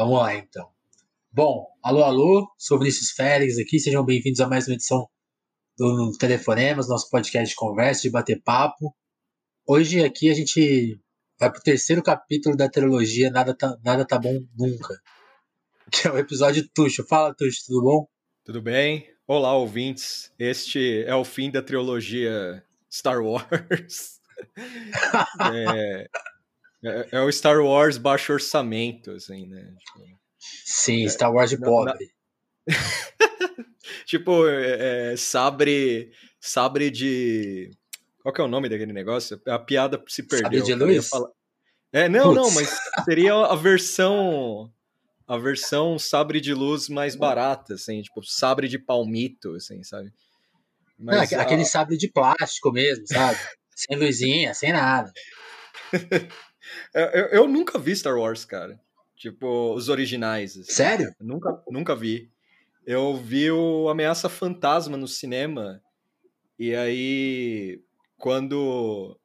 Vamos lá, então. Bom, alô, alô, sou Vinícius Félix aqui, sejam bem-vindos a mais uma edição do Telefonemas, nosso podcast de conversa, de bater papo. Hoje aqui a gente vai pro terceiro capítulo da trilogia Nada Tá, Nada tá Bom Nunca, que é o episódio Tuxo. Fala, Tuxo, tudo bom? Tudo bem? Olá, ouvintes. Este é o fim da trilogia Star Wars. é, é, é, o Star Wars baixo orçamento, assim, né? Tipo, Sim, Star Wars de pobre. Na... tipo, é, é, sabre, sabre de... Qual que é o nome daquele negócio? A piada se perdeu. Sabre de luz? Falar... É, não, Puts. não, mas seria a versão a versão sabre de luz mais barata, assim, tipo, sabre de palmito, assim, sabe? Mas, não, aquele a... sabre de plástico mesmo, sabe? sem luzinha, sem nada. eu, eu, nunca vi Star Wars, cara. Tipo, os originais. Assim. Sério? Nunca, nunca vi. Eu vi o Ameaça Fantasma no cinema. E aí, quando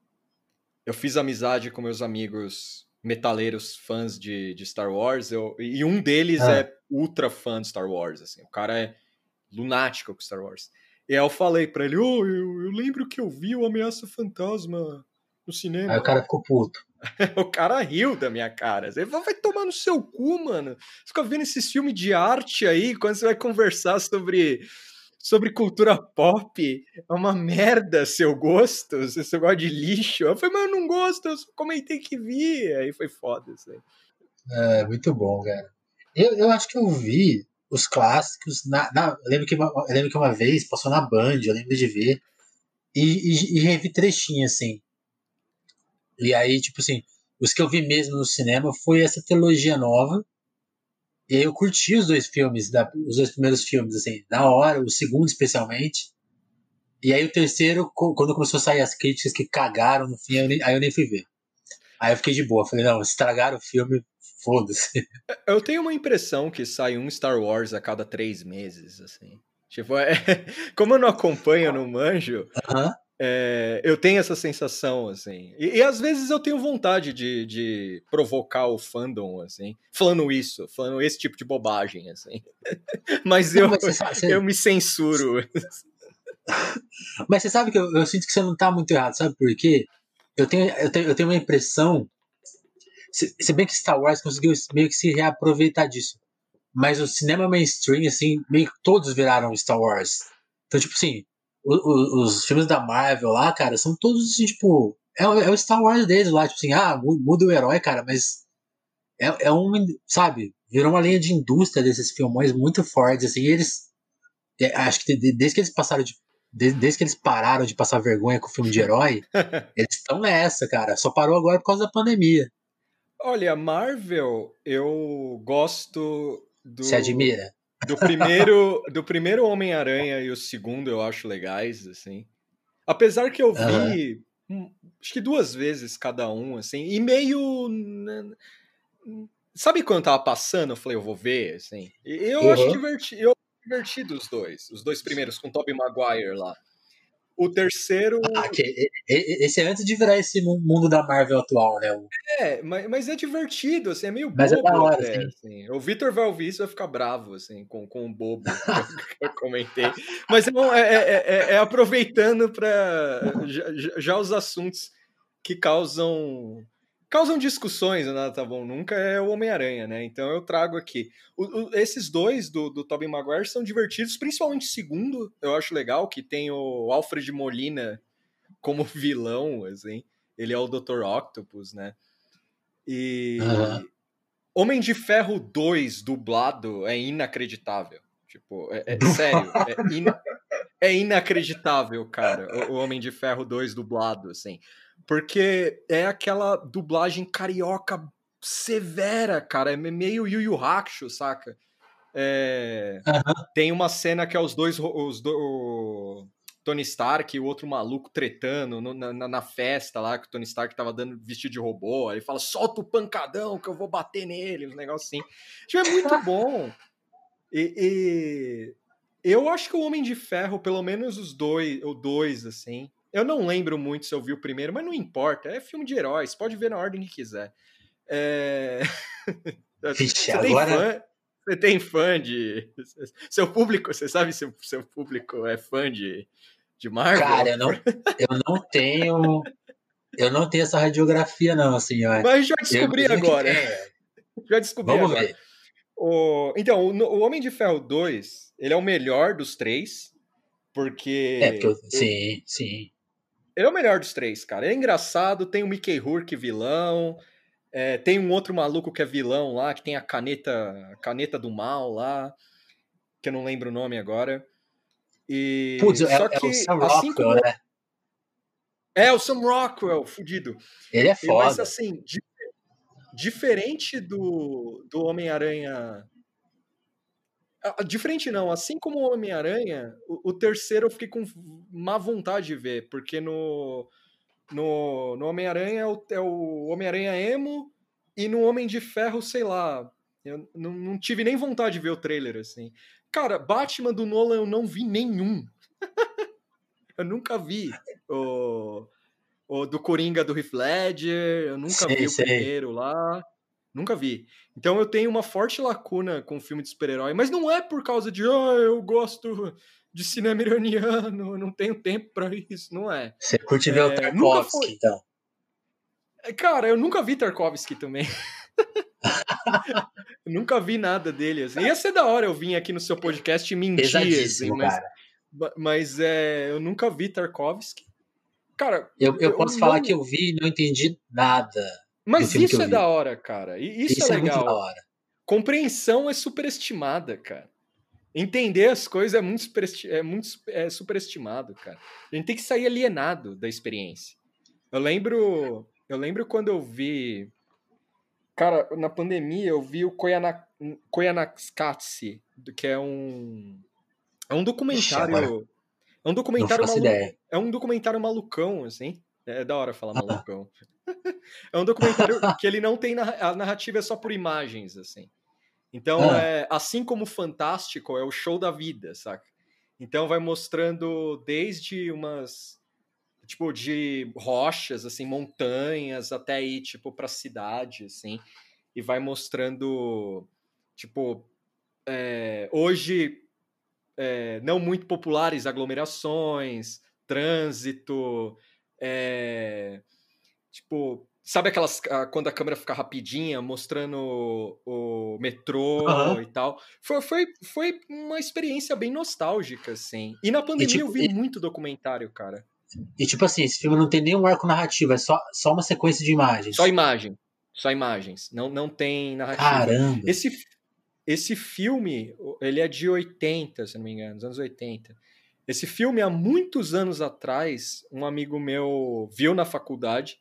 eu fiz amizade com meus amigos metaleiros fãs de, de Star Wars, eu, e um deles ah. é ultra fã de Star Wars, assim, o cara é lunático com Star Wars. E aí eu falei pra ele, oh, eu, eu lembro que eu vi o Ameaça Fantasma no cinema. Aí o cara ficou puto. o cara riu da minha cara. Ele vai tomar no seu cu, mano. Você fica vendo esses filmes de arte aí, quando você vai conversar sobre sobre cultura pop é uma merda seu gosto, você gosta de lixo. Eu falei, mas eu não gosto, eu só comentei que vi. Aí foi foda isso aí. É, muito bom, cara. Eu, eu acho que eu vi os clássicos. Na, na lembro que uma, lembro que uma vez passou na Band, eu lembro de ver. E, e, e revi trechinho, assim. E aí, tipo assim, os que eu vi mesmo no cinema foi essa trilogia nova e aí eu curti os dois filmes, da, os dois primeiros filmes, assim, da hora, o segundo especialmente. E aí o terceiro, quando começou a sair as críticas que cagaram no fim, eu nem, aí eu nem fui ver. Aí eu fiquei de boa, falei, não, estragaram o filme, foda-se. Eu tenho uma impressão que sai um Star Wars a cada três meses, assim. Tipo, é, como eu não acompanho, no manjo, uh -huh. É, eu tenho essa sensação, assim. E, e, às vezes eu tenho vontade de, de provocar o fandom, assim, falando isso, falando esse tipo de bobagem, assim. mas eu, não, mas você, eu me censuro. mas você sabe que eu, eu, sinto que você não tá muito errado, sabe por quê? Eu tenho, eu tenho, eu tenho uma impressão. Se, se bem que Star Wars conseguiu meio que se reaproveitar disso. Mas o cinema mainstream, assim, meio que todos viraram Star Wars. Então, tipo assim, os, os filmes da Marvel lá, cara, são todos assim, tipo. É, é, o Star Wars deles lá, tipo assim, ah, muda o herói, cara, mas. É, é um. Sabe? Virou uma linha de indústria desses filmões muito fortes, assim, e eles. É, acho que desde que eles passaram de. Desde, que eles pararam de passar vergonha com o filme de herói, eles estão nessa, cara. Só parou agora por causa da pandemia. Olha, Marvel, eu gosto do. Se admira? Do primeiro, do primeiro Homem-Aranha e o segundo eu acho legais, assim. Apesar que eu vi, uhum. acho que duas vezes cada um, assim, e meio. Sabe quando tava passando? Eu falei, eu vou ver, assim. Eu uhum. acho divertido. Eu divertido os dois. Os dois primeiros, com Tobey Maguire lá. O terceiro. Ah, esse é antes de virar esse mundo da Marvel atual, né? É, mas, mas é divertido, assim, é meio mas é bobo é da hora, até, assim. O Vitor vai ouvir isso vai ficar bravo, assim, com, com o bobo que eu comentei. Mas não, é, é, é, é aproveitando para já, já os assuntos que causam causam discussões, nada tá bom nunca, é o Homem-Aranha, né? Então eu trago aqui. O, o, esses dois do, do Tobey Maguire são divertidos, principalmente o segundo, eu acho legal, que tem o Alfred Molina como vilão, assim. Ele é o Dr. Octopus, né? E uhum. Homem de Ferro 2 dublado é inacreditável. Tipo, é, é sério, é, in, é, inacreditável, cara. O, o Homem de Ferro 2 dublado, assim. Porque é aquela dublagem carioca severa, cara. É meio Yu Yu Hakusho, saca? É... Uhum. Tem uma cena que é os dois, os do... o Tony Stark e o outro maluco tretando no, na, na, festa lá, que o Tony Stark tava dando vestido de robô. Aí fala, solta o pancadão que eu vou bater nele, uns negócios assim. Tipo, é muito bom. E, e, eu acho que o Homem de Ferro, pelo menos os dois, ou dois, assim, eu não lembro muito se eu vi o primeiro, mas não importa. É filme de heróis, pode ver na ordem que quiser. É... Vixe, você agora... tem fã? Você tem fã de. Seu público, você sabe se o seu público é fã de, de Marvel? Cara, eu não, eu não tenho. Eu não tenho essa radiografia, não, assim. Mas a gente vai descobrir agora. Já descobri Vamos agora. ver. O, então, o, o, Homem de Ferro 2, ele é o melhor dos três, porque... É, porque eu, sim, sim. Ele é o melhor dos três, cara. Ele é engraçado, tem o Mickey Rourke vilão, é, tem um outro maluco que é vilão lá, que tem a caneta, a caneta do mal lá, que eu não lembro o nome agora. E... Putz, Só é, que, é o Sam assim Rockwell, como... né? É, o Sam Rockwell, fudido. Ele é foda. Mas assim, di diferente do, do Homem-Aranha. Diferente não, assim como o Homem-Aranha, o, o, terceiro eu fiquei com má vontade de ver, porque no, no, no Homem-Aranha é o, é o Homem-Aranha emo e no Homem de Ferro, sei lá, eu não, não tive nem vontade de ver o trailer, assim. Cara, Batman do Nolan eu não vi nenhum. eu nunca vi o, o do Coringa do Heath Ledger, eu nunca Sei, vi o sei. primeiro lá. Nunca vi. Então eu tenho uma forte lacuna com filme de super-herói, mas não é por causa de, ah, eu gosto de cinema iraniano, eu não tenho tempo pra isso, não é. Você curte ver o É, nunca Tarkovsky, então. É, Cara, eu nunca vi Tarkovsky também. Nunca vi nada dele. Assim. Ia ser da hora eu vir aqui no seu podcast e mentir, assim, mas, cara. mas é, eu nunca vi Tarkovsky. Cara, Eu, eu eu posso falar não- que eu vi e não entendi nada. Mas isso é da hora, cara. E isso, Isso, é é, muito da legal. hora. Compreensão é superestimada, cara. Entender as coisas é muito, superesti- é muito é superestimado, cara. A gente tem que sair alienado da experiência. Eu lembro, eu lembro quando eu vi, cara, na pandemia eu vi o Koyana, Koyaanisqatsi, do- que é um é um documentário, agora é um documentário faço malu- ideia. é um documentário malucão, assim. É da hora falar malucão. é um documentário que ele não tem a narrativa é só por imagens, assim. Então, Ah. é, assim como Fantástico é o show da vida, saca? Então vai mostrando desde umas tipo de rochas, assim, montanhas até ir tipo para cidade, assim, e vai mostrando tipo é, hoje é, não muito populares aglomerações, trânsito, é, tipo, sabe aquelas ah, quando a câmera fica rapidinha mostrando o, o metrô Aham. e tal. Foi, foi, foi uma experiência bem nostálgica, assim. E na pandemia tipo, eu vi e- muito documentário, cara. E tipo assim, esse filme não tem nenhum arco narrativo, é só, só uma sequência de imagens. Só imagem. Só imagens. Não, não tem narrativa. Caramba. Esse, esse filme, ele é de 80, se não me engano, dos anos 80. Esse filme, há muitos anos atrás, um amigo meu viu na faculdade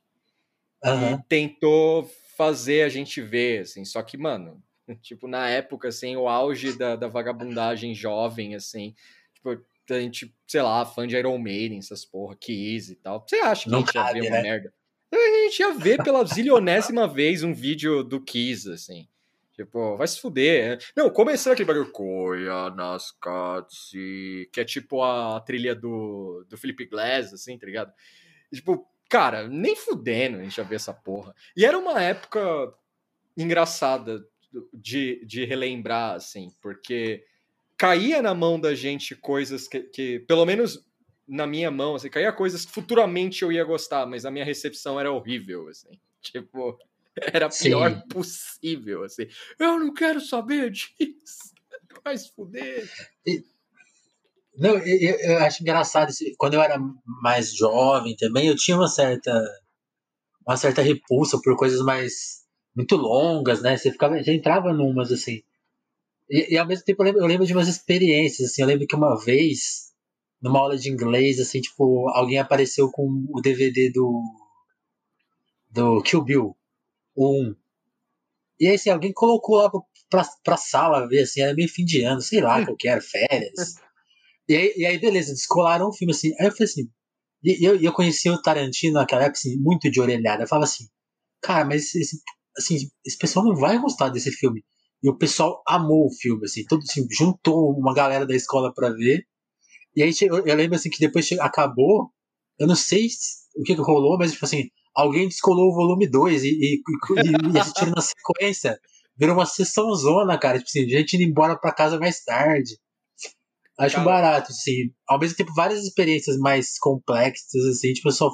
Aham. e tentou fazer a gente ver, assim. Só que, mano, tipo, na época, assim, o auge da, da vagabundagem jovem, assim, tipo, a gente, sei lá, fã de Iron Maiden, essas porra, Kiss e tal. Você acha que Não a gente ia cabe, ver uma né? merda? A gente ia ver pela zilionésima vez um vídeo do Kiss, assim. Tipo, vai se fuder. Não, começando aquele bagulho. Koya nas Katsi, que é tipo a trilha do, do Felipe Glass, assim, tá ligado? E, tipo, cara, nem fudendo a gente ia ver essa porra. E era uma época engraçada de, de relembrar, assim, porque caía na mão da gente coisas que, que, pelo menos na minha mão, assim, caía coisas que futuramente eu ia gostar, mas a minha recepção era horrível, assim. Tipo, era pior Sim. possível, assim. Eu não quero saber disso. Vai se fuder. Não, eu, eu- acho engraçado. Quando eu era mais jovem também, eu tinha uma certa uma certa repulsa por coisas mais muito longas, né? Você ficava, você entrava numas assim. E, e ao mesmo tempo eu lembro, eu lembro de umas experiências, assim. Eu lembro que uma vez, numa aula de inglês, assim, tipo, alguém apareceu com o DVD do do Kill Bill, 1. E aí, assim, alguém colocou lá pra, pra sala ver, assim, era meio fim de ano, sei lá, qual que era, férias. E aí, e aí, beleza, descolaram o filme, assim. Aí eu falei assim, e eu, eu conheci o Tarantino naquela época, assim, muito de orelhada. Eu falava assim, cara, mas esse, esse- assim, esse pessoal não vai gostar desse filme. E o pessoal amou o filme, assim, todo assim, juntou uma galera da escola pra ver. E aí eu, eu lembro assim que depois acabou, eu não sei se- o que, que rolou, mas tipo assim, alguém descolou o volume 2 e, e, e, e assistiram na sequência. virou uma sessão zona, cara. Tipo assim, gente indo embora pra casa mais tarde. Acho cara, barato, assim. Ao mesmo tempo, várias experiências mais complexas, assim, tipo, só,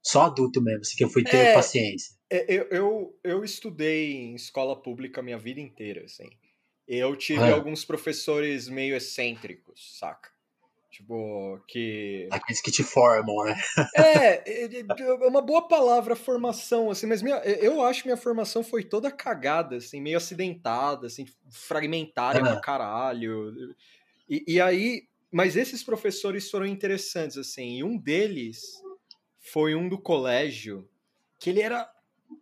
só adulto mesmo, assim, que eu fui ter é, paciência. É, eu, eu, eu estudei em escola pública a minha vida inteira, assim. Eu tive é. alguns professores meio excêntricos, saca? Tipo, que. Aqueles que te formam, né? É, é, é uma boa palavra formação, assim, mas minha, eu acho que minha formação foi toda cagada, assim, meio acidentada, assim, fragmentária pra caralho. E, e aí, mas esses professores foram interessantes, assim, e um deles foi um do colégio que ele era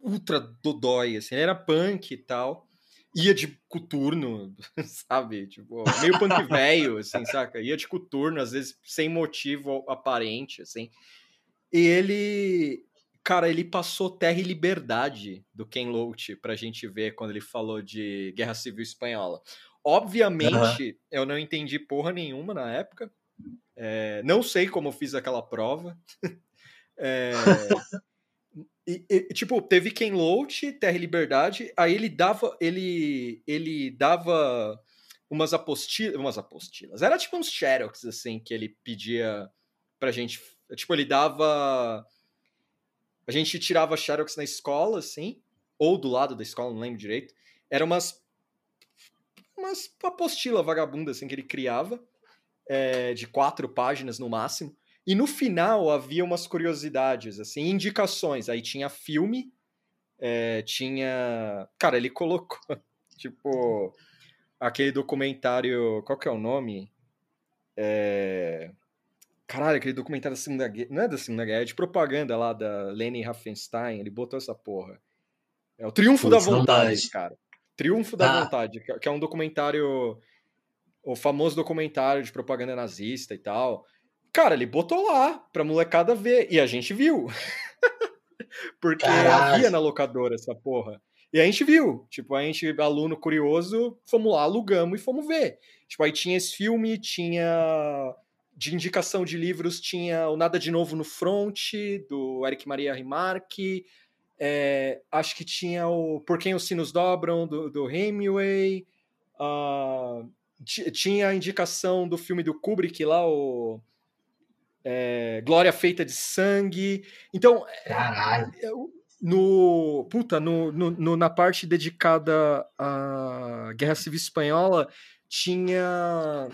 ultra dodói, assim, ele era punk e tal ia de coturno, sabe? Tipo, meio punk velho, assim, saca? Ia de coturno, às vezes sem motivo aparente, assim. E ele, cara, ele passou Terra e Liberdade do Ken Loach pra gente ver quando ele falou de Guerra Civil Espanhola. Obviamente, uhum. eu não entendi porra nenhuma na época. É, não sei como eu fiz aquela prova. é, e, e, tipo, teve Ken Loach, Terra e Liberdade, aí ele dava, ele, ele dava umas apostilas, umas apostilas, era tipo uns xerox, assim, que ele pedia pra gente, tipo, ele dava, a gente tirava xerox na escola, assim, ou do lado da escola, não lembro direito, era umas, umas apostila vagabunda, assim, que ele criava, é, de quatro páginas no máximo, e no final havia umas curiosidades, assim, indicações. Aí tinha filme, é, tinha. Cara, ele colocou, tipo, aquele documentário. Qual que é o nome? É... Caralho, aquele documentário da Segunda Guerra. Não é da Segunda Guerra, é de propaganda lá da Leni Raffenstein. Ele botou essa porra. É o Triunfo da Vontade, cara. Triunfo da ah. Vontade, que é um documentário. O famoso documentário de propaganda nazista e tal. Cara, ele botou lá pra molecada ver. E a gente viu. Porque havia na locadora essa porra. E a gente viu. Tipo, a gente, aluno curioso, fomos lá, alugamos e fomos ver. Tipo, aí tinha esse filme, tinha. De indicação de livros, tinha o Nada de Novo no Front, do Eric Maria Remarque. É, acho que tinha o Por Quem os Sinos Dobram, do, do Hemingway. Uh, tinha a indicação do filme do Kubrick lá, o é, Glória Feita de Sangue. Então, Caralho. É, no, puta, no, no, no, na parte dedicada à Guerra Civil Espanhola, tinha.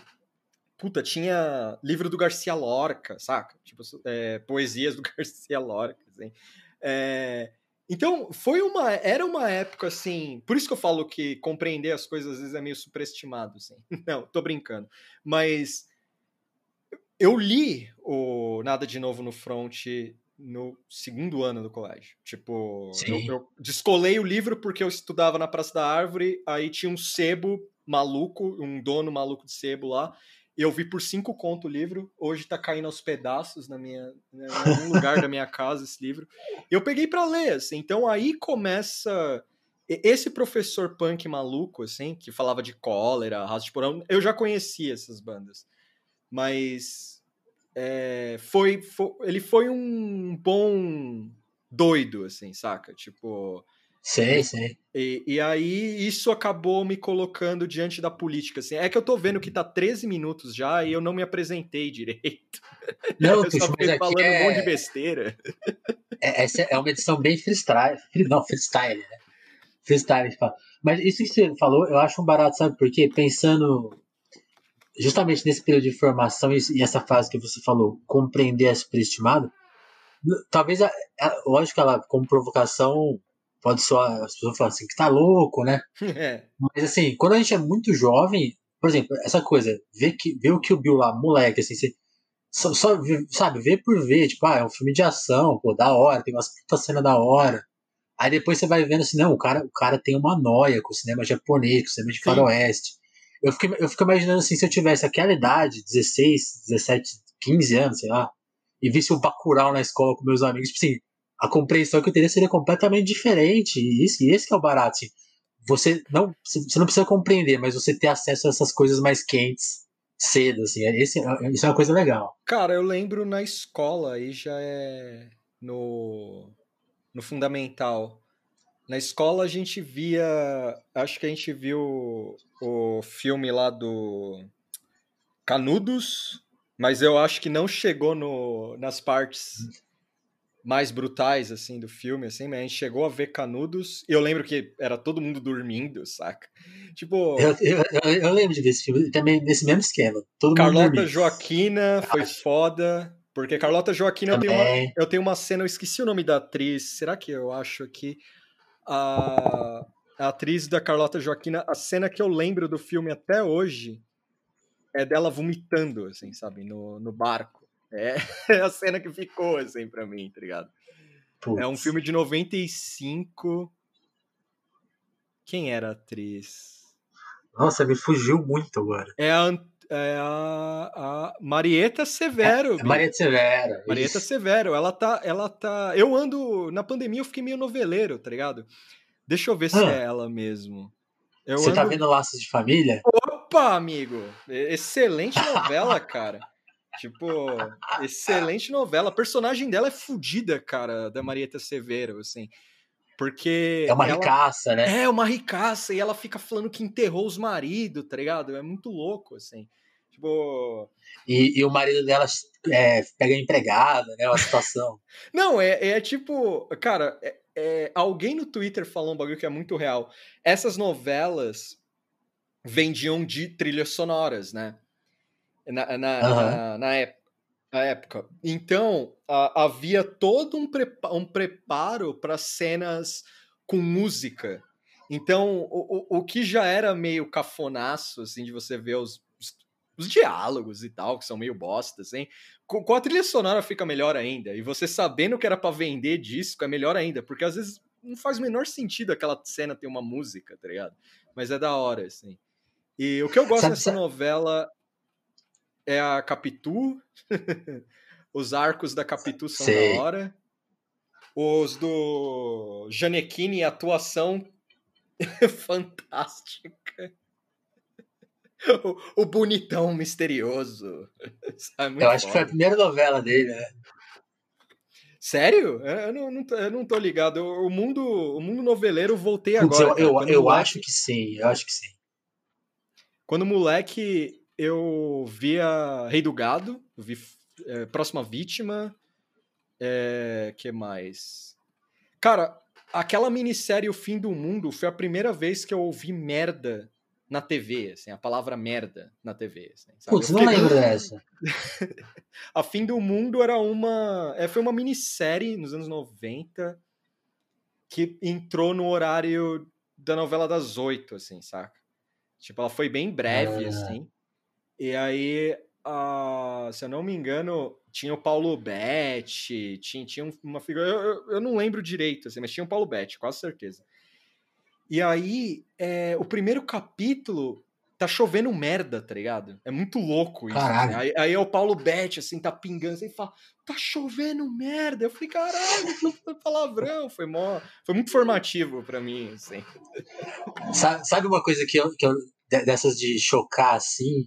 Puta, tinha livro do Garcia Lorca, saca? Tipo, é, poesias do Garcia Lorca, assim. É, então, foi uma. Era uma época assim. Por isso que eu falo que compreender as coisas às vezes é meio superestimado, assim. Não, tô brincando. Mas eu li o Nada de Novo no Front no segundo ano do colégio. Tipo, eu, eu, descolei o livro porque eu estudava na Praça da Árvore, aí tinha um sebo maluco, um dono maluco de sebo lá. Eu vi por cinco conto o livro, hoje tá caindo aos pedaços na minha, né, em algum lugar da minha casa esse livro. Eu peguei para ler, assim, então aí começa esse professor punk maluco, assim, que falava de cólera, raça de porão, eu já conhecia essas bandas. Mas é, foi, foi, ele foi um bom doido, assim, saca? Tipo. Sei, sei. E, e aí isso acabou me colocando diante da política, assim. É que eu tô vendo que tá 13 minutos já e eu não me apresentei direito. Não, eu só fiquei falando é... um monte de besteira. É, essa é uma edição bem freestyle. Não, freestyle, né? Freestyle, Mas isso que você falou, eu acho um barato, sabe por quê? Pensando justamente nesse período de formação e essa fase que você falou, compreender a superestimado, talvez, a, a, lógico que ela, como provocação, pode soar, as pessoas falam assim, que tá louco, né? É. Mas assim, quando a gente é muito jovem, por exemplo, essa coisa, ver, que, ver o que o Bill lá, moleque, assim, você, só, só, sabe, ver por ver, tipo, ah, é um filme de ação, pô, da hora, tem umas puta cena da hora. Aí depois você vai vendo assim, não, o cara, o cara tem uma noia com o cinema japonês, com o cinema de faroeste. Eu fico, eu fico imaginando assim, se eu tivesse aquela idade, 16, 17, 15 anos, sei lá, e visse o Bacurau na escola com meus amigos, tipo assim, a compreensão que eu teria seria completamente diferente. E esse, esse que é o barato. Assim. Você não, você não precisa compreender, mas você ter acesso a essas coisas mais quentes cedo, assim. É, esse, é, isso é uma coisa legal. Cara, eu lembro na escola, aí já é no, no fundamental Na escola a gente via. Acho que a gente viu o filme lá do Canudos, mas eu acho que não chegou no, nas partes mais brutais, assim, do filme, assim, mas a gente chegou a ver Canudos, e eu lembro que era todo mundo dormindo, saca? Tipo... Eu, eu, eu, lembro de ver esse filme, também nesse mesmo esquema, todo Carlota mundo dormindo. Joaquina foi foda, porque Carlota Joaquina eu tenho, uma, eu tenho uma cena, eu esqueci o nome da atriz, será que eu acho que a, a atriz da Carlota Joaquina, a cena que eu lembro do filme até hoje é dela vomitando, assim, sabe, no, no barco. É, é a cena que ficou, assim, pra mim, tá ligado? É um filme de 95. Quem era a atriz? Nossa, me fugiu muito agora. É a, é a, a Marieta Severo. É, Marieta Severo. Marieta isso. Severo. Ela tá, ela tá. Eu ando. Na pandemia eu fiquei meio noveleiro, tá ligado? Deixa eu ver ah. se é ela mesmo. Eu Você tá ando... tá vendo Laços de Família? Opa, amigo! Excelente novela, cara. Tipo, excelente novela. A personagem dela é fodida, cara, da Marieta Severo, assim. Porque. É uma ela... ricaça, né? É, uma ricaça. E ela fica falando que enterrou os maridos, tá ligado? É muito louco, assim. Tipo. E, e o marido dela é, pega empregada, né? Uma situação. Não, é, é tipo. Cara, é, é, alguém no Twitter falou um bagulho que é muito real. Essas novelas vendiam de trilhas sonoras, né? na, na, uhum. na, na, época, na época. Então, a, havia todo um, prepa um preparo para cenas com música. Então, o, o, o que já era meio cafonaço, assim, de você ver os, os, os diálogos e tal, que são meio bosta, assim, com, com, a trilha sonora fica melhor ainda. E você sabendo que era para vender disco é melhor ainda, porque às vezes não faz o menor sentido aquela cena ter uma música, tá ligado? Mas é da hora, assim. E o que eu gosto sabe, dessa sabe... novela é a Capitu. Os arcos da Capitu são Sei. da hora. Os do Janequine, atuação fantástica. O, o, bonitão misterioso. É eu acho que foi a primeira novela dele, né? Sério? Eu não, não, eu não tô ligado. O mundo, o mundo noveleiro voltei agora. eu, eu, eu moleque... acho que sim, eu acho que sim. Quando moleque, eu via Rei do Gado, vi é, Próxima Vítima, é, que mais? Cara, aquela minissérie O Fim do Mundo foi a primeira vez que eu ouvi merda na TV, assim, a palavra merda na TV. Assim, Putz, não lembro dessa. a Fim do Mundo era uma. É, foi uma minissérie nos anos 90 que entrou no horário da novela das oito, assim, saca? Tipo, ela foi bem breve, ah. assim. E aí, uh, se eu não me engano, tinha o Paulo Betti, tinha, tinha uma figura. Eu, eu, eu, não lembro direito, assim, mas tinha o Paulo Betti, quase certeza. E aí, é, o primeiro capítulo tá chovendo merda, tá ligado? É muito louco isso. Assim. Aí, aí, é o Paulo Betti, assim, tá pingando, assim, e fala, tá chovendo merda. Eu falei, caralho, não foi palavrão. Foi, mó, foi muito formativo para mim, assim. Sabe, sabe uma coisa que eu, que eu, dessas de chocar, assim,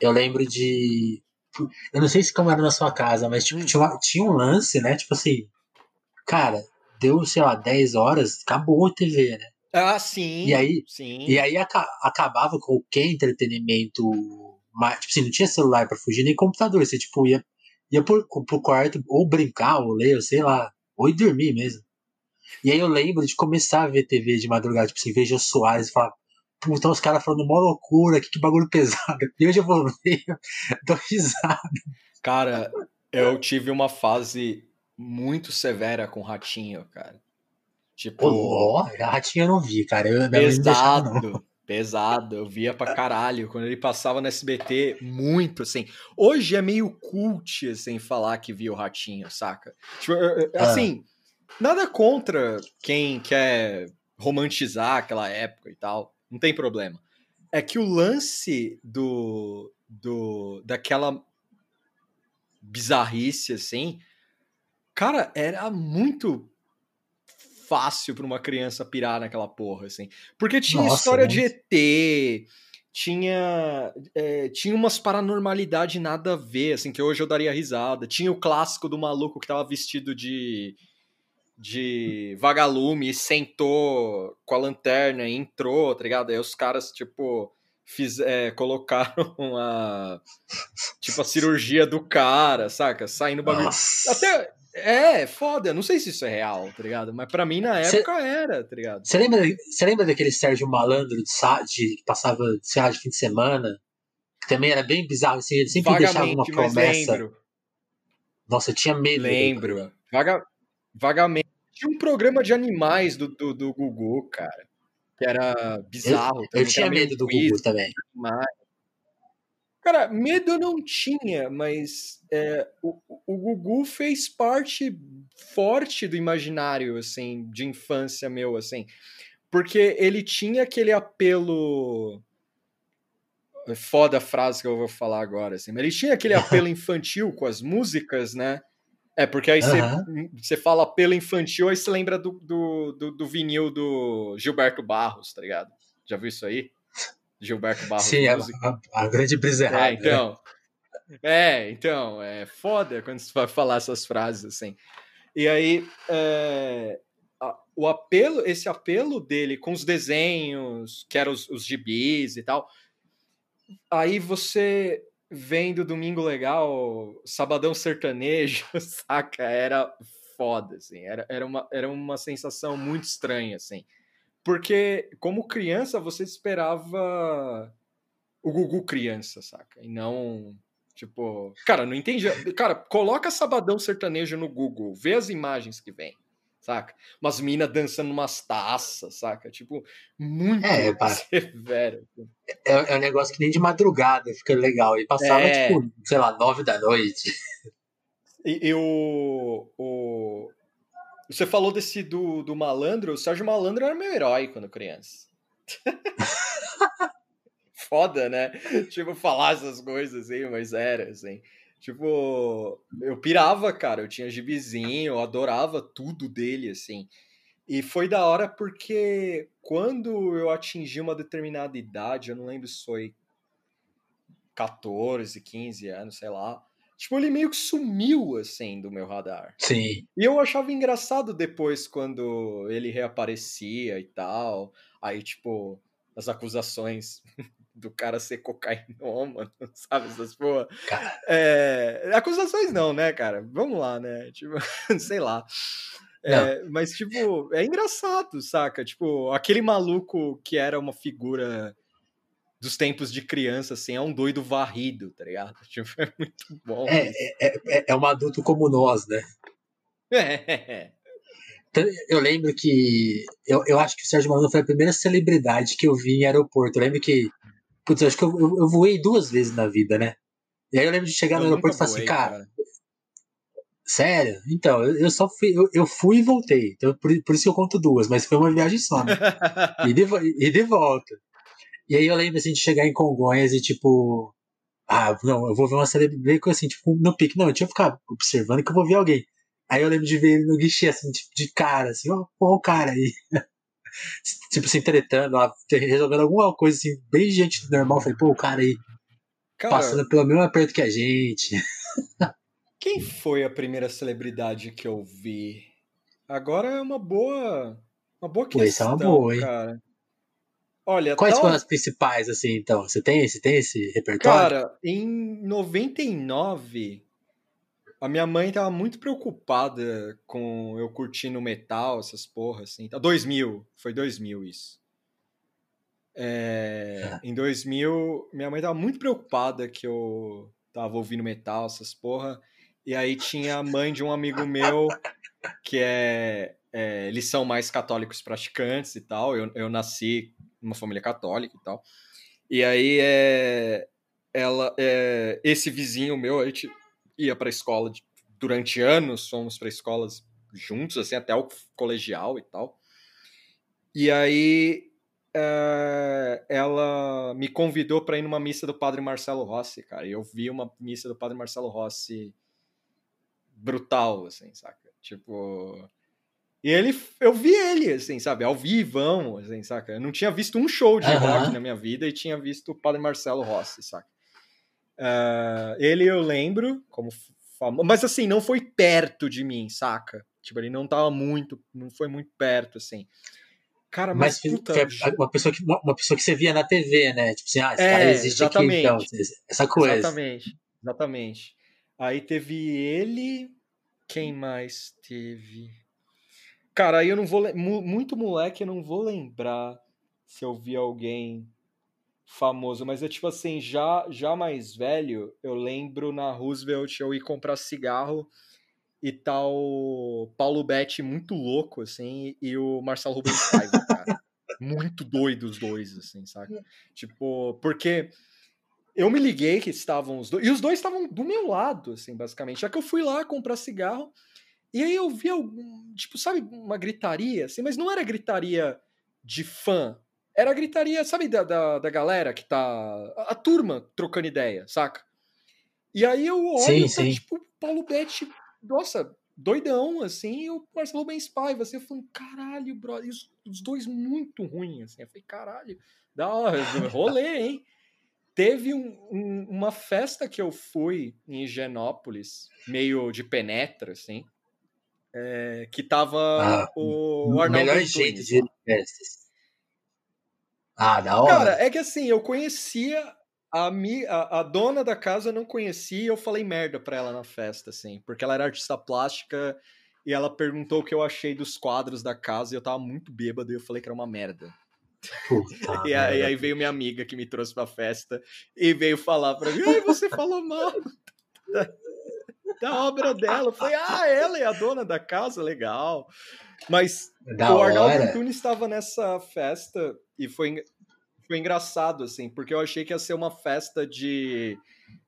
eu lembro de. Eu não sei se como era na sua casa, mas tipo, tinha, uma, tinha um lance, né? Tipo assim, cara, deu, sei lá, 10 horas, acabou a TV, né? Ah, sim. E aí, sim. E aí acabava com qualquer entretenimento. Mas, tipo assim, não tinha celular para fugir, nem computador. Você, tipo, ia, ia pro, pro quarto ou brincar, ou ler, sei lá, ou ir dormir mesmo. E aí eu lembro de começar a ver TV de madrugada, tipo assim, veja Soares e falar, puta, os caras falando mó loucura, que, que bagulho pesado. E hoje eu vou ver, tô risado. Cara, eu tive uma fase muito severa com Ratinho, cara. Tipo. Oh, Ratinho eu não vi, cara. Eu pesado, pesado. Eu via pra caralho. Quando ele passava no SBT, muito, assim. Hoje é meio cult, assim, falar que via o Ratinho, saca? Tipo, ah. assim, ah. nada contra quem quer romantizar aquela época e tal não tem problema. É que o lance do, do daquela bizarrice assim, cara, era muito fácil para uma criança pirar naquela porra assim, porque tinha Nossa, história de ET, tinha é, tinha umas paranormalidade nada a ver, assim, que hoje eu daria risada. Tinha o clássico do maluco que tava vestido de de vagalume, sentou com a lanterna e entrou, tá ligado? Aí os caras, tipo, fiz, é, colocaram a. Tipo, a cirurgia do cara, saca? Saindo bagulho. Nossa. Até. É, foda. Não sei se isso é real, tá ligado? Mas pra mim na época cê, era, tá ligado? Você lembra, lembra daquele Sérgio Malandro de, de, que passava, sei lá, de fim de semana? Que também era bem bizarro, assim, ele sempre Vagamente, deixava uma promessa. Lembro. Nossa, eu tinha medo. Lembro. Vaga, vagamente. Tinha um programa de animais do, do, do Gugu, cara. Que era bizarro. Eu, eu tinha medo do Gugu também. Cara, medo eu não tinha, mas é, o, o Gugu fez parte forte do imaginário, assim, de infância meu, assim. Porque ele tinha aquele apelo. É foda a frase que eu vou falar agora, assim. Mas ele tinha aquele apelo infantil com as músicas, né? É, porque aí você uhum. fala apelo infantil, aí você lembra do, do, do, do, vinil do Gilberto Barros, tá ligado? Já viu isso aí? Gilberto Barros. Sim, a, a, a, grande brisa errada. É, então. Né? É, então, é foda quando você vai falar essas frases assim. E aí, é, a, o apelo, esse apelo dele com os desenhos, que eram os, os gibis e tal, aí você vem do Domingo Legal, Sabadão Sertanejo, saca? Era foda, assim. Era, era, uma, era uma sensação muito estranha, assim. Porque, como criança, você esperava o Gugu criança, saca? E não, tipo... Cara, não entendi. Cara, coloca Sabadão Sertanejo no Google, vê as imagens que vem saca? Umas minas dançando umas taças, saca? Tipo, muito é, severo. É, é, um negócio que nem de madrugada fica legal. E passava, é... tipo, sei lá, nove da noite. E, e o, o. Você falou desse do, do malandro. O Sérgio Malandro era meu herói quando criança. Foda, né? Tipo, falar essas coisas assim, mas era, assim. Tipo, eu pirava, cara. Eu tinha gibizinho, eu adorava tudo dele, assim. E foi da hora porque quando eu atingi uma determinada idade, eu não lembro se foi 14, 15 anos, sei lá. Tipo, ele meio que sumiu, assim, do meu radar. Sim. E eu achava engraçado depois quando ele reaparecia e tal. Aí, tipo, as acusações do cara ser cocainômano, sabe? Essas porra. É, acusações não, né, cara? Vamos lá, né? Tipo, sei lá. É, mas, tipo, é engraçado, saca? Tipo, aquele maluco que era uma figura dos tempos de criança, assim, é um doido varrido, tá ligado? Tipo, é muito bom. É, é, é, é um adulto como nós, né? É. Então, eu lembro que. Eu, eu acho que o Sérgio Malandro foi a primeira celebridade que eu vi em aeroporto. Eu lembro que Putz, eu acho que eu, eu, eu, voei duas vezes na vida, né? E aí eu lembro de chegar eu no aeroporto e falar assim, cara, cara. Sério? Então, eu, eu só fui, eu, eu, fui e voltei. Então, por, por, isso eu conto duas, mas foi uma viagem só, né? e, de, e de volta. E aí eu lembro assim de chegar em Congonhas e tipo. Ah, não, eu vou ver uma celebridade assim, tipo, no pique. Não, eu ficar observando que eu vou ver alguém. Aí eu lembro de ver ele no guichê, assim, tipo, de cara, assim, ó, oh, o cara aí. tipo, se entretando, resolvendo alguma coisa assim, bem gente normal. Falei, pô, o cara aí cara, passando pelo mesmo aperto que a gente. quem foi a primeira celebridade que eu vi? Agora é uma boa. Uma boa questão. Pô, isso é uma boa, hein? Olha, Quais tal... foram as principais, assim, então? Você tem, você tem esse repertório? Cara, em 99, a minha mãe tava muito preocupada com eu curtindo metal, essas porras, assim. 2000, foi 2000 isso. É, é. Em 2000, minha mãe tava muito preocupada que eu tava ouvindo metal, essas porra. E aí tinha a mãe de um amigo meu que é, é eles são mais católicos praticantes e tal. Eu, eu nasci numa família católica e tal. E aí é, ela, é, esse vizinho meu, a gente ia para a escola de, durante anos, fomos para escolas juntos, assim, até o colegial e tal. E aí é, ela me convidou para ir numa missa do Padre Marcelo Rossi, cara. E eu vi uma missa do Padre Marcelo Rossi brutal, assim, saca? Tipo. E ele, eu vi ele, assim, sabe, ao vivão, assim, saca? Eu não tinha visto um show de uhum. rock na minha vida e tinha visto o Padre Marcelo Rossi, saca? Uh, ele eu lembro, como famoso, mas assim, não foi perto de mim, saca? Tipo, ele não tava muito, não foi muito perto, assim. Cara, mas, mas puta, uma, pessoa que, uma, pessoa que você via na TV, né? Tipo assim, ah, esse é, cara existe exatamente. aqui, então, essa coisa. Exatamente, exatamente. Aí teve ele, quem mais teve? Cara, aí eu não vou. Muito moleque, eu não vou lembrar se eu vi alguém famoso, mas é tipo assim, já, já mais velho, eu lembro na Roosevelt eu ir comprar cigarro e tal tá Paulo Betti muito louco, assim, e o Marcelo Rubens Paiva, cara. muito doido os dois, assim, sabe? Tipo, porque eu me liguei que estavam os dois, e os dois estavam do meu lado, assim, basicamente. Já que eu fui lá comprar cigarro, e aí eu vi algum, tipo, sabe, uma gritaria, assim, mas não era gritaria de fã, era gritaria, sabe, da, da, da galera que tá. A, a, turma trocando ideia, saca? E aí eu olho sim, tá, sim. tipo, Paulo Betti nossa, doidão, assim, e o Marcelo Bens Paiva, assim, eu falei, caralho, brother, os, os dois muito ruins, assim, eu falei, caralho, da hora, rolê, hein? Teve um, um, uma festa que eu fui em Higienópolis, meio de penetra, assim, é, que tava ah, o, o Arnaldo Melhor jeito de festas. Ah, da hora. Cara, é que assim, eu conhecia a, mi, a, a, dona da casa eu não conhecia e eu falei merda pra ela na festa, assim, porque ela era artista plástica e ela perguntou o que eu achei dos quadros da casa e eu tava muito bêbado e eu falei que era uma merda. Puta e, aí, aí, veio minha amiga que me trouxe pra festa e veio falar pra mim: Ai, você falou mal da, obra dela. Eu falei: Ah, ela é a dona da casa, legal. Mas da o Arnaldo Antunes estava nessa festa e foi foi engraçado, assim, porque eu achei que ia ser uma festa de,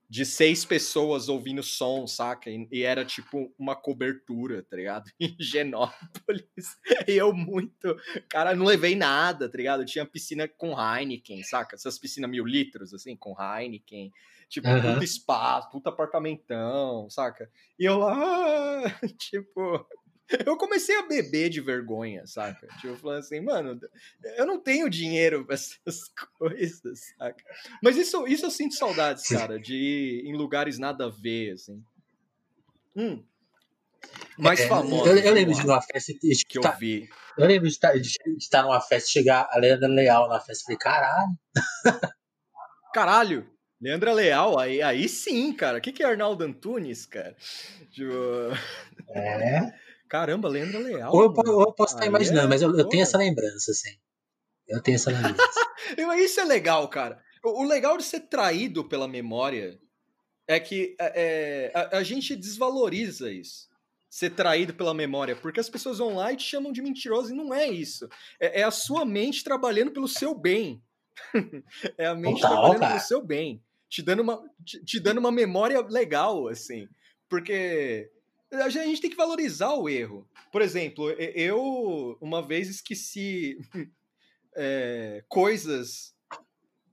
de seis pessoas ouvindo som, saca? E, e era tipo uma cobertura, tá ligado? Em Genópolis. E eu muito. Cara, não levei nada, tá ligado? Tinha piscina com Heineken, saca? Essas piscinas mil litros, assim, com Heineken. Tipo, uhum. puta espaço, puta apartamentão, saca? E eu lá, tipo, eu comecei a beber de vergonha, saca? Tipo, falando assim, mano, eu não tenho dinheiro pra essas coisas, saca? Mas isso, isso eu sinto saudades, cara, de ir em lugares nada a ver, assim. Hum. Mais é, famoso. Eu, eu lembro de uma festa de, que tá, eu vi. Eu lembro de estar, de, estar numa festa chegar a Leandra Leal na festa. Falei, caralho. Caralho. Leandra Leal, aí, aí sim, cara. O que, que é Arnaldo Antunes, cara? Tipo... É. Caramba, Leandro Leal. Ou eu, ou eu posso estar imaginando, é, mas eu, eu, tenho essa lembrança, assim. Eu tenho essa lembrança. Isso é legal, cara. O, o, legal de ser traído pela memória é que é, é, a, a, gente desvaloriza isso. Ser traído pela memória, porque as pessoas vão lá e te chamam de mentiroso, e não é isso. É, é a sua mente trabalhando pelo seu bem. é a mente Total, trabalhando cara. pelo seu bem. Te dando, uma, te, te dando uma memória legal, assim. Porque a gente tem que valorizar o erro. Por exemplo, eu uma vez esqueci é, coisas,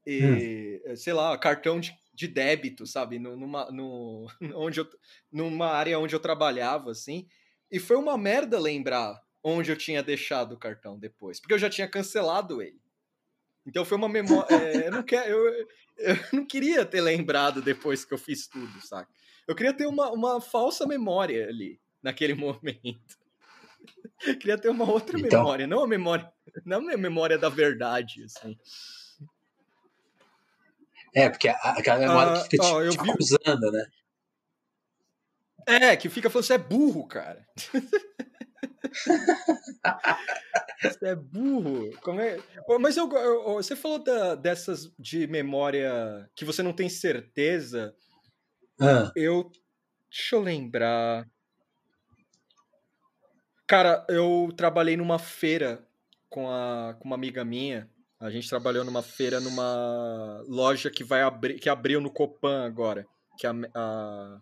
e, hum. sei lá, cartão de, de débito, sabe, numa, no, onde eu, numa área onde eu trabalhava, assim, e foi uma merda lembrar onde eu tinha deixado o cartão depois, porque eu já tinha cancelado ele. Então foi uma memória. É, eu, não quero, eu, eu não queria ter lembrado depois que eu fiz tudo, saca? Eu queria ter uma, uma falsa memória ali, naquele momento. queria ter uma outra então... memória, não a memória, não a memória da verdade, assim. É, porque aquela memória ah, que fica ó, te, te vi... acusando, né? É, que fica falando, você é burro, cara. você é burro. Como é... Mas eu, eu, você falou da, dessas de memória que você não tem certeza. Ah. Eu. Deixa eu lembrar. Cara, eu trabalhei numa feira com, a, com uma amiga minha. A gente trabalhou numa feira numa loja que vai abrir, que abriu no Copan agora, que é a, a,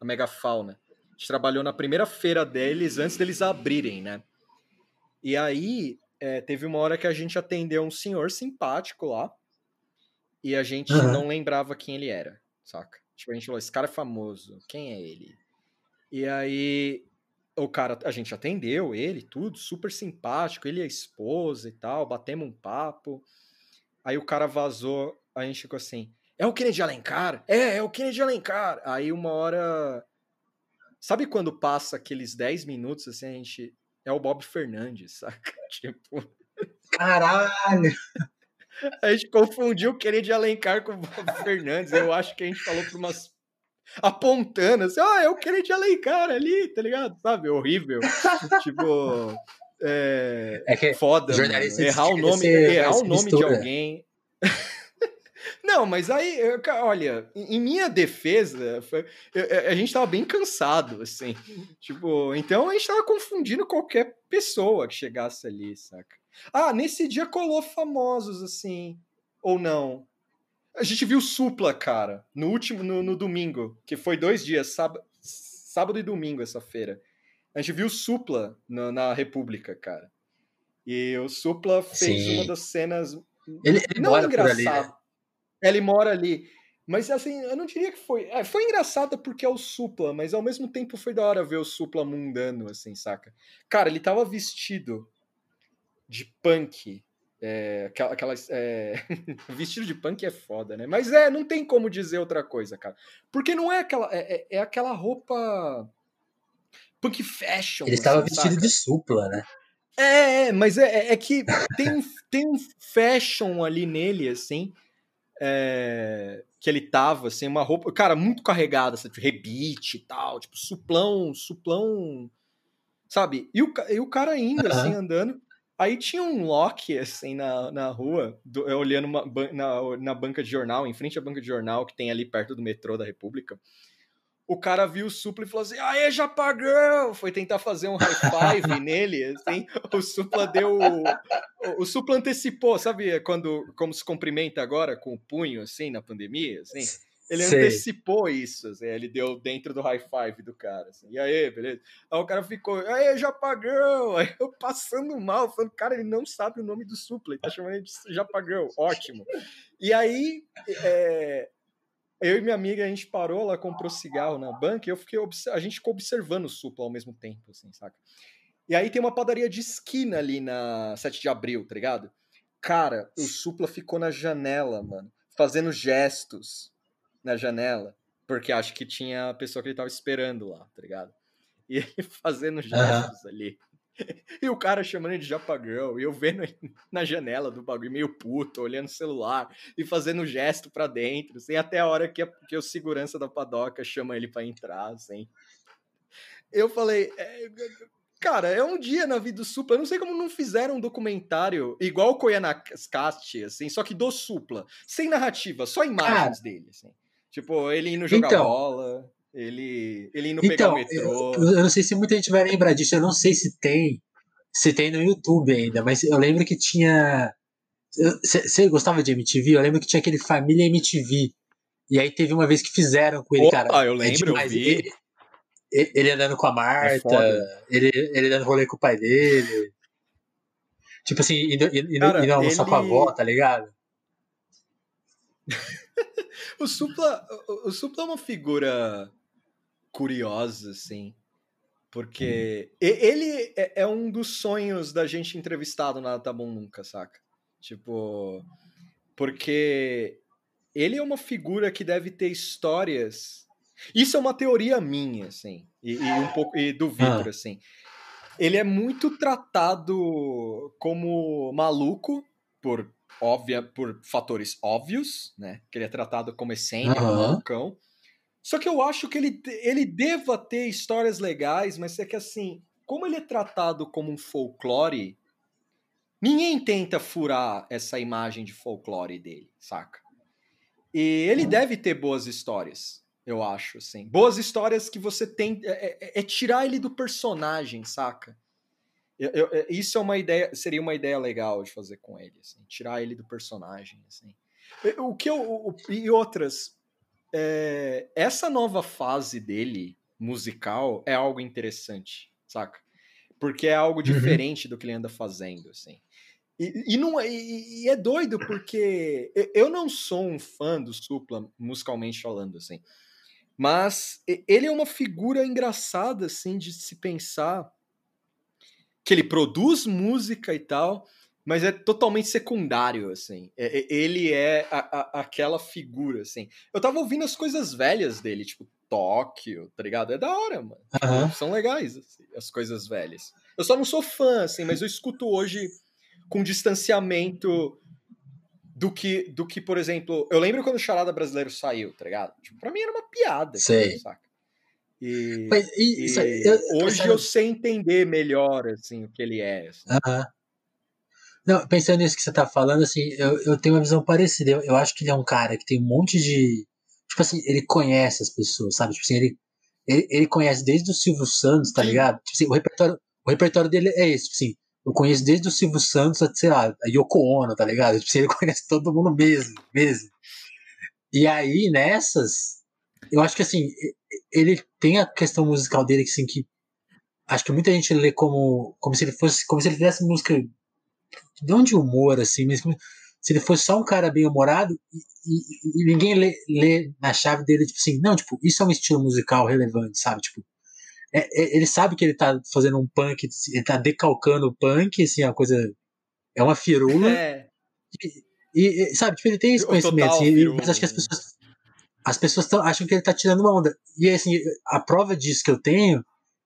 a Megafauna. A gente trabalhou na primeira feira deles antes deles abrirem, né? E aí é, teve uma hora que a gente atendeu um senhor simpático lá e a gente uhum. não lembrava quem ele era, saca? Tipo, a gente falou, esse cara é famoso, quem é ele? E aí o cara, a gente atendeu ele, tudo, super simpático, ele e a esposa e tal, batemos um papo. Aí o cara vazou, a gente ficou assim, é o Kennedy Alencar? É, é o Kennedy Alencar. Aí uma hora sabe quando passa aqueles 10 minutos, assim, a gente. É o Bob Fernandes, saca? Tipo. Caralho! A gente confundiu o Kennedy Alencar com o Bob Fernandes. Eu acho que a gente falou por umas. apontando assim, ah, é o Kennedy Alencar ali, tá ligado? Sabe? Horrível. tipo. É, é que foda, errar o nome, errar o nome de alguém. Não, mas aí, olha, em minha defesa, foi, a gente tava bem cansado, assim. Tipo, então a gente tava confundindo qualquer pessoa que chegasse ali, saca? Ah, nesse dia colou famosos, assim. Ou não. A gente viu Supla, cara, no último, no, no domingo, que foi dois dias, sábado, sábado e domingo essa feira. A gente viu Supla na, na República, cara. E o Supla fez Sim. uma das cenas. Ele, ele não engraçado. Ele mora ali. Mas assim, eu não diria que foi. É, foi engraçado porque é o Supla, mas ao mesmo tempo foi da hora ver o Supla mundano, assim, saca? Cara, ele tava vestido de punk. É, aquelas. É... vestido de punk é foda, né? Mas é, não tem como dizer outra coisa, cara. Porque não é aquela. É, é, é aquela roupa. Punk fashion. Ele estava assim, vestido saca? de supla, né? É, é mas é, é, é que tem tem um fashion ali nele, assim é, que ele tava, assim, uma roupa, cara, muito carregada? Tipo, rebite e tal, tipo, suplão, suplão, sabe? E o, e o cara ainda, assim, andando. Aí tinha um Loki, assim, na, na rua, do, olhando uma, na, na banca de jornal, em frente à banca de jornal que tem ali perto do metrô da República o cara viu o Supla e falou assim: Aê, Japagão! Foi tentar fazer um high five nele, assim. O Supla deu. O, o Supla antecipou, sabe quando como se cumprimenta agora com o punho, assim, na pandemia? Assim? Ele Sei. antecipou isso, assim, ele deu dentro do high five do cara. Assim, e aí, beleza? Aí o cara ficou, aê, Japagão! Aí eu passando mal, falando, cara, ele não sabe o nome do Supla, ele tá chamando ele de Japagão, ótimo. E aí, é, eu e minha amiga, a gente parou, ela comprou cigarro na banca e eu fiquei a gente ficou observando o Supla ao mesmo tempo, assim, saca? E aí tem uma padaria de esquina ali na 7 de abril, tá ligado? Cara, o Supla ficou na janela, mano, fazendo gestos na janela, porque acho que tinha a pessoa que ele tava esperando lá, tá ligado? E ele fazendo gestos uhum. ali. E o cara chamando ele de Japagão, e eu vendo na janela do bagulho meio puto, olhando o celular e fazendo gesto para dentro, assim, até a hora que, a, que o segurança da padoca chama ele para entrar, assim. Eu falei, é, cara, é um dia na vida do Supla, eu não sei como não fizeram um documentário igual o Koyanakast, assim, só que do Supla, sem narrativa, só imagens dele, assim. Tipo, ele indo jogar então, bola ele, ele indo então, pegar o metrô. Eu, eu, não sei se muita gente vai lembrar disso, eu não sei se tem. Se tem no YouTube ainda, mas eu lembro que tinha. Você gostava de MTV? Eu lembro que tinha aquele Família MTV. E aí teve uma vez que fizeram com ele, Opa, cara. eu é lembro, é eu vi. Ele, ele, andando com a Marta, é ele, ele dando rolê com o pai dele. Tipo assim, indo, indo, cara, indo almoçar ele... com a avó, tá ligado? o Supla, o, o Supla é uma figura curiosa, assim. Porque hum. ele é, é, um dos sonhos da gente entrevistado na Tá Bom Nunca, saca? Tipo. Porque ele é uma figura que deve ter histórias. Isso é uma teoria minha, assim. E, e um pouco. E do Victor, ah. assim. Ele é muito tratado como maluco por óbvia por fatores óbvios, né? Que ele é tratado como excêntrico, uhum. malucão. Só que eu acho que ele, ele deva ter histórias legais, mas é que assim, como ele é tratado como um folclore, ninguém tenta furar essa imagem de folclore dele, saca? E ele hum. deve ter boas histórias, eu acho, assim. Boas histórias que você tem. É, é, é tirar ele do personagem, saca? Eu, eu, é, isso é uma ideia, seria uma ideia legal de fazer com ele, assim, tirar ele do personagem, assim. O que eu, o, e outras, é, essa nova fase dele, musical, é algo interessante, saca? Porque é algo uhum. diferente uhum. do que ele anda fazendo, assim. E, e não, é, e, e, é doido porque eu não sou um fã do Supla, musicalmente falando, assim. Mas ele é uma figura engraçada, assim, de se pensar que ele produz música e tal, mas é totalmente secundário, assim. É, é, ele é a, a, aquela figura, assim. Eu tava ouvindo as coisas velhas dele, tipo, Tóquio, tá ligado? É da hora, mano. Uhum. São legais assim, as coisas velhas. Eu só não sou fã, assim, mas eu escuto hoje com distanciamento do que, do que, por exemplo, eu lembro quando o Charada Brasileiro saiu, tá ligado? Tipo, pra mim era uma piada. Sei. saca? E, Mas, e, e isso eu- hoje eu sei entender melhor, assim, o que ele é. assim. Aham. Não, pensando nisso que você tá falando, assim, eu, eu tenho uma visão parecida. Eu, eu acho que ele é um cara que tem um monte de. Tipo assim, ele conhece as pessoas, sabe? Tipo assim, ele, ele, ele conhece desde o Silvio Santos, tá Sim. ligado? Tipo assim, o repertório, o repertório dele é esse, tipo assim. Eu conheço desde o Silvio Santos, até, sei lá, a Yoko Ono, tá ligado? Tipo assim, ele conhece todo mundo mesmo, mesmo. E aí, nessas, eu acho que assim, ele tem a questão musical dele, que assim, que acho que muita gente lê como, como se ele fosse, como se ele fizesse música não de humor, assim, mas se ele fosse só um cara bem humorado e, e- e ninguém lê, lê na chave dele, tipo assim, não, tipo, isso é um estilo musical relevante, sabe? Tipo, é- é- ele sabe que ele tá fazendo um punk, ele tá decalcando o punk, assim, é uma coisa. É uma firula. É, E, e, sabe, tipo, ele tem esse conhecimento, assim, firula, mas acho que as pessoas. As pessoas tão, acham que ele tá tirando uma onda. E assim, a prova disso que eu tenho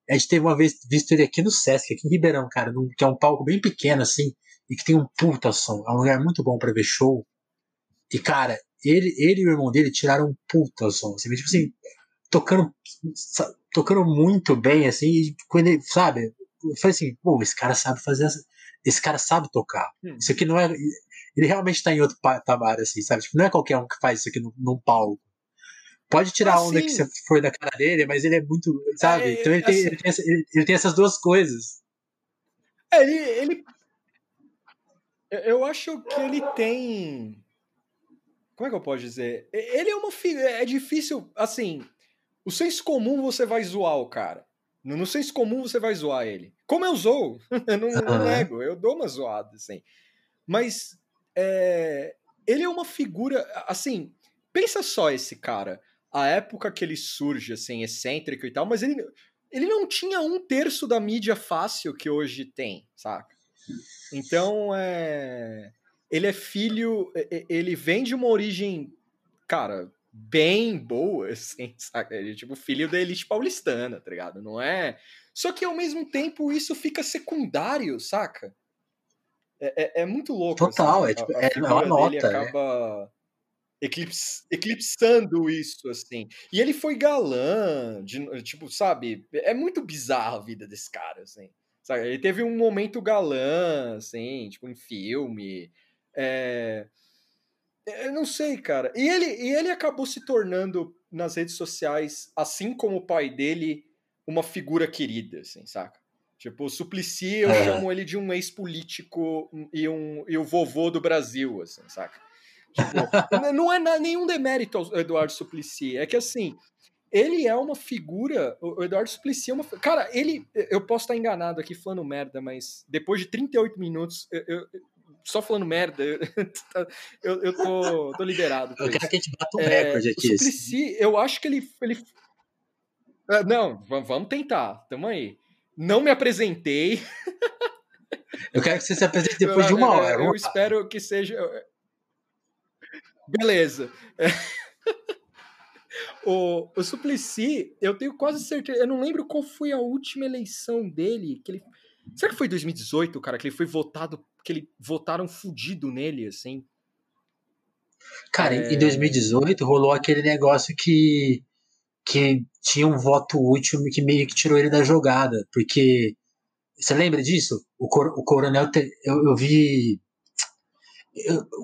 é de ter uma vez visto ele aqui no Sesc, aqui em Ribeirão, cara, num- que é um palco bem pequeno, assim, e que tem um puta som. É um lugar muito bom pra ver show. E, cara, ele, ele e o irmão dele tiraram um puta som. Assim, tipo assim, tocando, tocando muito bem, assim, e quando ele, sabe? Eu falei assim, pô, esse cara sabe fazer essa, esse cara sabe tocar. Hum. Isso aqui não é. Ele realmente tá em outro patamar, assim, sabe? Tipo, não é qualquer um que faz isso aqui num, num palco. Pode tirar Ah, a onda sim. que você for da cara dele, mas ele é muito. Sabe? É, então ele tem, assim- ele, tem essa- ele- ele tem essas duas coisas. É, ele, ele. Eu- acho que ele tem. Como é que eu posso dizer? Ele é uma figura. É difícil. Assim, o senso comum você vai zoar o cara. No, no senso comum você vai zoar ele. Como eu zoo. eu não, não nego, eu dou uma zoada, assim. Mas. é, ele é uma figura. Assim, pensa só esse cara. A época que ele surge, assim, excêntrico e tal, mas ele, ele não tinha um terço da mídia fácil que hoje tem, saca? Então, é. Ele é filho. Ele vem de uma origem, cara, bem boa, assim, saca? Ele é tipo filho da elite paulistana, tá ligado? Não é. Só que ao mesmo tempo isso fica secundário, saca? É, é- é muito louco. Total, assim, é tipo, a, a é figura uma nota, né? acaba eclips- eclipsando isso, assim. E ele foi galã, de- tipo, sabe? É muito bizarro a vida desse cara, assim. Sabe? Ele teve um momento galã, assim, tipo, em filme. É... Eu não sei, cara. E ele, e ele acabou se tornando, nas redes sociais, assim como o pai dele, uma figura querida, assim, saca? Tipo, o Suplicy, eu É. chamo ele de um ex-político e, um, e o vovô do Brasil, assim, saca? Tipo, não é nenhum demérito ao Eduardo Suplicy, é que assim, ele é uma figura, o o Eduardo Suplicy é uma. Cara, ele. Eu posso estar enganado aqui falando merda, mas depois de 38 minutos, eu, eu- só falando merda, eu, eu, tô, tô liberado. Eu quero que a gente bata um É, recorde o aqui. assim. Suplicy, eu acho que ele. ele... Ah, não, va- vamos tentar, tamo aí. Não me apresentei. Eu quero que você se apresente depois de uma eu- hora. Eu, espero que seja. Beleza. É. O, o Suplicy, eu tenho quase certeza. Eu não lembro qual foi a última eleição dele. Que ele, será que foi 2018, cara? Que ele foi votado. Que ele votaram fudido nele, assim. Cara, É. em 2018 rolou aquele negócio que, que tinha um voto útil que meio que tirou ele da jogada. Porque. Você lembra disso? O, cor- o coronel. te- eu, eu vi.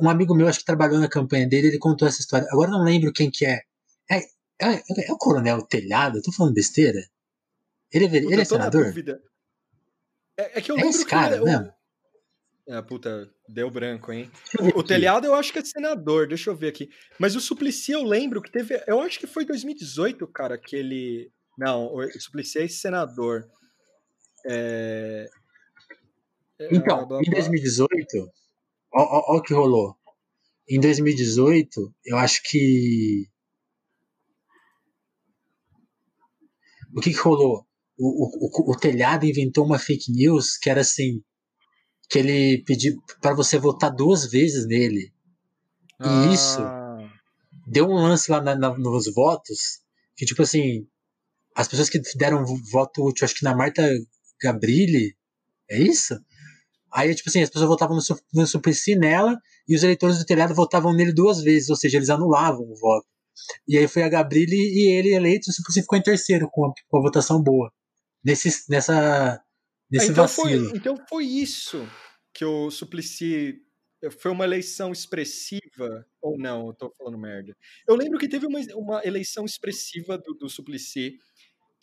um amigo meu, acho que trabalhou na campanha dele, ele contou essa história. Agora eu não lembro quem que é. É, é, é o coronel Telhado? Eu tô falando besteira? Ele é, Puta, ele é senador? É, é que eu É lembro esse que cara o- mesmo? Ah, puta, deu branco, hein? O telhado eu acho que é senador, deixa eu ver aqui. Mas o Suplicy eu lembro que teve. Eu acho que foi 2018, cara, que ele. Não, o Suplicy é senador. É... é, Então, blá, blá, em blá. 2018, ó, ó, ó o que rolou. Em 2018, eu acho que. O que, que rolou? O, o, o, o telhado inventou uma fake news que era assim: que ele pediu para você votar duas vezes nele. E isso Ah, deu um lance lá na- na- nos votos que, tipo assim, as pessoas que deram voto útil, acho que na Marta Gabrilli, é isso? Aí, tipo assim, as pessoas votavam no, no Suplicy nela e os eleitores do telhado votavam nele duas vezes, ou seja, eles anulavam o voto. E aí foi a Gabrilli e ele eleito, Suplicy ficou em terceiro, com a, com a votação boa. Nesse, nessa, nesse então vacilo. Foi, então foi isso que o Suplicy foi uma eleição expressiva ou não? Eu tô falando merda. Eu lembro que teve uma, uma eleição expressiva do, do Suplicy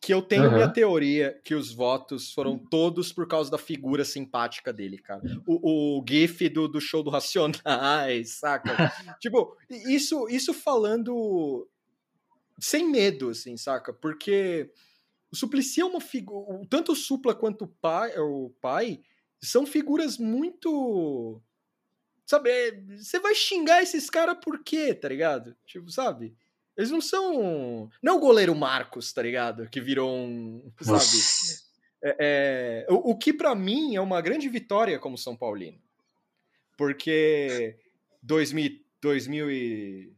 que eu tenho uhum. minha teoria que os votos foram todos por causa da figura simpática dele, cara. O, o gif do, do show do Racionais, saca? tipo, isso, isso falando sem medo, assim, saca? Porque o Suplicy é uma figura... Tanto o Supla quanto o pai, o pai são figuras muito... Sabe, é, você vai xingar esses caras por quê, tá ligado? Tipo, sabe? Eles não são. Não o goleiro Marcos, tá ligado? Que virou um. Sabe? É, é... O, o, que para mim é uma grande vitória como São Paulino. Porque 2000, 2000 e.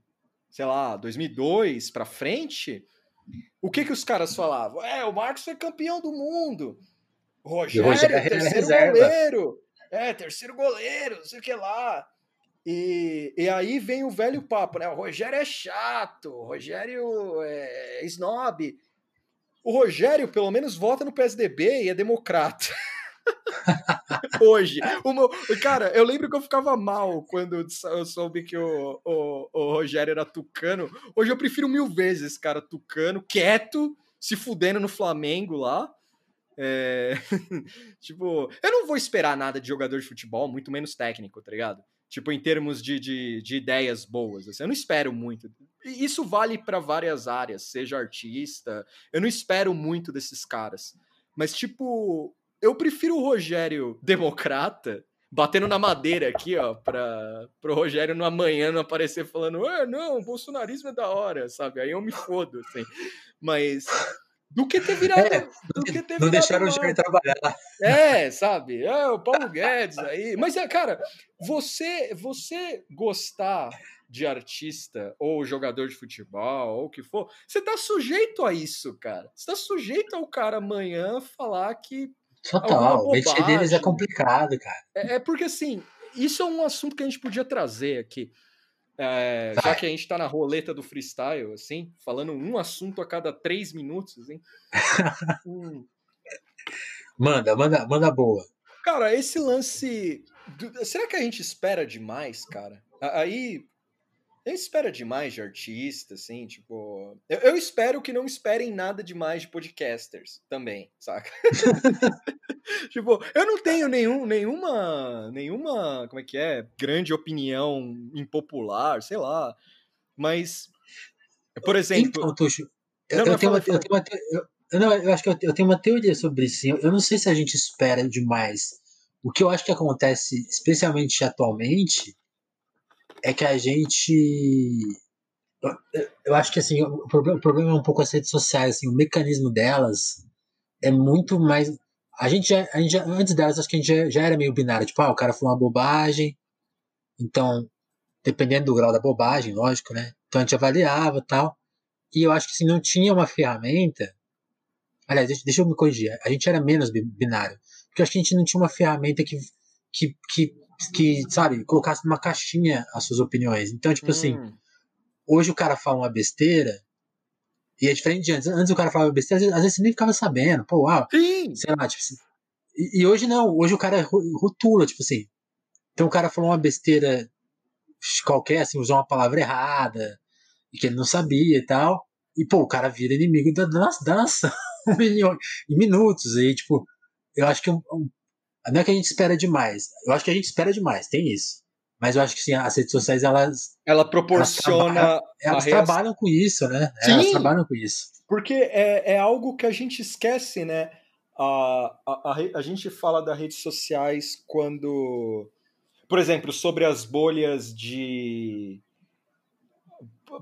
sei lá, 2002 pra frente. O que que os caras falavam? É, o Marcos foi campeão do mundo. O Rogério, Rogério é terceiro goleiro. É, terceiro goleiro, não sei o que lá. E, e aí vem o velho papo, né? O Rogério é chato, o Rogério é snob. O Rogério, pelo menos, vota no PSDB e é democrata. Hoje. O. Cara, eu lembro que eu ficava mal quando eu soube que o, o, o Rogério era tucano. Hoje eu prefiro mil vezes esse cara tucano, quieto, se fudendo no Flamengo lá. É... tipo, eu não vou esperar nada de jogador de futebol, muito menos técnico, tá ligado? Tipo, em termos de, de, de ideias boas. Assim, eu não espero muito. Isso vale para várias áreas, seja artista. Eu não espero muito desses caras. Mas, tipo, eu prefiro o Rogério democrata, batendo na madeira aqui, ó, para o Rogério no amanhã não aparecer falando, ah, não, bolsonarismo é da hora, sabe? Aí eu me fodo, assim. Mas do que ter virado. É, do que ter não deixaram o Jair trabalhar. É, sabe? É, o Paulo Guedes aí. Mas, é, cara, você, você gostar de artista ou jogador de futebol ou o que for, você tá sujeito a isso, cara. Você tá sujeito ao cara amanhã falar que. Total, o mexer deles é complicado, cara. É, é porque assim, isso é um assunto que a gente podia trazer aqui. É, já que a gente tá na roleta do freestyle, assim, falando um assunto a cada três minutos, assim. hum. Manda, manda, manda boa. Cara, esse lance. Do... Será que a gente espera demais, cara? Aí eu espero demais de artista, assim, tipo. Eu, eu, espero que não esperem nada demais de podcasters também, saca? tipo, eu não tenho nenhum, nenhuma. nenhuma. Como é que é? Grande opinião impopular, sei lá. Mas. Por exemplo. Então, Tuxo, eu, eu, tenho uma, eu, tenho uma, eu, não, eu acho que eu, tenho uma teoria sobre isso. Eu não sei se a gente espera demais. O que eu acho que acontece, especialmente atualmente, é que a gente. Eu acho que assim, o problema, o problema é um pouco as redes sociais, assim, o mecanismo delas é muito mais. A gente já, a gente já antes delas, acho que a gente já, já era meio binário, tipo, ah, o cara falou uma bobagem, então, dependendo do grau da bobagem, lógico, né? Então a gente avaliava tal. E eu acho que assim, não tinha uma ferramenta. Aliás, deixa, deixa eu me corrigir. A gente era menos binário. Porque eu acho que a gente não tinha uma ferramenta que, que, que que, sabe, colocasse numa caixinha as suas opiniões. Então, tipo assim, hum. assim, hoje o cara fala uma besteira, e é diferente de antes. Antes o cara falava besteira, às vezes, às vezes você nem ficava sabendo. Pô, uau, Sim. sei lá, tipo assim. E, e, hoje não, hoje o cara rotula, tipo assim. Então o cara falou uma besteira qualquer, assim, usou uma palavra errada, e que ele não sabia e tal. E, pô, o cara vira inimigo da, da, da nação em minutos. Aí, tipo, eu acho que um, um não é que a gente espera demais. Eu acho que a gente espera demais, tem isso. Mas eu acho que sim, as redes sociais, elas. Ela proporciona. Elas, elas trabalham com isso, né? Sim, elas trabalham com isso. Porque é, é algo que a gente esquece, né? A, a, a, a gente fala das redes sociais quando. Por exemplo, sobre as bolhas de.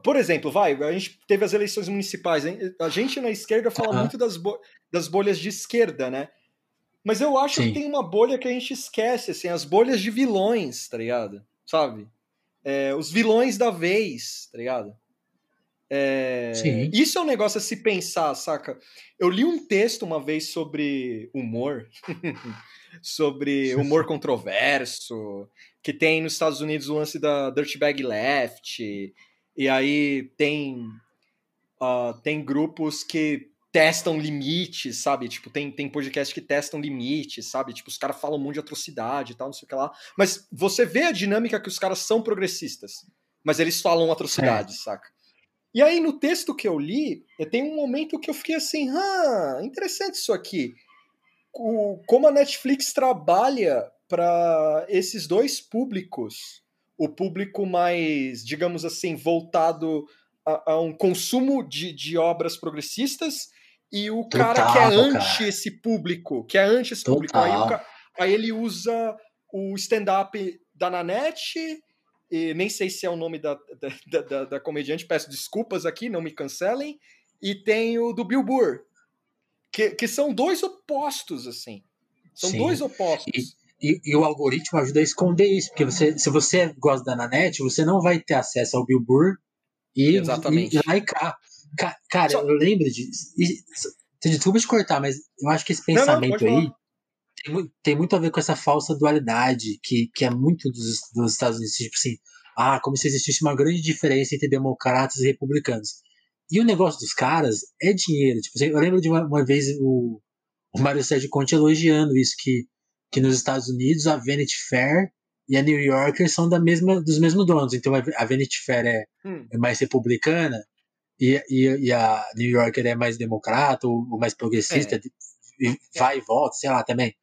Por exemplo, vai, a gente teve as eleições municipais. A gente na esquerda fala uhum. muito das, bo das bolhas de esquerda, né? Mas eu acho Sim. que tem uma bolha que a gente esquece, assim, as bolhas de vilões, tá ligado? Sabe? É, os vilões da vez, tá ligado? É... Isso é um negócio a se pensar, saca? Eu li um texto uma vez sobre humor, sobre humor controverso, que tem nos Estados Unidos o lance da Dirtbag Left, e aí tem, uh, tem grupos que testam limites, sabe? Tipo, tem, tem podcast que testam limites, sabe? Tipo, os caras falam um monte de atrocidade e tal, não sei o que lá. Mas você vê a dinâmica que os caras são progressiss, mas eles falam atrocidades, é. saca? E aí, no texto que eu li, tem um momento que eu fiquei assim, ah, interessante isso aqui. O, como a Netflix trabalha para esses dois públicos, o público mais, digamos assim, voltado a, a um consumo de, de obras progressistas e o Total, cara que é anti cara. esse público, que é anti esse Total. público. Aí, aí, ele usa o stand-up da Nanette, e nem sei se é o nome da, da, da, da, comediante, peço desculpas aqui, não me cancelem, e tem o do Bill Burr, que, que são dois opostos, assim. São Sim. dois opostos. E, e, e, o algoritmo ajuda a esconder isso, porque você, se você gosta da Nanette, você não vai ter acesso ao Bill Burr e, Exatamente. e, e e cá. Cara, Só... eu lembro de. Desculpa te cortar, mas eu acho que esse pensamento não, não, aí tem, tem, muito a ver com essa falsa dualidade que, que é muito dos, dos Estados Unidos. Tipo assim, ah, como se existisse uma grande diferença entre democratas e republicanos. E o negócio dos caras é dinheiro. Tipo, eu lembro de uma, uma vez o, o Mário Sérgio Conte elogiando isso, que, que nos Estados Unidos a Vanity Fair e a New Yorker são da mesma, dos mesmos donos. Então a Vanity Fair é, hum. é mais republicana e, e, e, a New Yorker é mais democrata ou, ou mais progressista, é. e vai e volta, sei lá, também.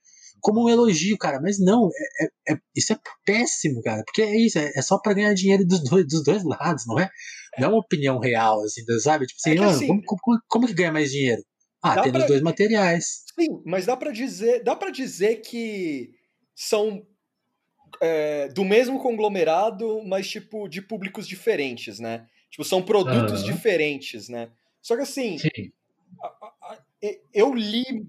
Como um elogio, cara, mas não, é, é, é isso é péssimo, cara, porque é isso, é, é só para ganhar dinheiro dos dois, dos dois lados, não é? Não é uma opinião real, assim, sabe? Tipo assim, mano, assim, como, como, como, que ganha mais dinheiro? Ah, tem os dois materiais. Sim, mas dá para dizer, dá para dizer que são é, do mesmo conglomerado, mas tipo de públicos diferentes, né? Tipo, são produtos uhum. diferentes, né? Só que assim, a, a, eu li.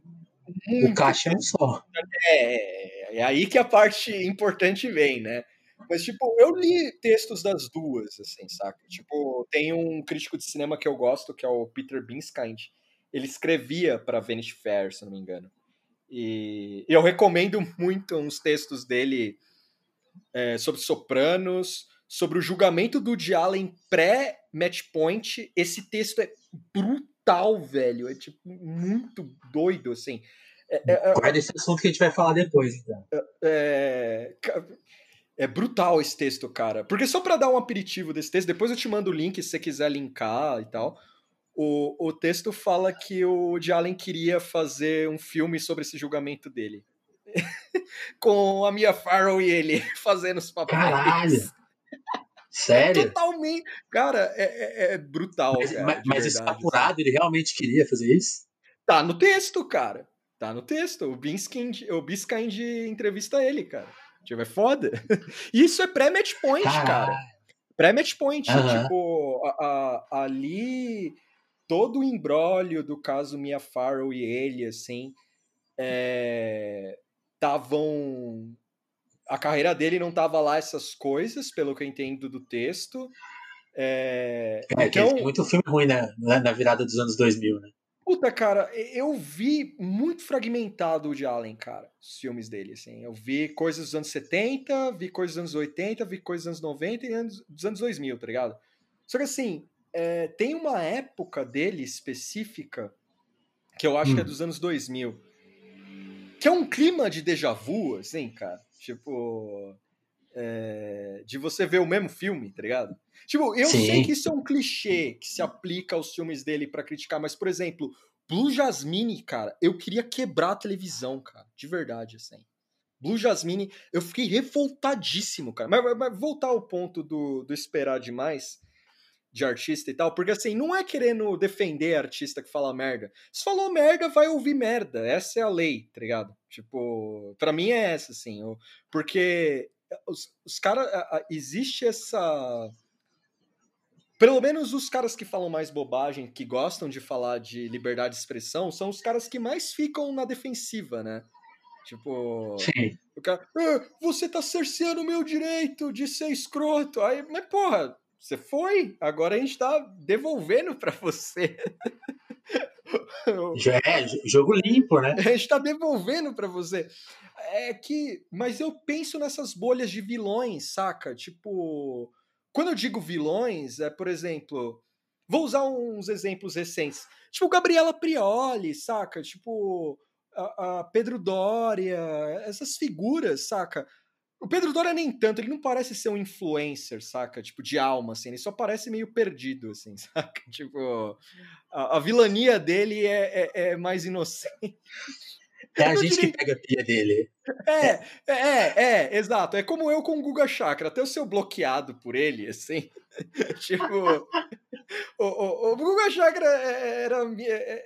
Muito o caixa é um só. É, é, é aí que a parte importante vem, né? Mas, tipo, eu li textos das duas, assim, saca? Tipo, tem um crítico de cinema que eu gosto, que é o Peter Binskind. Ele escrevia para Vanity Fair, se não me engano. E eu recomendo muito uns textos dele é, sobre Sopranos, sobre o julgamento do Allen pré-match point. Esse texto é brutal, velho. É tipo muito doido, assim. É, é, é Guarda esse assunto que a gente vai falar depois, então. É, é, é brutal esse texto, cara. Porque só para dar um aperitivo desse texto, depois eu te mando o link se você quiser linkar e tal. O, o texto fala que o Allen queria fazer um filme sobre esse julgamento dele. Com a Mia Farrow e ele fazendo os papéis. Caralho! Sério? Totalmente. Cara, é, é, é brutal. Mas, cara, mas, mas esse apurado, ele realmente queria fazer isso? Tá no texto, cara. Tá no texto. O Biskind, o Biskind entrevista ele, cara. Tipo, é foda. Isso é pré-match point, Caralho. cara. Pré-match point. Uhum. Tipo, a, a, ali todo o embrólio do caso Mia Farrow e ele, assim, estavam é, a carreira dele não tava lá essas coisas, pelo que eu entendo do texto. É, é então, muito filme ruim né, na virada dos anos 2000, né? Puta, cara, eu vi muito fragmentado o de Allen, cara, os filmes dele, assim. Eu vi coisas dos anos 70, vi coisas dos anos 80, vi coisas dos anos 90 e anos, dos anos 2000, tá ligado? Só que, assim, é, tem uma época dele específica que eu acho hum. que é hum. dos anos 2000, que é um clima de déjà vu, assim, cara. Tipo. É, de você ver o mesmo filme, tá ligado? Tipo, eu Sim. sei que isso é um clichê que se aplica aos filmes dele para criticar, mas, por exemplo, Blue Jasmine, cara, eu queria quebrar a televisão, cara, de verdade, assim. Blue Jasmine, eu fiquei revoltadíssimo, cara. Mas, mas voltar ao ponto do, do esperar demais de artista e tal, porque assim, não é querendo defender artista que fala merda. Se falou merda, vai ouvir merda. Essa é a lei, tá ligado? Tipo, pra mim é essa, assim. Porque os, os caras. Existe essa. Pelo menos os caras que falam mais bobagem, que gostam de falar de liberdade de expressão, são os caras que mais ficam na defensiva, né? Tipo, Sim. o cara, ah, você tá cerceando o meu direito de ser escroto. Aí, mas porra, Você foi, agora a gente tá devolvendo para você. É jogo limpo, né? A gente tá devolvendo para você. É que, mas eu penso nessas bolhas de vilões, saca? Tipo, quando eu digo vilões, é, por exemplo, vou usar uns exemplos recentes. Tipo, Gabriela Prioli, saca? Tipo, a, a Pedro Doria, essas figuras, saca? O Pedro Dória nem tanto, ele não parece ser um influencer, saca? Tipo, de alma, assim, ele só parece meio perdido, assim, saca? Tipo, a, a vilania dele é, é, é mais inocente. É a gente diria... que pega a pia dele. É, é, é, é, exato. É como eu com o Guga Chakra. Até eu ser bloqueado por ele, assim. tipo. o, o, o Guga Chakra era,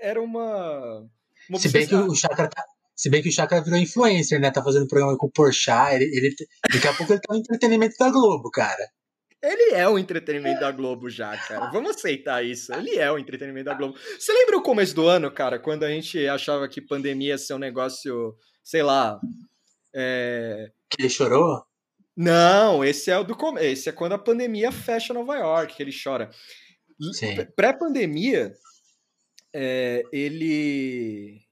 era uma. uma Se bem que o Chakra tá, se bem que o Chakra virou influencer, né? Tá fazendo programa com o Porchat. Ele, ele, daqui a pouco ele tá no entretenimento da Globo, cara. Ele é o entretenimento da Globo já, cara. Vamos aceitar isso. Ele é o entretenimento da Globo. Você lembra o começo do ano, cara, quando a gente achava que pandemia ia ser um negócio, sei lá. É... Que ele chorou? Não, esse é o do começo. Esse é quando a pandemia fecha Nova York, que ele chora. Pré-pandemia, é, ele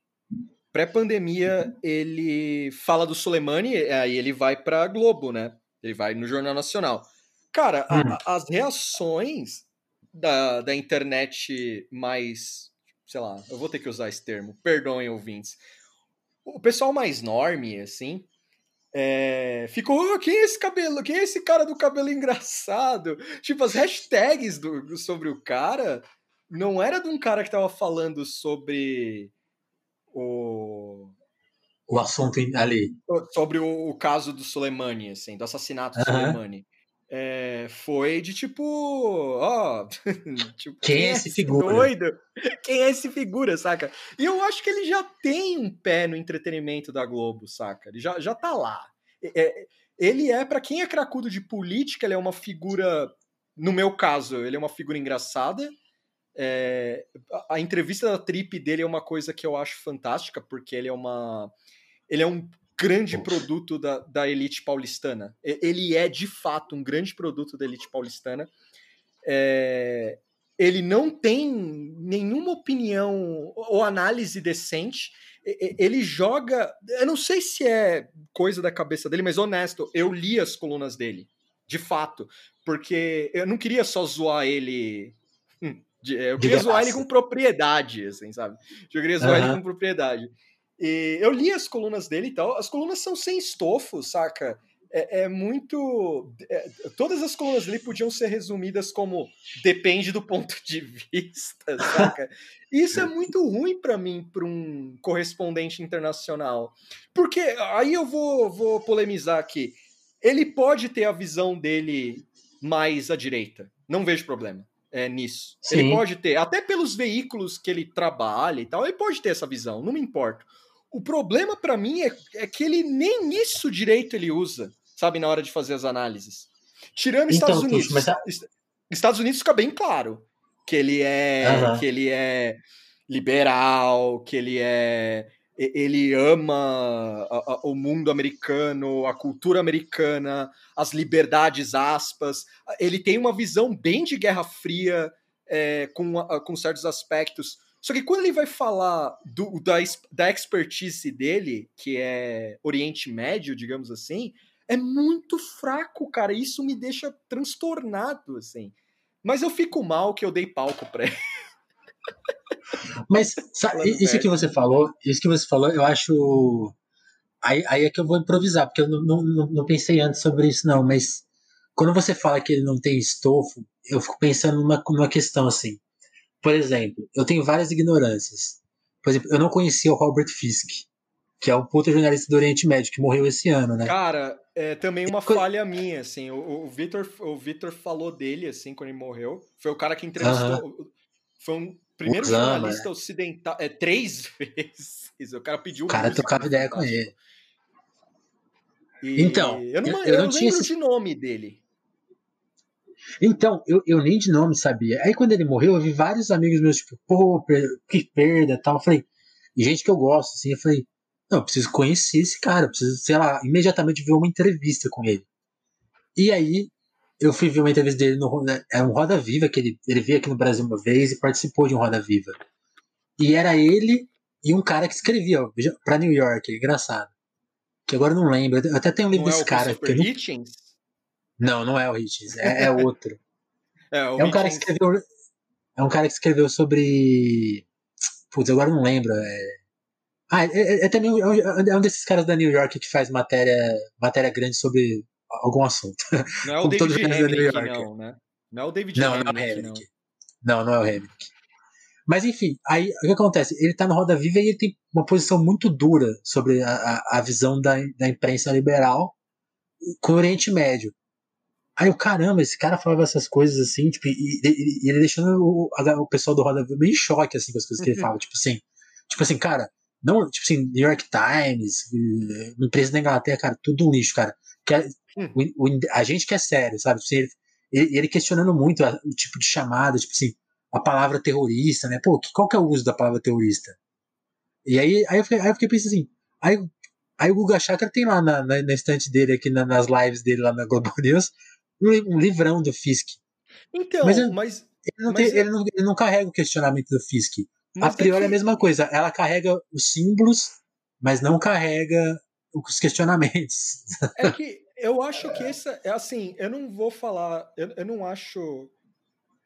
pré-pandemia, ele fala do Soleimani, aí ele vai pra Globo, né? Ele vai no Jornal Nacional. Cara, hum. a, as reações da, da internet mais. Sei lá, eu vou ter que usar esse termo, perdoem ouvintes. O pessoal mais norme, assim, é, ficou, oh, quem é esse cabelo? Quem é esse cara do cabelo engraçado? Tipo, as hashtags do, sobre o cara não era de um cara que tava falando sobre o. O assunto ali. Sobre o, o caso do Soleimani, assim, do assassinato do uhum. Soleimani. É, foi de tipo, ó, tipo, quem, quem, é esse figura? Doido? Quem é esse figura, saca? E eu acho que ele já tem um pé no entretenimento da Globo, saca? Ele já, já tá lá. É, ele é, para quem é cracudo de política, ele é uma figura, no meu caso, ele é uma figura engraçada, é, a, entrevista da Trip dele é uma coisa que eu acho fantástica, porque ele é uma. Ele é um grande produto da, da elite paulistana. Ele é, de fato, um grande produto da elite paulistana. É, ele não tem nenhuma opinião ou análise decente. Ele joga. Eu não sei se é coisa da cabeça dele, mas honesto, eu li as colunas dele. De fato. Porque eu não queria só zoar ele. Hum, é, eu queria zoar ele com propriedade, assim, sabe? Eu queria zoar uhum. ele com propriedade. E eu li as colunas dele e tal. As colunas são sem estofo, saca? É, é muito. É, todas as colunas dele podiam ser resumidas como depende do ponto de vista, saca? Isso é muito ruim para mim, para um correspondente internacional. Porque aí eu vou, vou polemizar aqui. Ele pode ter a visão dele mais à direita. Não vejo problema é, nisso. Sim. Ele pode ter, até pelos veículos que ele trabalha e tal, ele pode ter essa visão, não me importa. O problema para mim é, é, que ele nem isso direito ele usa, sabe, na hora de fazer as análises. Tirando então, Estados Unidos. Mas... Estados Unidos fica bem claro que ele é uhum. que ele é liberal, que ele é ele ama a, a, o mundo americano, a cultura americana, as liberdades aspas. Ele tem uma visão bem de Guerra Fria é, com, com certos aspectos. Só que quando ele vai falar do, da, da expertise dele, que é Oriente Médio, digamos assim, é muito fraco, cara. Isso me deixa transtornado, assim. Mas eu fico mal que eu dei palco pra ele. Mas sabe, isso que você falou, isso que você falou, eu acho. Aí, aí é que eu vou improvisar, porque eu não, não, não pensei antes sobre isso, não. Mas quando você fala que ele não tem estofo, eu fico pensando numa, numa questão assim. Por exemplo, eu tenho várias ignorâncias. Por exemplo, eu não conhecia o Robert Fisk, que é um puta jornalista do Oriente Médio, que morreu esse ano, né? Cara, é também uma falha minha, assim. O, o Victor, o Victor falou dele, assim, quando ele morreu. Foi o cara que entrevistou. Uh -huh. Foi um Primeiro Osama, jornalista né? ocidental. É três vezes. O cara pediu. O cara trocava ideia com ele. E então. Eu não, eu, eu não lembro esse... de nome dele. Então, eu, eu nem de nome sabia. Aí quando ele morreu, eu vi vários amigos meus, tipo, pô, que perda tal. Eu falei, gente que eu gosto, assim, eu falei, não, eu preciso conhecer esse cara, preciso, sei lá, imediatamente ver uma entrevista com ele. E aí, eu fui ver uma entrevista dele no é um Roda Viva que ele, ele veio aqui no Brasil uma vez e participou de um Roda Viva. E era ele e um cara que escrevia para New York, engraçado. Que agora eu não lembro. Eu até tenho um livro não é desse é cara. Que Hitchens? Não... não, não é o Hitchens, é, é outro. é, é, um Hitchens... cara que escreveu. É um cara que escreveu sobre. Putz, agora eu não lembro. É... Ah, é, é, é também um, é um desses caras da New York que faz matéria, matéria grande sobre algum assunto. Não é o David Hemmick, não, né? Não é o David não, Hemmick, não. É não. não, não é o Hemmick. Mas enfim, aí o que acontece? Ele tá no Roda Viva e ele tem uma posição muito dura sobre a, a, a visão da, da imprensa liberal com o Oriente Médio. Aí o caramba, esse cara falava essas coisas assim, tipo, e, e, e ele deixando o, o pessoal do Roda Viva meio em choque assim, com as coisas que ele uhum. fala. Tipo assim, tipo assim, cara, não, tipo assim, New York Times, empresa da Inglaterra, cara, tudo um lixo, cara. Que é, hum. o, o, a gente que é sério, sabe? Tipo assim, ele, ele, questionando muito o tipo de chamada, tipo assim, a palavra terrorista, né? Pô, qual que é o uso da palavra terrorista? E aí, aí, eu, fiquei, aí eu fiquei pensando assim, aí, aí o Guga Chakra tem lá na, na, na estante dele, aqui na, nas lives dele lá na Globo News, um, um livrão do Fisk. Então, mas, mas ele, não mas tem, ele, não, ele não carrega o questionamento do Fisk. Mas a priori é, que... é a mesma coisa, ela carrega os símbolos, mas não carrega os questionamentos. É que eu acho que essa é assim, eu não vou falar, eu, eu não acho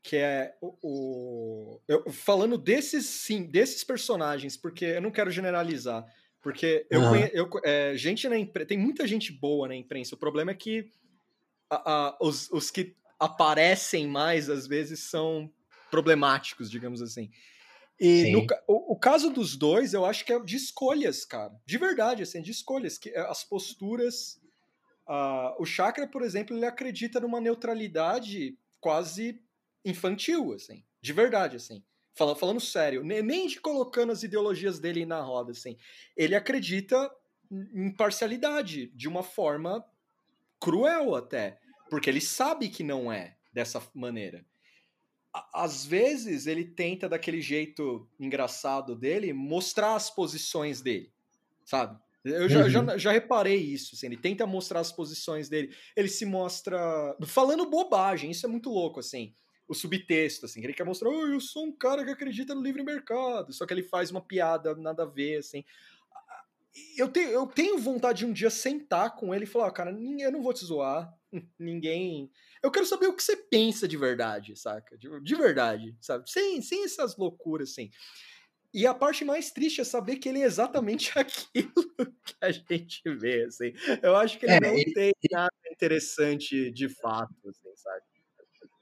que é o, o eu, falando desses sim, desses personagens, porque eu não quero generalizar, porque eu, uhum. conhe, eu é, gente na imprensa, tem muita gente boa na imprensa. O problema é que a, a, os, os que aparecem mais às vezes são problemáticos, digamos assim. E no, o, o, caso dos dois, eu acho que é de escolhas, cara. De verdade, assim, de escolhas. que é, As posturas. Uh, o Chakra, por exemplo, ele acredita numa neutralidade quase infantil, assim. De verdade, assim. Falando, falando sério. Nem de colocando as ideologias dele na roda, assim. Ele acredita em parcialidade, de uma forma cruel até. Porque ele sabe que não é dessa maneira. Às vezes ele tenta, daquele jeito engraçado dele, mostrar as posições dele, sabe? Eu já, uhum. já, já, reparei isso, assim, ele tenta mostrar as posições dele. Ele se mostra falando bobagem, isso é muito louco, assim o subtexto, assim, ele quer mostrar, oh, eu sou um cara que acredita no livre mercado, só que ele faz uma piada nada a ver, assim. Eu tenho, eu tenho vontade de um dia sentar com ele e falar, oh, cara, eu não vou te zoar, ninguém. Eu quero saber o que você pensa de verdade, saca? De, de verdade, sabe? Sem, sem essas loucuras, assim. E a parte mais triste é saber que ele é exatamente aquilo que a gente vê, assim. Eu acho que ele é, não ele, tem nada interessante de fato, assim, sabe?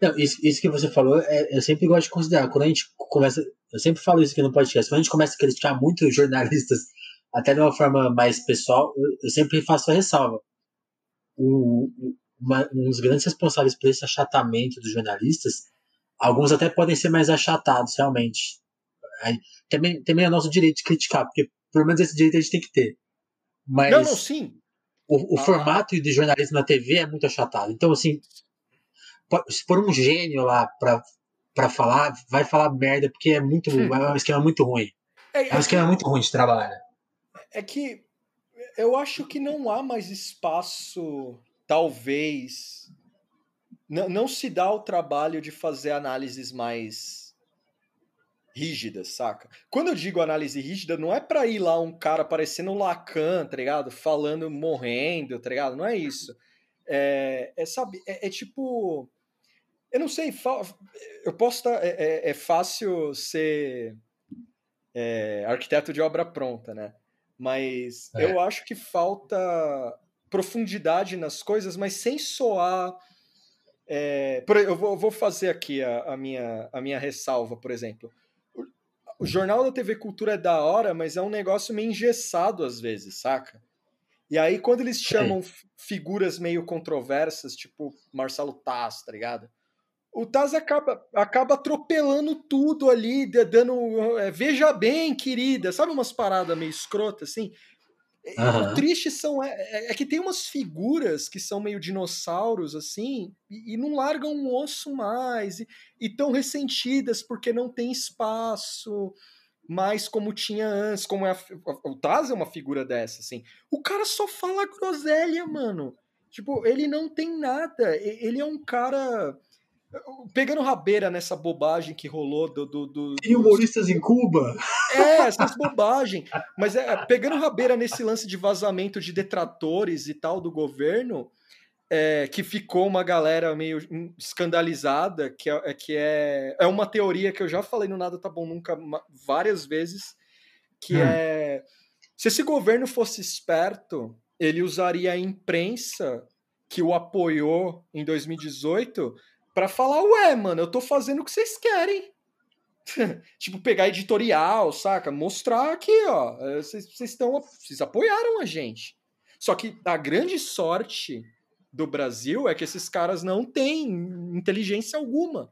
Não, isso, isso que você falou, é, eu sempre gosto de considerar. Quando a gente começa. Eu sempre falo isso aqui no podcast. Quando a gente começa a criticar muito jornalistas, até de uma forma mais pessoal, eu, eu sempre faço a ressalva. O, uma, um dos grandes responsáveis por esse achatamento dos jornalistas, alguns até podem ser mais achatados, realmente. Aí, também, também é nosso direito de criticar, porque pelo menos esse direito a gente tem que ter. Mas não, não, sim. O, o ah. formato de jornalismo na TV é muito achatado. Então, assim, se for um gênio lá pra, pra falar, vai falar merda, porque é muito. Hum. É um esquema muito ruim. É, é um esquema muito ruim de trabalho. É que eu acho que não há mais espaço, talvez. Não, não se dá o trabalho de fazer análises mais rígidas, saca? Quando eu digo análise rígida, não é pra ir lá um cara parecendo um Lacan, tá ligado? Falando, morrendo, tá ligado? Não é isso. É, é sabe, é, é tipo eu não sei, eu posso estar. É, é, é fácil ser é, arquiteto de obra pronta, né? Mas é. eu acho que falta profundidade nas coisas, mas sem soar. É, eu, vou, eu, vou, fazer aqui a, a, minha, a minha ressalva, por exemplo. O, o Jornal da TV Cultura é da hora, mas é um negócio meio engessado às vezes, saca? E aí, quando eles chamam figuras meio controversas, tipo Marcelo Taz, tá ligado? o Taz acaba, acaba atropelando tudo ali, dando. É, Veja bem, querida, sabe umas paradas meio escrotas assim? Uhum. O triste são, é, é, é, que tem umas figuras que são meio dinossauros, assim, e, e não largam um osso mais, e estão ressentidas porque não tem espaço mais como tinha antes, como é a, o Taz é uma figura dessa, assim. O cara só fala groselha, mano. Tipo, ele não tem nada. Ele é um cara pegando rabeira nessa bobagem que rolou do. do, do Tem humoristas em Cuba? É, essas bobagens. Mas é, pegando rabeira nesse lance de vazamento de detratores e tal do governo, é, que ficou uma galera meio escandalizada, que, é, que é, é uma teoria que eu já falei no Nada Tá Bom Nunca várias vezes, que hum. é. Se esse governo fosse esperto, ele usaria a imprensa que o apoiou em 2018 para falar, ué, mano, eu tô fazendo o que vocês querem. tipo, pegar editorial, saca? Mostrar aqui, ó, eh, vocês estão, vocês apoiaram a gente. Só que a grande sorte do Brasil é que esses caras não têm inteligência alguma.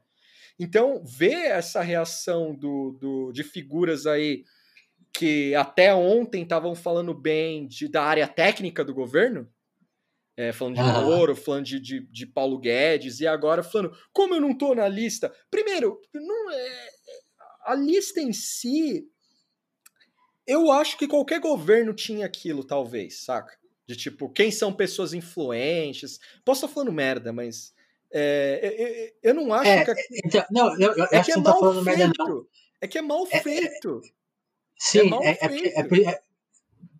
Então, ver essa reação do, do, de figuras aí que até ontem estavam falando bem de, da área técnica do governo, é, falando de ah. Moro, falando de, de, de, Paulo Guedes, e agora falando, como eu não tô na lista? Primeiro, não é, a lista em si, eu acho que qualquer governo tinha aquilo, talvez, saca? De tipo, quem são pessoas influentes. Posso estar falando merda, mas. É, eu, eu, não acho é, que. Então, não, eu, eu é que, é mal tá feito. Merda, é que é mal é, é, feito. sim, é, é,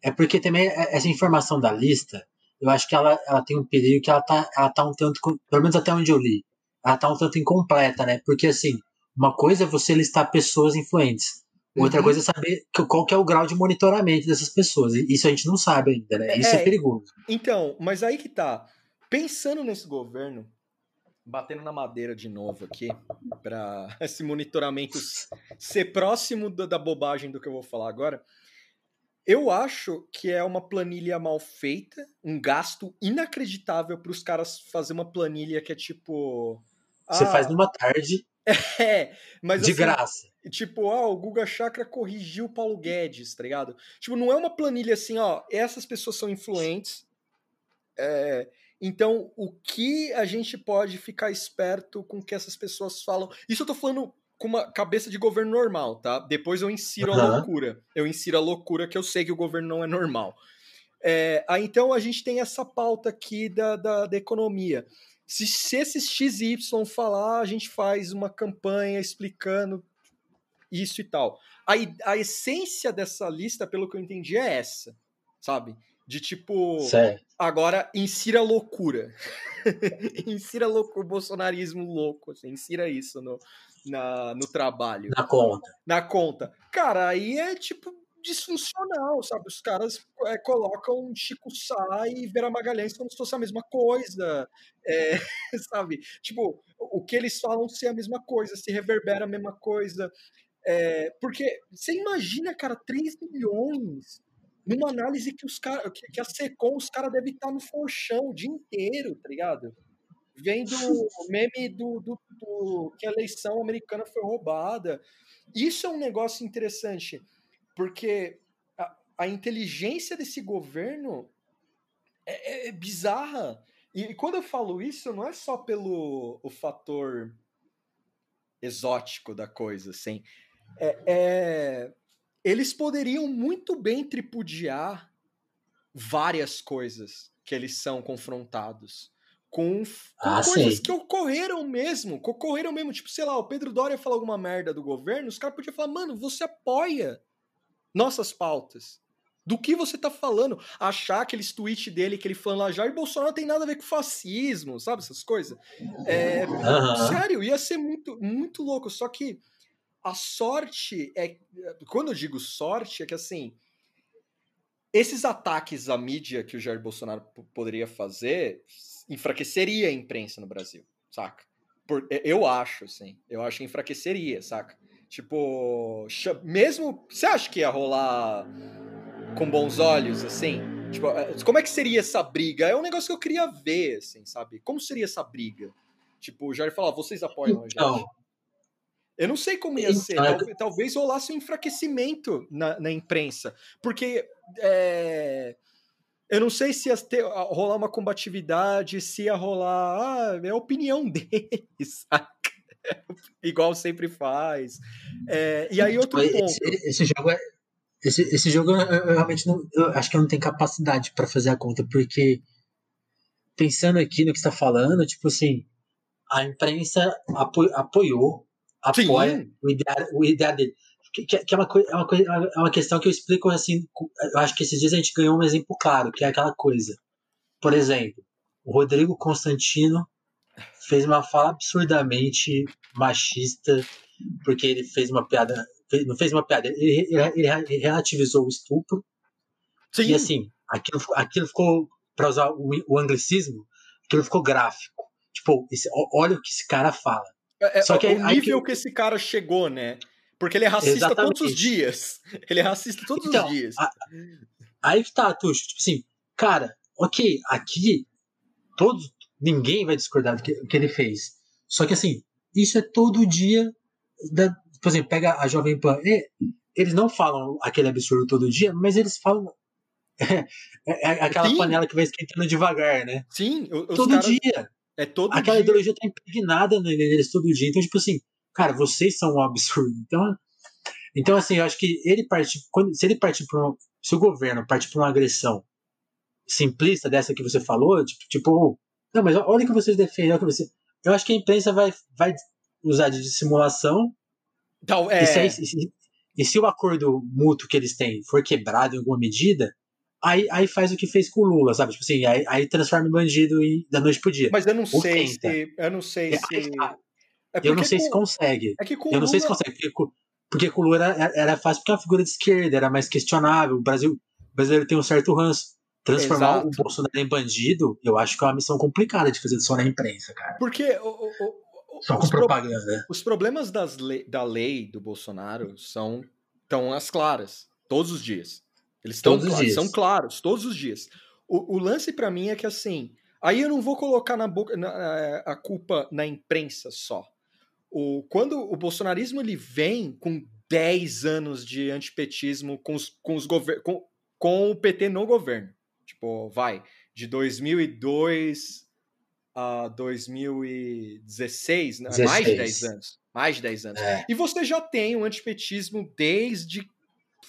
é, porque também essa informação da lista eu acho que ela, ela tem um perigo que ela tá, ela tá um tanto, pelo menos até onde eu li, ela tá um tanto incompleta, né? Porque assim, uma coisa é você listar pessoas influentes. Outra uhum. coisa é saber qual que é o grau de monitoramento dessas pessoas. Isso a gente não sabe ainda, né? Isso é, é perigoso. Então, mas aí que tá. Pensando nesse governo, batendo na madeira de novo aqui, para esse monitoramento ser próximo da bobagem do que eu vou falar agora. Eu acho que é uma planilha mal feita, um gasto inacreditável para os caras fazer uma planilha que é tipo. Você ah, faz numa tarde. É, mas de assim, graça. Tipo, ah, o Guga Chakra corrigiu o Paulo Guedes, tá ligado? Tipo, não é uma planilha assim, ó, essas pessoas são influentes. É, então, o que a gente pode ficar esperto com que essas pessoas falam? Isso eu tô falando com uma cabeça de governo normal, tá? Depois eu insiro uhum. a loucura. Eu insiro a loucura que eu sei que o governo não é normal. É, aí então a gente tem essa pauta aqui da, da, da economia. Se, se esses XY falar, a gente faz uma campanha explicando isso e tal. A, a essência dessa lista, pelo que eu entendi, é essa, sabe? De tipo, certo. agora insira loucura. insira louco, o bolsonarismo louco, assim, insira isso no, na, no trabalho. Na conta. Na conta. Cara, aí é tipo disfuncional, sabe? Os caras é, colocam Chico Sá e Vera Magalhães como se fosse a mesma coisa, é, sabe? Tipo, o que eles falam se é a mesma coisa, se reverbera a mesma coisa. É, porque você imagina, cara, 3 milhões numa análise que os caras, que, que a Secom, os caras devem estar no forchão o dia inteiro, tá ligado? Vendo o meme do, do, do, que a eleição americana foi roubada. Isso é um negócio interessante, porque a, a inteligência desse governo é, é, é bizarra. E, e, quando eu falo isso, não é só pelo o fator exótico da coisa, assim. É, é, eles poderiam muito bem tripudiar várias coisas que eles são confrontados com, com ah, coisas que ocorreram mesmo, que ocorreram mesmo, tipo, sei lá, o Pedro Doria falar alguma merda do governo, os caras podiam falar, mano, você apoia nossas pautas. Do que você tá falando? Achar aqueles tweets dele que ele falando lá, Jair Bolsonaro tem nada a ver com fascismo, sabe? Essas coisas. É, uhum. Sério, ia ser muito, muito louco. Só que a sorte é. Quando eu digo sorte, é que assim. Esses ataques à mídia que o Jair Bolsonaro poderia fazer enfraqueceria a imprensa no Brasil, saca? Por, eu acho, assim. Eu acho que enfraqueceria, saca? Tipo, mesmo. Você acha que ia rolar com bons olhos, assim? Tipo, é, como é que seria essa briga? É um negócio que eu queria ver, assim, sabe? Como seria essa briga? Tipo, o Jair falar, vocês apoiam a gente? Eu não sei como ia ser. Então, talvez, talvez rolasse um enfraquecimento na, na imprensa. Porque é, eu não sei se ia ter, rolar uma combatividade, se ia rolar. Ah, é a opinião deles, saca? Igual sempre faz. É, e aí, outro tipo, ponto. Esse, esse jogo é. Esse, esse jogo eu, eu realmente não. Eu acho que eu não tenho capacidade para fazer a conta, porque pensando aqui no que está falando, tipo assim, a imprensa apo apoiou, apoia Sim. o ideal, o ideal dele. Que, que, é, uma coisa, é, uma é uma questão que eu explico assim. Eu acho que esses dias a gente ganhou um exemplo claro, que é aquela coisa. Por exemplo, o Rodrigo Constantino fez uma fala absurdamente machista, porque ele fez uma piada. Não fez uma piada, ele, ele, ele relativizou o estupro. Sim. E assim, aquilo, aquilo ficou, para usar o, o anglicismo, aquilo ficou gráfico. Tipo, esse, olha o que esse cara fala. É, é Só que o nível que... que esse cara chegou, né? Porque ele é racista Exatamente. todos os dias. Ele é racista todos então, os dias. A, aí que tá, Tuxo. Tipo assim, cara, ok, aqui todos, ninguém vai discordar do que, que ele fez. Só que assim, isso é todo dia. Da, por exemplo, pega a Jovem Pan. E, eles não falam aquele absurdo todo dia, mas eles falam. É, é aquela Sim. panela que vai esquentando devagar, né? Sim, todo caras... dia. É todo Aquela dia. ideologia tá impregnada neles todo dia. Então, tipo assim, cara, vocês são um absurdo. Então, então assim, eu acho que ele parte, quando, se ele partir para se o governo partir para uma agressão simplista dessa que você falou, tipo, tipo, não, mas olha o que vocês defendem, olha o que você, eu acho que a imprensa vai, vai usar de dissimulação. Então, é... e, se, e, se, e se o acordo mútuo que eles têm for quebrado em alguma medida, aí, aí faz o que fez com o Lula, sabe? Tipo assim, aí, aí transforma o bandido e da noite pro dia. Mas eu não Ou sei tenta. se. Eu não sei é, se. É eu não sei com, se consegue. É que com eu não Lula... sei se consegue, porque, porque com o Lula era, era fácil porque é uma figura de esquerda, era mais questionável. O Brasil, o brasileiro tem um certo ranço. Transformar Exato. o Bolsonaro em bandido, eu acho que é uma missão complicada de fazer só na imprensa, cara. Porque o, o, só com propaganda. Pro, os problemas das le, da lei do Bolsonaro são tão as claras, todos os dias. Eles estão são claros, todos os dias. O, o lance para mim é que assim, aí eu não vou colocar na boca na, a culpa na imprensa só. O, quando o bolsonarismo ele vem com 10 anos de antipetismo com, os, com, os com, com o PT no governo. Tipo, vai, de 2002 a 2016, 16. Né, mais de 10 anos. Mais de 10 anos. É. E você já tem o um antipetismo desde,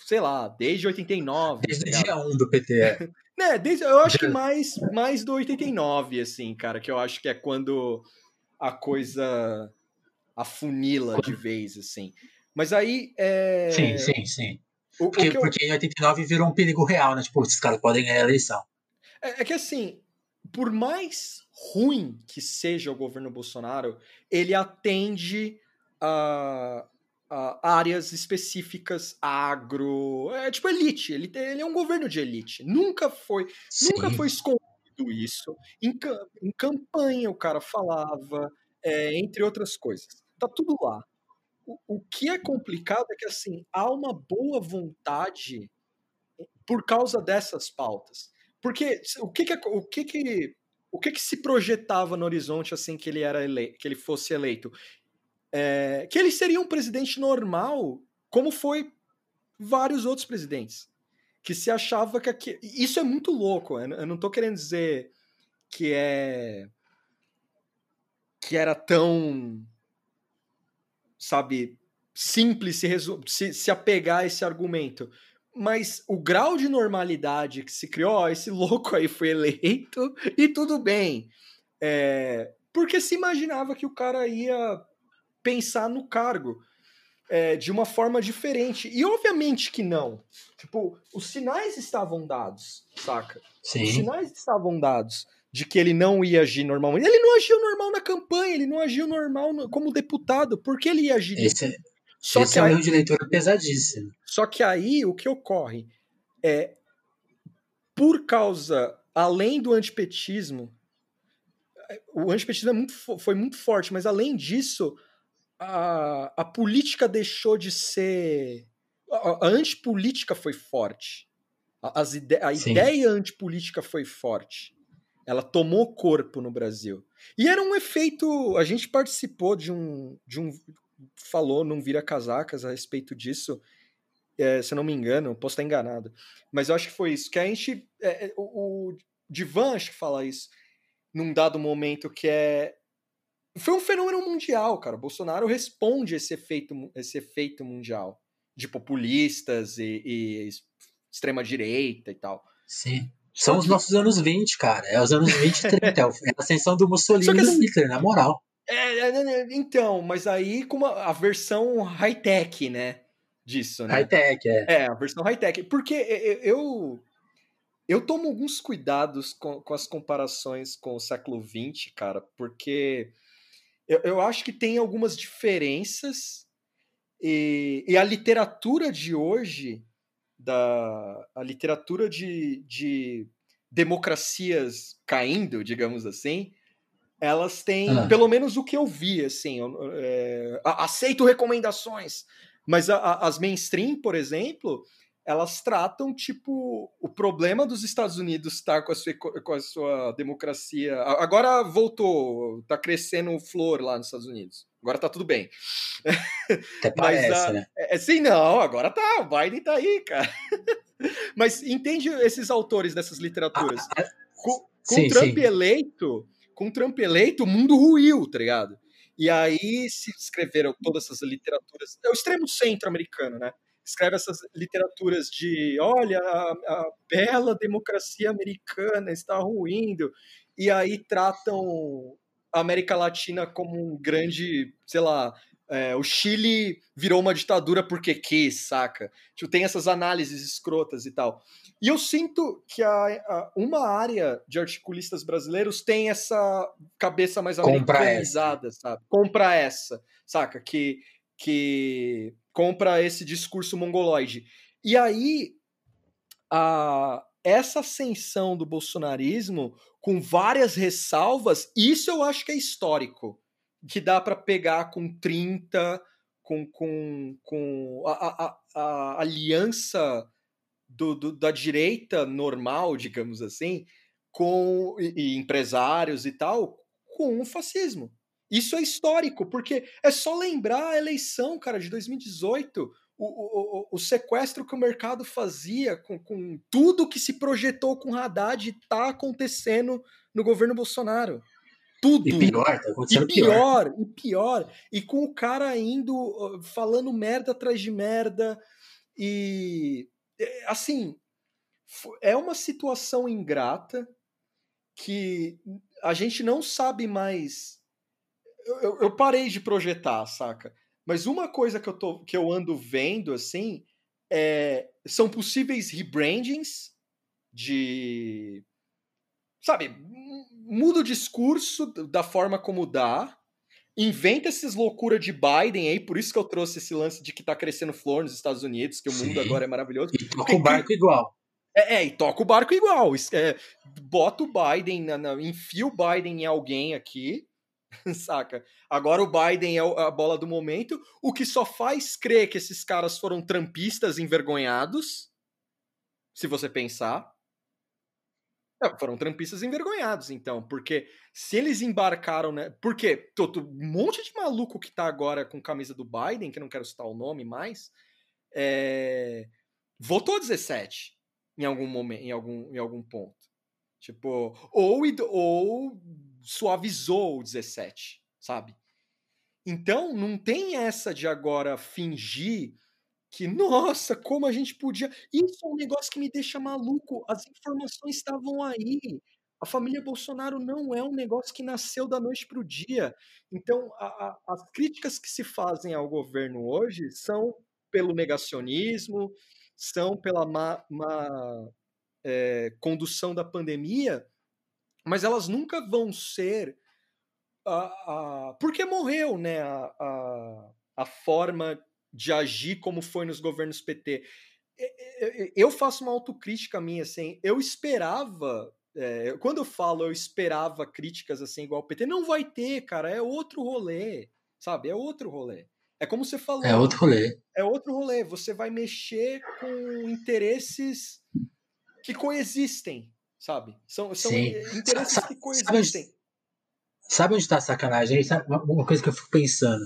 sei lá, desde 89. Desde tá o dia 1 do PT. É. né, desde, eu acho que mais, mais do 89, assim, cara, que eu acho que é quando a coisa afunila de vez, assim. Mas aí. É... Sim, sim, sim. O, porque, o eu... porque em 89 virou um perigo real, né? Tipo, esses caras podem ganhar a eleição. É, é, que assim, por mais ruim que seja o governo Bolsonaro, ele atende a, a áreas específicas, agro, é tipo elite. Ele, ele é um governo de elite. Nunca foi, Sim. nunca foi escondido isso. Em, em campanha o cara falava, é, entre outras coisas. Tá tudo lá. O, que é complicado é que assim há uma boa vontade por causa dessas pautas. Porque o que, que o que, que o que, que se projetava no horizonte assim que ele era eleito, que ele fosse eleito? É, que ele seria um presidente normal, como foi vários outros presidentes, que se achava que aqui, isso é muito louco. Eu não estou querendo dizer que é que era tão sabe, simples se, se, se apegar a esse argumento. Mas o grau de normalidade que se criou, ó, esse louco aí foi eleito e tudo bem. É, porque se imaginava que o cara ia pensar no cargo é, de uma forma diferente. E obviamente que não. Tipo, os sinais estavam dados, saca? Sim. Os sinais estavam dados de que ele não ia agir normalmente. Ele não agiu normal na campanha, ele não agiu normal no, como deputado. Por que ele ia agir? Esse, é, só esse que é um erro de leitura pesadíssimo. Só que aí o que ocorre é, por causa, além do antipetismo, o antipetismo é muito, foi muito forte, mas além disso, a, a política deixou de ser. A, a antipolítica foi forte. As ide, a ideia antipolítica foi forte. Ela tomou corpo no Brasil. E era um efeito. A gente participou de um. De um falou num Vira Casacas a respeito disso. É, se eu não me engano, posso estar enganado. Mas eu acho que foi isso. Que a gente. É, é o, o Divan acho que fala isso num dado momento que é. Foi um fenômeno mundial, cara. O Bolsonaro responde esse efeito, esse efeito mundial de populistas e, e extrema-direita e tal. Sim. São os nossos anos 20, cara. É os anos 20 e 30. É a ascensão do Mussolini e do assim, Hitler, na moral. É, é, é, é, então, mas aí com uma, a versão high-tech, né? Disso, né? High-tech, é. É, a versão high-tech. Porque eu, eu tomo alguns cuidados com, com as comparações com o século XX, cara, porque eu, eu acho que tem algumas diferenças e, e a literatura de hoje, da, a literatura de, de democracias caindo, digamos assim, elas têm, ah. pelo menos o que eu vi, assim, eu, é, aceito recomendações, mas a, a, as mainstream, por exemplo, elas tratam, tipo, o problema dos Estados Unidos estar com a sua, com a sua democracia. Agora voltou, tá crescendo flor lá nos Estados Unidos. Agora tá tudo bem. Até parece, Mas, né? É, sim, não, agora tá, o Biden tá aí, cara. Mas entende esses autores dessas literaturas? Ah, ah, com, com sim, Trump sim. eleito, com Trump eleito, o mundo ruiu, tá ligado? E aí se escreveram todas essas literaturas. É o extremo centro americano, né? Escreve essas literaturas de olha, a, a bela democracia americana está ruindo. E aí tratam a América Latina como um grande, sei lá, é, o Chile virou uma ditadura porque quis, saca? Tipo, tem essas análises escrotas e tal. E eu sinto que a, a, uma área de articulistas brasileiros tem essa cabeça mais americanizada, sabe? Compra essa, saca? Que, que compra esse discurso mongoloide. E aí, a, essa ascensão do bolsonarismo, com várias ressalvas, isso eu acho que é histórico que dá para pegar com 30, com, com, com a, a, a aliança do, do, da direita normal, digamos assim, com e, e empresários e tal, com o fascismo. Isso é histórico, porque é só lembrar a eleição, cara, de 2018, o, o, o sequestro que o mercado fazia com, com tudo que se projetou com Haddad está acontecendo no governo Bolsonaro. Tudo. E pior, tá acontecendo e pior, pior. E pior. E com o cara indo, falando merda atrás de merda. E, é, assim, é uma situação ingrata que a gente não sabe mais. Eu, eu, parei de projetar, saca? Mas uma coisa que eu, tô, que eu ando vendo, assim, é, são possíveis rebrandings de. Sabe, muda o discurso da forma como dá, inventa essas loucuras de Biden aí, por isso que eu trouxe esse lance de que tá crescendo flor nos Estados Unidos, que o Sim. mundo agora é maravilhoso. E toca o barco igual. É, é, e toca o barco igual. É, bota o Biden, na, na, enfia o Biden em alguém aqui, saca? Agora o Biden é a bola do momento, o que só faz crer que esses caras foram trampistas envergonhados, se você pensar. É, foram trampistas envergonhados, então, porque se eles embarcaram, né? Porque todo, um monte de maluco que tá agora com camisa do Biden, que não quero citar o nome mais, é, votou 17 em algum momento, em algum, em algum ponto. Tipo, ou, ou suavizou o 17, sabe? Então, não tem essa de agora fingir que, nossa, como a gente podia. Isso é um negócio que me deixa maluco. As informações estavam aí. A família Bolsonaro não é um negócio que nasceu da noite para o dia. Então, a, a, as críticas que se fazem ao governo hoje são pelo negacionismo, são pela má, má é, condução da pandemia, mas elas nunca vão ser. A, a, porque morreu né, a, a, a forma de agir como foi nos governos PT. Eu faço uma autocrítica minha, assim, eu esperava, é, quando eu falo eu esperava críticas assim igual o PT, não vai ter, cara, é outro rolê, sabe? É outro rolê. É como você falou. É outro rolê. É outro rolê. Você vai mexer com interesses que coexistem, sabe? São, são interesses sabe, que coexistem. Sabe onde, sabe onde tá a sacanagem? Sabe uma coisa que eu fico pensando.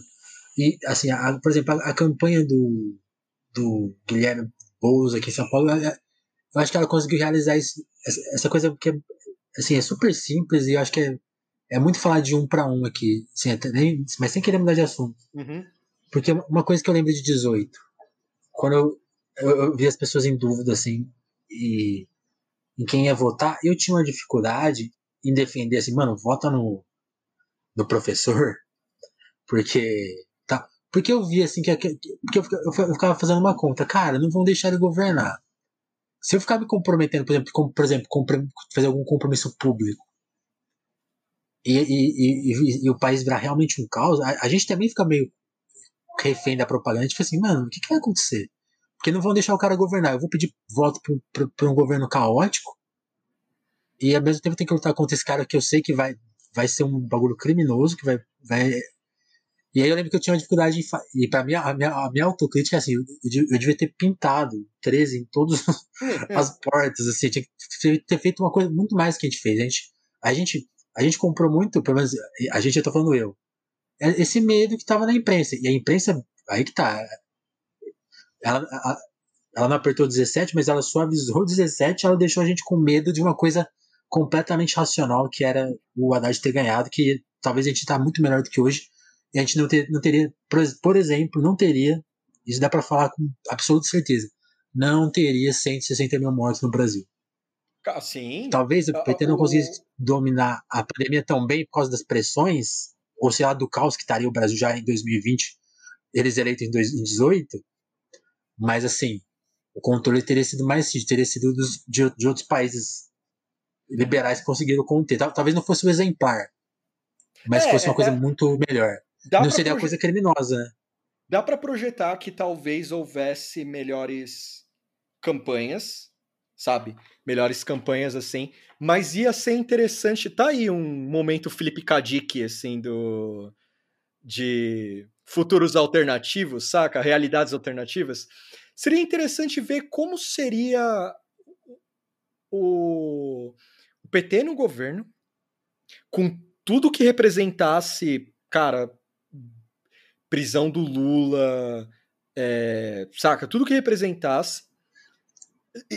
E, assim, a, por exemplo, a, a, campanha do, do Guilherme Boulos aqui em São Paulo, eu, eu acho que ela conseguiu realizar isso, essa, essa, coisa que é, assim, é super simples e eu acho que é, é muito falar de um para um aqui, assim, até, nem, mas sem querer mudar de assunto. Uhum. Porque uma coisa que eu lembro de 18, quando eu, eu, eu vi as pessoas em dúvida, assim, e, em quem ia votar, eu tinha uma dificuldade em defender assim, mano, vota no, no professor, porque tá, porque eu vi assim que, que porque eu, eu, ficava fazendo uma conta, cara, não vão deixar ele governar. Se eu ficar me comprometendo, por exemplo, com, por exemplo, fazer algum compromisso público e, e, e, e, o país virar realmente um caos, a, a, gente também fica meio refém da propaganda. Tipo assim, mano, o que, que vai acontecer? Porque não vão deixar o cara governar. Eu vou pedir voto para um governo caótico e ao mesmo tempo tem que lutar contra esse cara que eu sei que vai, vai ser um bagulho criminoso, que vai. vai... E aí eu lembro que eu tinha uma dificuldade de. E pra mim, a minha, a minha autocrítica é assim: eu, eu devia ter pintado 13 em todas as portas, assim, tinha que ter feito uma coisa muito mais que a gente fez. A gente, a gente, a gente comprou muito, pelo menos a gente, eu tô falando eu, é esse medo que tava na imprensa. E a imprensa, aí que tá. Ela, a, ela não apertou 17, mas ela suavizou 17, ela deixou a gente com medo de uma coisa completamente racional, que era o Haddad ter ganhado, que talvez a gente está muito melhor do que hoje, e a gente não, ter, não teria, por exemplo, não teria, isso dá para falar com absoluta certeza, não teria 160 mil mortos no Brasil. Sim. Talvez o PT não conseguisse dominar a pandemia tão bem por causa das pressões, ou sei lá, do caos que estaria o Brasil já em 2020, eles eleitos em 2018, mas assim, o controle teria sido mais teria sido dos, de, de outros países liberais que conseguiram conter. Talvez não fosse o exemplar, mas é, fosse uma coisa é, muito melhor. Não seria coisa criminosa, né? Dá para projetar que talvez houvesse melhores campanhas, sabe? Melhores campanhas assim, mas ia ser interessante. Tá aí um momento Felipe Kadik, assim, do. de futuros alternativos, saca? Realidades alternativas. Seria interessante ver como seria o PT no governo, com tudo que representasse, cara, prisão do Lula, é, saca? Tudo que representasse.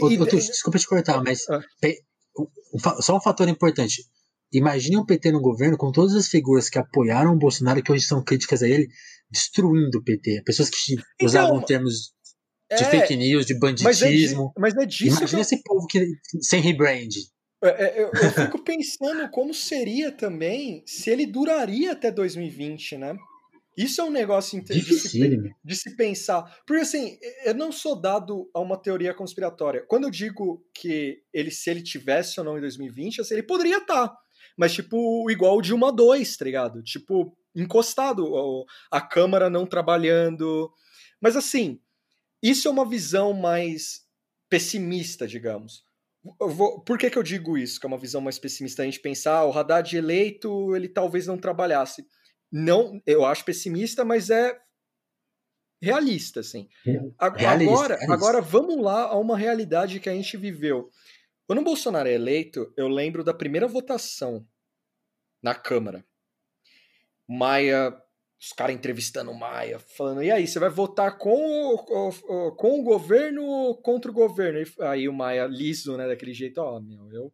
Ô, e, desculpa te cortar, mas ah. só um fator importante. Imagine o PT no governo com todas as figuras que apoiaram o Bolsonaro que hoje são críticas a ele, destruindo o PT. Pessoas que então, usavam termos de é, fake news, de banditismo. Mas é, mas é disso Imagina esse povo que, sem rebrand. É, é, eu, eu fico pensando como seria também se ele duraria até 2020, né? Isso é um negócio de se, de se pensar. Porque assim, eu não sou dado a uma teoria conspiratória. Quando eu digo que ele, se ele tivesse ou não em 2020, assim, ele poderia estar. Tá, mas, tipo, igual o Dilma 2, tá ligado? Tipo, encostado, a Câmara não trabalhando. Mas assim, isso é uma visão mais pessimista, digamos. Vou, por que, que eu digo isso? Que é uma visão mais pessimista. A gente pensar, ah, o Haddad eleito, ele talvez não trabalhasse. Não, eu acho pessimista, mas é realista, assim. Realista, agora, realista. agora vamos lá a uma realidade que a gente viveu. Quando o Bolsonaro é eleito, eu lembro da primeira votação na Câmara. Maia os caras entrevistando o Maia, falando, e aí, você vai votar com o, com o governo ou contra o governo? Aí o Maia, liso, né, daquele jeito, ó, oh, meu, eu...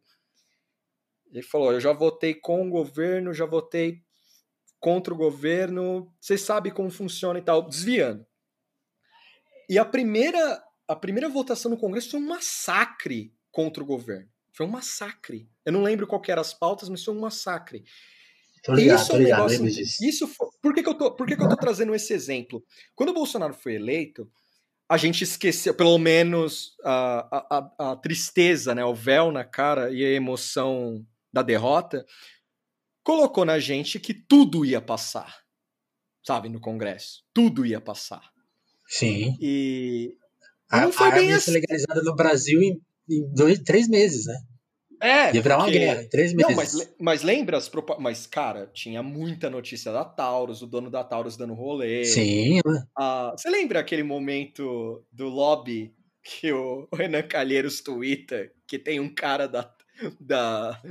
Ele falou, eu já votei com o governo, já votei contra o governo, você sabe como funciona e tal, desviando. E a primeira, a primeira votação no Congresso foi um massacre contra o governo. Foi um massacre. Eu não lembro qual eram as pautas, mas foi um massacre. Tô ligado, isso é um ligado, negócio, Isso, por que, que, eu tô, por que, que eu tô trazendo esse exemplo? Quando o Bolsonaro foi eleito, a gente esqueceu, pelo menos, a, a, a tristeza, né, o véu na cara e a emoção da derrota, colocou na gente que tudo ia passar, sabe, no Congresso. Tudo ia passar. Sim. E. A, não foi a bem assim. legalizada no Brasil em, em dois, três meses, né? É. Ia virar porque... uma guerra em três meses. Não, mas, mas lembra as prop... Mas, cara, tinha muita notícia da Taurus, o dono da Taurus dando rolê. Sim. Ah, você lembra aquele momento do lobby que o Renan Calheiros twitta que tem um cara da. da...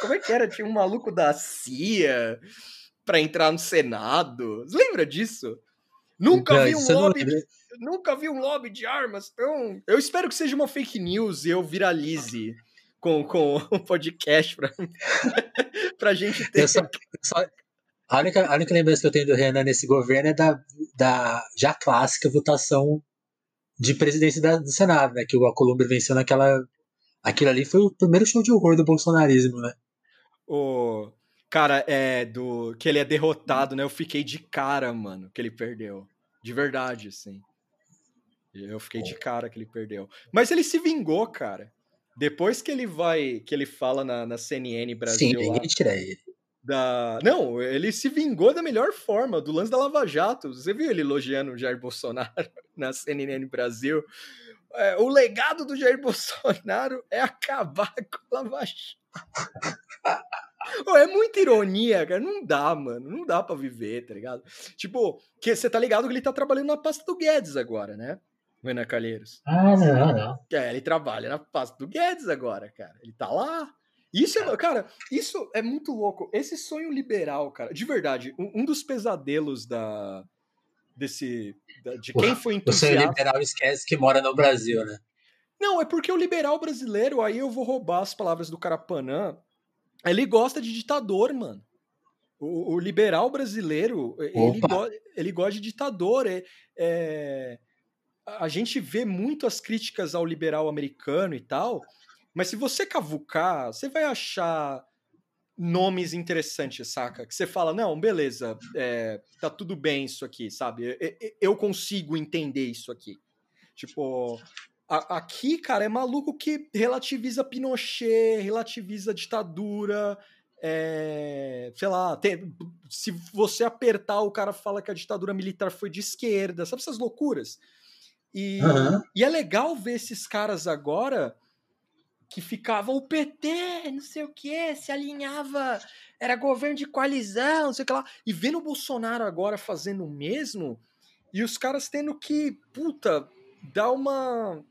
Como é que era? Tinha um maluco da CIA para entrar no Senado. Você lembra disso? Nunca não, vi um lobby. De... Nunca vi um lobby de armas. Então, eu espero que seja uma fake news e eu viralize com, com um podcast pra, pra gente ter. Só, só, a, única, a única lembrança que eu tenho do Renan nesse governo é da, da já clássica votação de presidência da, do Senado, né? Que o Alcolumbre venceu naquela Aquilo ali foi o primeiro show de horror do bolsonarismo, né? O cara é do que ele é derrotado, né? Eu fiquei de cara, mano, que ele perdeu. De verdade, assim. Eu fiquei de cara que ele perdeu. Mas ele se vingou, cara. Depois que ele vai, que ele fala na, na CNN Brasil. Sim, ninguém tira ele. Da... Não, ele se vingou da melhor forma, do lance da Lava Jato. Você viu ele elogiando o Jair Bolsonaro na CNN Brasil? É, o legado do Jair Bolsonaro é acabar com a Lava Jato. Oh, é muita ironia, cara. Não dá, mano. Não dá para viver, tá ligado? Tipo, que você tá ligado que ele tá trabalhando na pasta do Guedes agora, né? Renan Calheiros. Ah, não, não. É, ele trabalha na pasta do Guedes agora, cara. Ele tá lá. Isso é, cara, isso é muito louco. Esse sonho liberal, cara, de verdade, um, um dos pesadelos da desse da, de quem foi entusiasta. O sonho liberal esquece que mora no Brasil, né? Não, é porque o liberal brasileiro, aí eu vou roubar as palavras do Carapanã, ele gosta de ditador, mano. O, o liberal brasileiro, ele, go, ele gosta de ditador. É, é, a gente vê muito as críticas ao liberal americano e tal, mas se você cavucar, você vai achar nomes interessantes, saca? Que você fala, não, beleza, é, tá tudo bem isso aqui, sabe? Eu consigo entender isso aqui. Tipo, a, aqui, cara, é maluco que relativiza Pinochet, relativiza ditadura, é, sei lá, tem, se você apertar, o cara fala que a ditadura militar foi de esquerda, sabe essas loucuras? E, uhum. e é legal ver esses caras agora que ficavam o PT, não sei o que, se alinhava, era governo de coalizão, não sei o que lá, e vendo o Bolsonaro agora fazendo o mesmo, e os caras tendo que, puta, dar uma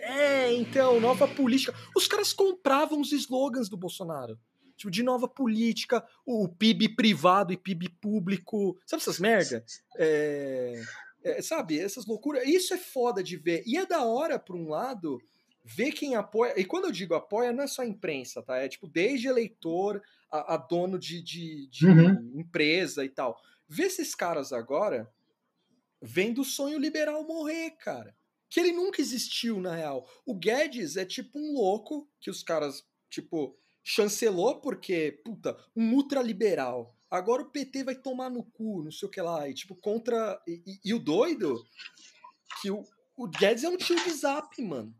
é, então, nova política. Os caras compravam os slogans do Bolsonaro. Tipo, de nova política, o PIB privado e PIB público. Sabe essas merda? É, é, sabe, essas loucuras. Isso é foda de ver. E é da hora, por um lado, ver quem apoia. E quando eu digo apoia, não é só a imprensa, tá? É tipo, desde eleitor a, a dono de, de, de uhum. empresa e tal. Ver esses caras agora vendo o sonho liberal morrer, cara que ele nunca existiu, na real. O Guedes é tipo um louco que os caras, tipo, chancelou porque, puta, um ultraliberal. Agora o PT vai tomar no cu, não sei o que lá. E, tipo, contra. E, e, e o doido, que o, o Guedes é um tio de zap, mano.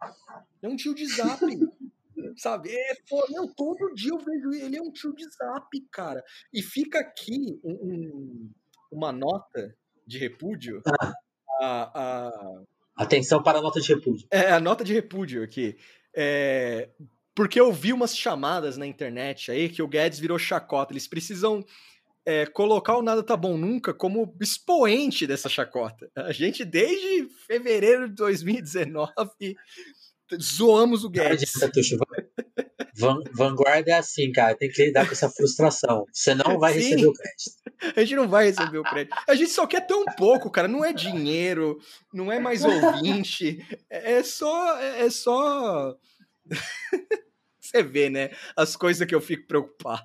É um tio de zap. sabe? É, pô, todo dia eu vejo ele, é um tio de zap, cara. E fica aqui um, um, uma nota de repúdio ah. a, a Atenção para a nota de repúdio. É, a nota de repúdio aqui. É, porque eu vi umas chamadas na internet aí que o Guedes virou chacota. Eles precisam é, colocar o Nada Tá Bom Nunca como expoente dessa chacota. A gente, desde fevereiro de 2019, zoamos o Guedes. Não Van, vanguarda é assim, cara. Tem que lidar com essa frustração. Você não vai Sim. receber o crédito. A gente não vai receber o crédito. A gente só quer tão pouco, cara. Não é dinheiro, não é mais ouvinte. É, é só. É, é só. Você vê, né? As coisas que eu fico preocupado.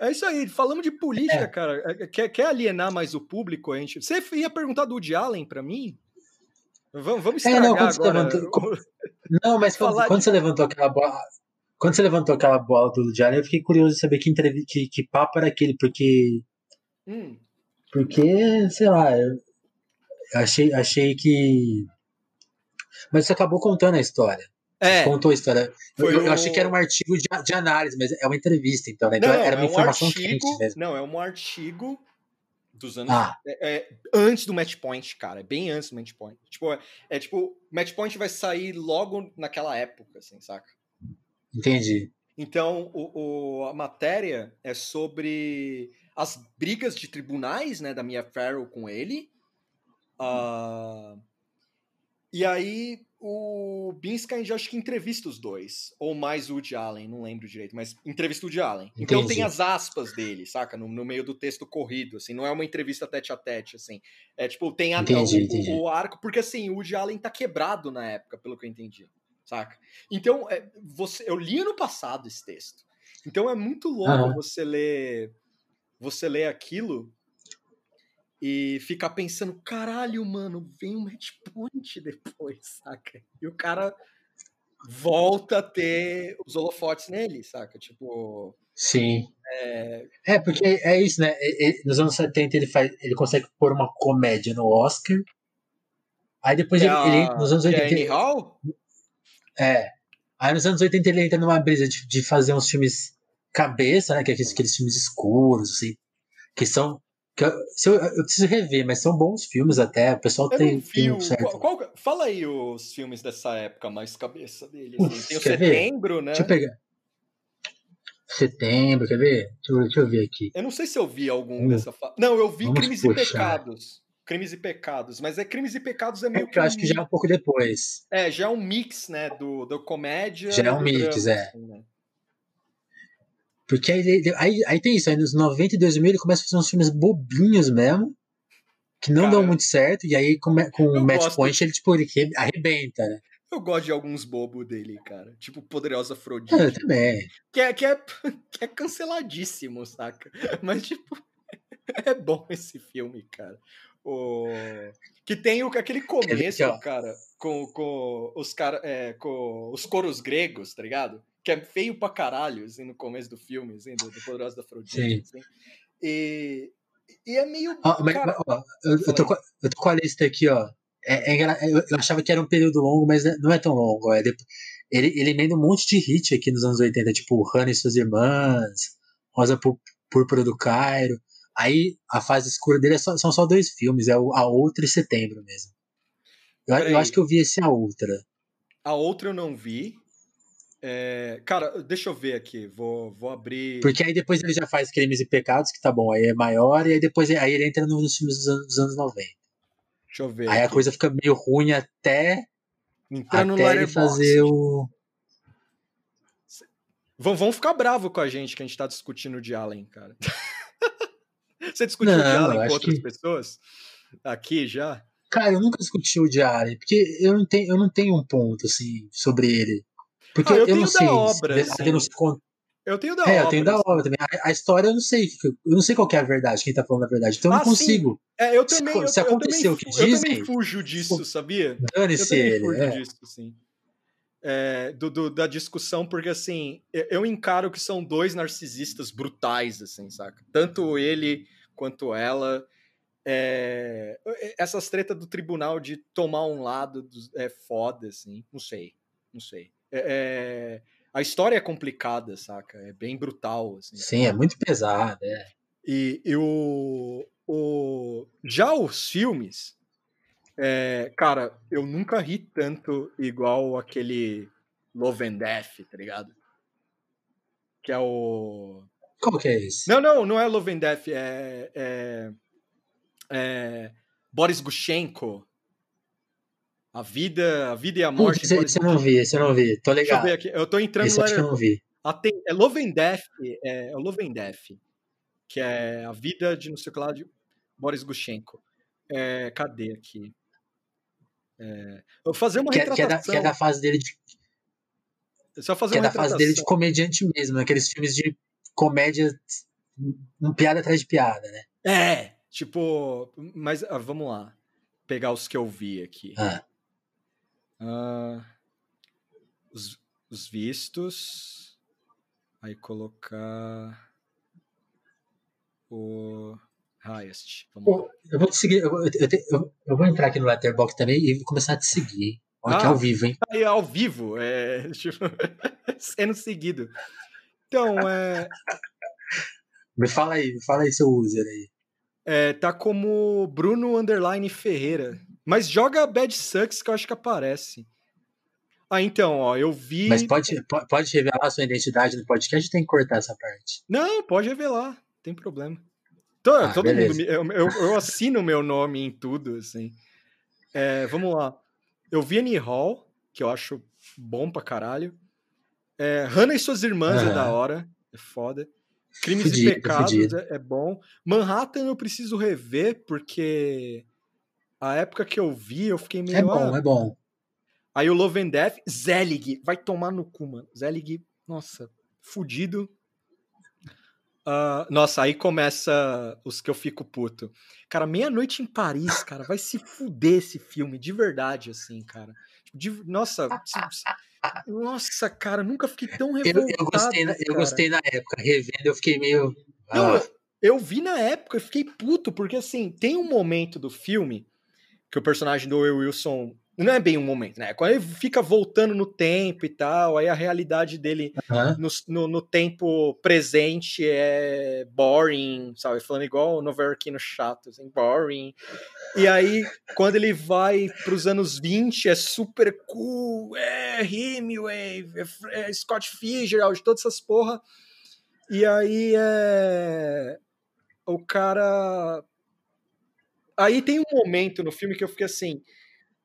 É isso aí, falamos de política, é. cara. É, quer, quer alienar mais o público? A gente... Você ia perguntar do Woody Allen pra mim? Vamos, vamos estragar é, não, agora. Levantou, não, mas quando, quando você levantou aquela bola. Quando você levantou aquela bola do Diário, eu fiquei curioso de saber que, que, que papo era aquele, porque. Hum. Porque, sei lá, eu achei, achei que. Mas você acabou contando a história. É. Contou a história. Eu, eu, achei que era um artigo de, de, análise, mas é uma entrevista, então, né? Então não, era uma é um informação artigo, quente mesmo. Não, é um artigo dos anos. Ah. É, é, antes do Match Point, cara. É bem antes do Match Point. Tipo, é, é tipo, Match Point vai sair logo naquela época, assim, saca? Entendi. Então, o, o, a matéria é sobre as brigas de tribunais, né, da Mia Farrow com ele. Uh, e aí, o Binsky acho que entrevista os dois. Ou mais o Woody Allen, não lembro direito, mas entrevista o Woody Allen. Entendi. Então tem as aspas dele, saca? No, no, meio do texto corrido, assim. Não é uma entrevista tete a tete, assim. É tipo, tem a, entendi, o, entendi. o, arco... Porque, assim, o Woody Allen tá quebrado na época, pelo que eu entendi, saca? Então, é, você, eu li no passado esse texto. Então é muito louco você ler... Você ler aquilo e ficar pensando, caralho, mano, vem um match point depois, saca? E o cara volta a ter os holofotes nele, saca? Tipo. Sim. É, é porque é isso, né? Ele, nos anos 70 ele, faz, ele consegue pôr uma comédia no Oscar. Aí depois ele, a, ele, nos anos 80. É, ele, é. Aí nos anos 80 ele entra numa brisa de, de fazer uns filmes cabeça, né? Que é aqueles, aqueles filmes escuros, assim. Que são eu, eu, eu, preciso rever, mas são bons filmes até. O pessoal eu tem, um certo. Qual, qual, fala aí os filmes dessa época mais cabeça dele. Assim. Uf, tem o Setembro, ver? né? Deixa eu pegar. Setembro, quer ver? Deixa eu, deixa eu ver aqui. Eu não sei se eu vi algum hum. dessa fase. Não, eu vi Crimes puxar. e Pecados. Crimes e Pecados, mas é Crimes e Pecados é meio é que. Eu acho que já é um pouco depois. É, já é um mix, né? Do, do comédia. Já é um mix, drama, é. Assim, né? Porque aí, aí, aí tem isso, aí nos 90 e 2000 ele começa a fazer uns filmes bobinhos mesmo, que não Cara, dão muito certo, e aí com, com o Match Point ele, tipo, ele arrebenta, né? Eu gosto de alguns bobos dele, cara. Tipo Poderosa Afrodite. Eu também. Que é, que, é, que é canceladíssimo, saca? Mas, tipo, é bom esse filme, cara. O... Que tem o, aquele começo, cara, com, com os cara, é, com os coros gregos, tá ligado? Que é feio pra caralho, assim, no começo do filme, assim, do, do Poderoso da Afrodite, assim. E, e é meio... Mas, eu, eu, tô com, eu tô com a lista aqui, ó. É, é, eu, eu, achava que era um período longo, mas não é tão longo. É depois, ele, ele emenda um monte de hit aqui nos anos 80, tipo Hannah e suas irmãs, Rosa Púrpura do Cairo. Aí a fase escura dele é só, são só dois filmes, é o A Outra e Setembro mesmo. Eu, eu acho que eu vi esse A Outra. A Outra eu não vi, é, cara, deixa eu ver aqui, vou, vou abrir. Porque aí depois ele já faz Crimes e Pecados, que tá bom, aí é maior, e aí depois aí ele entra nos filmes dos anos, dos anos 90. Deixa eu ver. Aí aqui. a coisa fica meio ruim até. Entrar até ele fazer o. Vão, vão ficar bravo com a gente que a gente tá discutindo de Allen, cara. Você discutiu o de Allen com outras que... pessoas? Aqui já? Cara, eu nunca discuti o de Allen, porque eu não tenho, eu não tenho um ponto assim sobre ele. Porque ah, eu, eu não sei. Obra, eu, tenho da é, obra. eu tenho da obra também. A, a, história eu não sei. Eu não sei qual é a verdade, quem tá falando a verdade. Então eu não ah, consigo. É, eu também. Se, eu, se aconteceu o que dizem. Eu também fujo disso, sabia? Dane-se ele. Fujo é. disso, sim. É, do, do, da discussão, porque assim, eu encaro que são dois narcisistas brutais, assim, saca? Tanto ele quanto ela. É, essas tretas do tribunal de tomar um lado é foda, assim. Não sei, não sei. É, é, a história é complicada, saca? É bem brutal. Assim. Sim, é muito pesada. É. E, e o, o, já os filmes, é, cara, eu nunca ri tanto igual aquele Love and Death, tá ligado? Que é o. Como que é esse? Não, não, não é Love and Death, é. é, é Boris Gushenko. A vida, a vida e a morte. Putz, esse, eu não vi, esse eu não vi. Tô ligado. Deixa eu ver aqui. Eu tô entrando esse que eu não vi. É Love and Death, é, é Love and Death, que é a vida de não sei o que lá de Boris Gushenko. É, cadê aqui? É, eu vou fazer uma que, retratação. É, que, é da, que é da fase dele de. Só fazer que é da fase dele de comediante mesmo, aqueles filmes de comédia, um piada atrás de piada, né? É, tipo, mas ah, vamos lá, pegar os que eu vi aqui. Ah. Uh, os, os vistos. Aí colocar o highest. Pô, eu vou te seguir. Eu, eu, eu, eu, vou entrar aqui no Letterboxd também e vou começar a te seguir. Olha ah, que é ao vivo, hein? Aí, ao vivo, é. Tipo, sendo seguido. Então, é. Me fala aí, me fala aí seu user aí. É, tá como Bruno Underline Ferreira. Mas joga Bad Sucks que eu acho que aparece. Ah, então, ó, eu vi. Mas pode, pode revelar sua identidade no podcast tem que cortar essa parte? Não, pode revelar, não tem problema. Todo, ah, todo mundo. Eu, eu, eu, assino meu nome em tudo, assim. É, vamos lá. Eu vi Annie Hall, que eu acho bom pra caralho. É, Hannah e suas irmãs é da hora. É foda. Crimes fudido, e Pecados é, é, bom. Manhattan eu preciso rever, porque a época que eu vi, eu fiquei meio. É bom, ah, é bom. Aí o Love and Death, Zelig, vai tomar no cu, mano. Zelig, nossa, fudido. Uh, nossa, aí começa os que eu fico puto. Cara, Meia-Noite em Paris, cara, vai se fuder esse filme, de verdade, assim, cara. Tipo, de, nossa, nossa, cara, nunca fiquei tão revoltado. Eu, eu gostei, na, eu gostei na época, revendo, eu fiquei meio. Não, ah. eu, eu vi na época, eu fiquei puto, porque assim, tem um momento do filme que o personagem do Will Wilson não é bem um momento, né? Quando ele fica voltando no tempo e tal, aí a realidade dele uhum. no, no, no, tempo presente é boring, sabe? Falando igual o novo-iorquino chato, assim, boring. E aí, quando ele vai para os anos 20, é super cool, é Hemingway, é, é Scott Fitzgerald, todas essas porra. E aí é. O cara. Aí tem um momento no filme que eu fiquei assim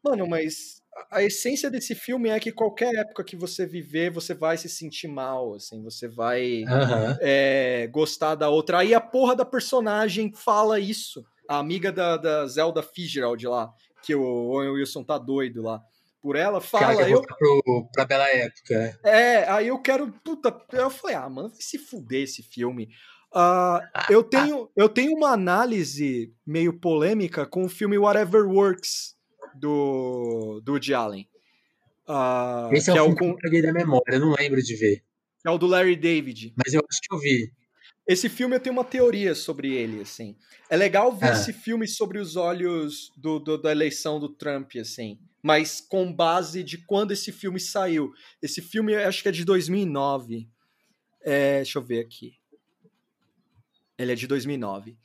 Mano, mas a essência desse filme é que qualquer época que você viver, você vai se sentir mal, assim, você vai uhum. é, gostar da outra. Aí a porra da personagem fala isso. A amiga da, da Zelda Fitzgerald lá, que o Owen Wilson tá doido lá. Por ela, fala. Cara, eu pro, pra bela época. É. é, aí eu quero. Puta, eu falei, ah, mano, vai se fuder esse filme. Uh, eu, tenho, eu tenho uma análise meio polêmica com o filme Whatever Works, do, do Woody Allen. Uh, Esse é, é o filme que eu da memória, eu não lembro de ver. É o do Larry David. Mas eu acho que eu vi. Esse filme eu tenho uma teoria sobre ele, assim. É legal ver ah. esse filme sobre os olhos do, do, da eleição do Trump, assim. Mas com base de quando esse filme saiu. Esse filme acho que é de 2009. É, deixa eu ver aqui. Ele é de 2009.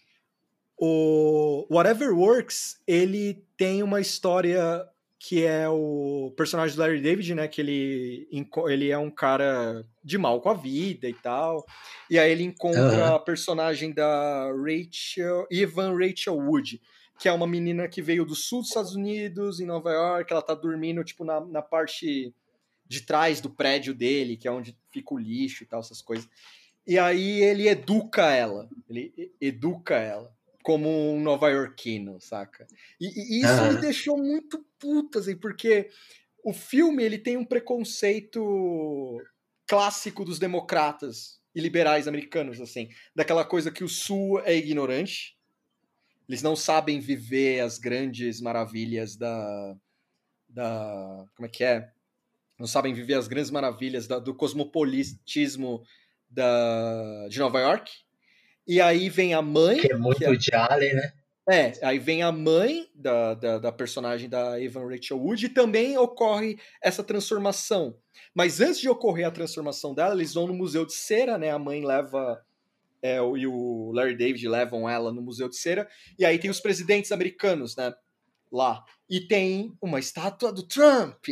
O Whatever Works, ele tem uma história que é o personagem do Larry David, né? Que ele, ele é um cara de mal com a vida e tal. E aí ele encontra uhum. a personagem da Rachel, Evan Rachel Wood, que é uma menina que veio do sul dos Estados Unidos, em Nova York. Ela tá dormindo, tipo, na, na parte de trás do prédio dele, que é onde fica o lixo e tal, essas coisas. E aí ele educa ela. Ele educa ela como um nova-iorquino, saca? E, e isso uhum. me deixou muito puto, assim, porque o filme ele tem um preconceito clássico dos democratas e liberais americanos, assim, daquela coisa que o Sul é ignorante, eles não sabem viver as grandes maravilhas da, da como é que é? Não sabem viver as grandes maravilhas da, do cosmopolitismo da, de Nova York e aí vem a mãe. Que é muito que é, de Allen, né? É, aí vem a mãe da, da, da, personagem da Evan Rachel Wood e também ocorre essa transformação. Mas antes de ocorrer a transformação dela, eles vão no Museu de Cera, né? A mãe leva. É, e o Larry David levam ela no Museu de Cera. E aí tem os presidentes americanos, né? Lá. E tem uma estátua do Trump.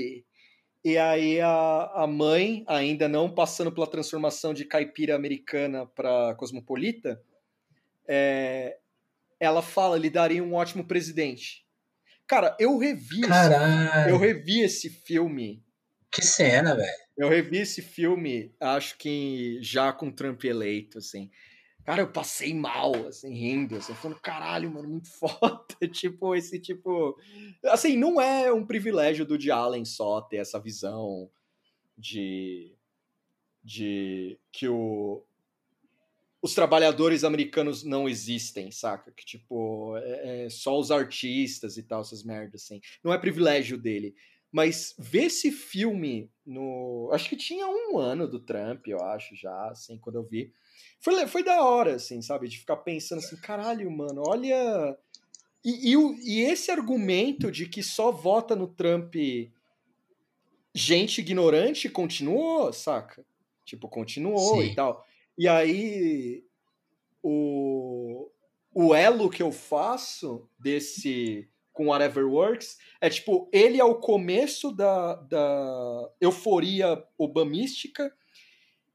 E aí a, a mãe, ainda não passando pela transformação de caipira americana para cosmopolita, é, ela fala, ele daria um ótimo presidente. Cara, eu revi, esse, eu revi esse filme. Que cena, velho. Eu revi esse filme, acho que já com Trump eleito, assim. Cara, eu passei mal, assim, rindo, assim, falando, caralho, mano, muito foda. tipo, esse tipo. Assim, não é um privilégio do de Allen só ter essa visão de. de que o. Os trabalhadores americanos não existem, saca? Que, tipo, é, é só os artistas e tal, essas merdas, assim. Não é privilégio dele. Mas ver esse filme no. Acho que tinha um ano do Trump, eu acho, já, assim, quando eu vi foi, foi da hora, assim, sabe? De ficar pensando assim, caralho, mano, olha. E, e, e esse argumento de que só vota no Trump gente ignorante continuou, saca? Tipo, continuou Sim. e tal. E aí, o, o elo que eu faço desse com Whatever Works é tipo, ele é o começo da, da euforia obamística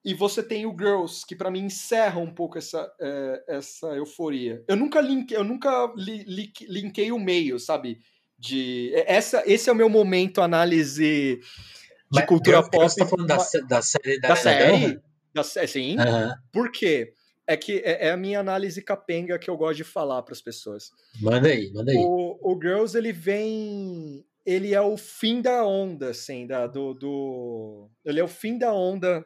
e você tem o Girls, que para mim encerra um pouco essa, é, essa euforia. Eu nunca, link, eu nunca li, li, linkei o meio, sabe? De, é, essa, esse é o meu momento análise de Mas, cultura pop. Você tá falando da, da série da, da série? Da, sim. Uhum. Por quê? É que é, é, a minha análise capenga que eu gosto de falar para as pessoas. Manda aí, manda aí. O, o Girls, ele vem ele é o fim da onda, assim, da, do, do... Ele é o fim da onda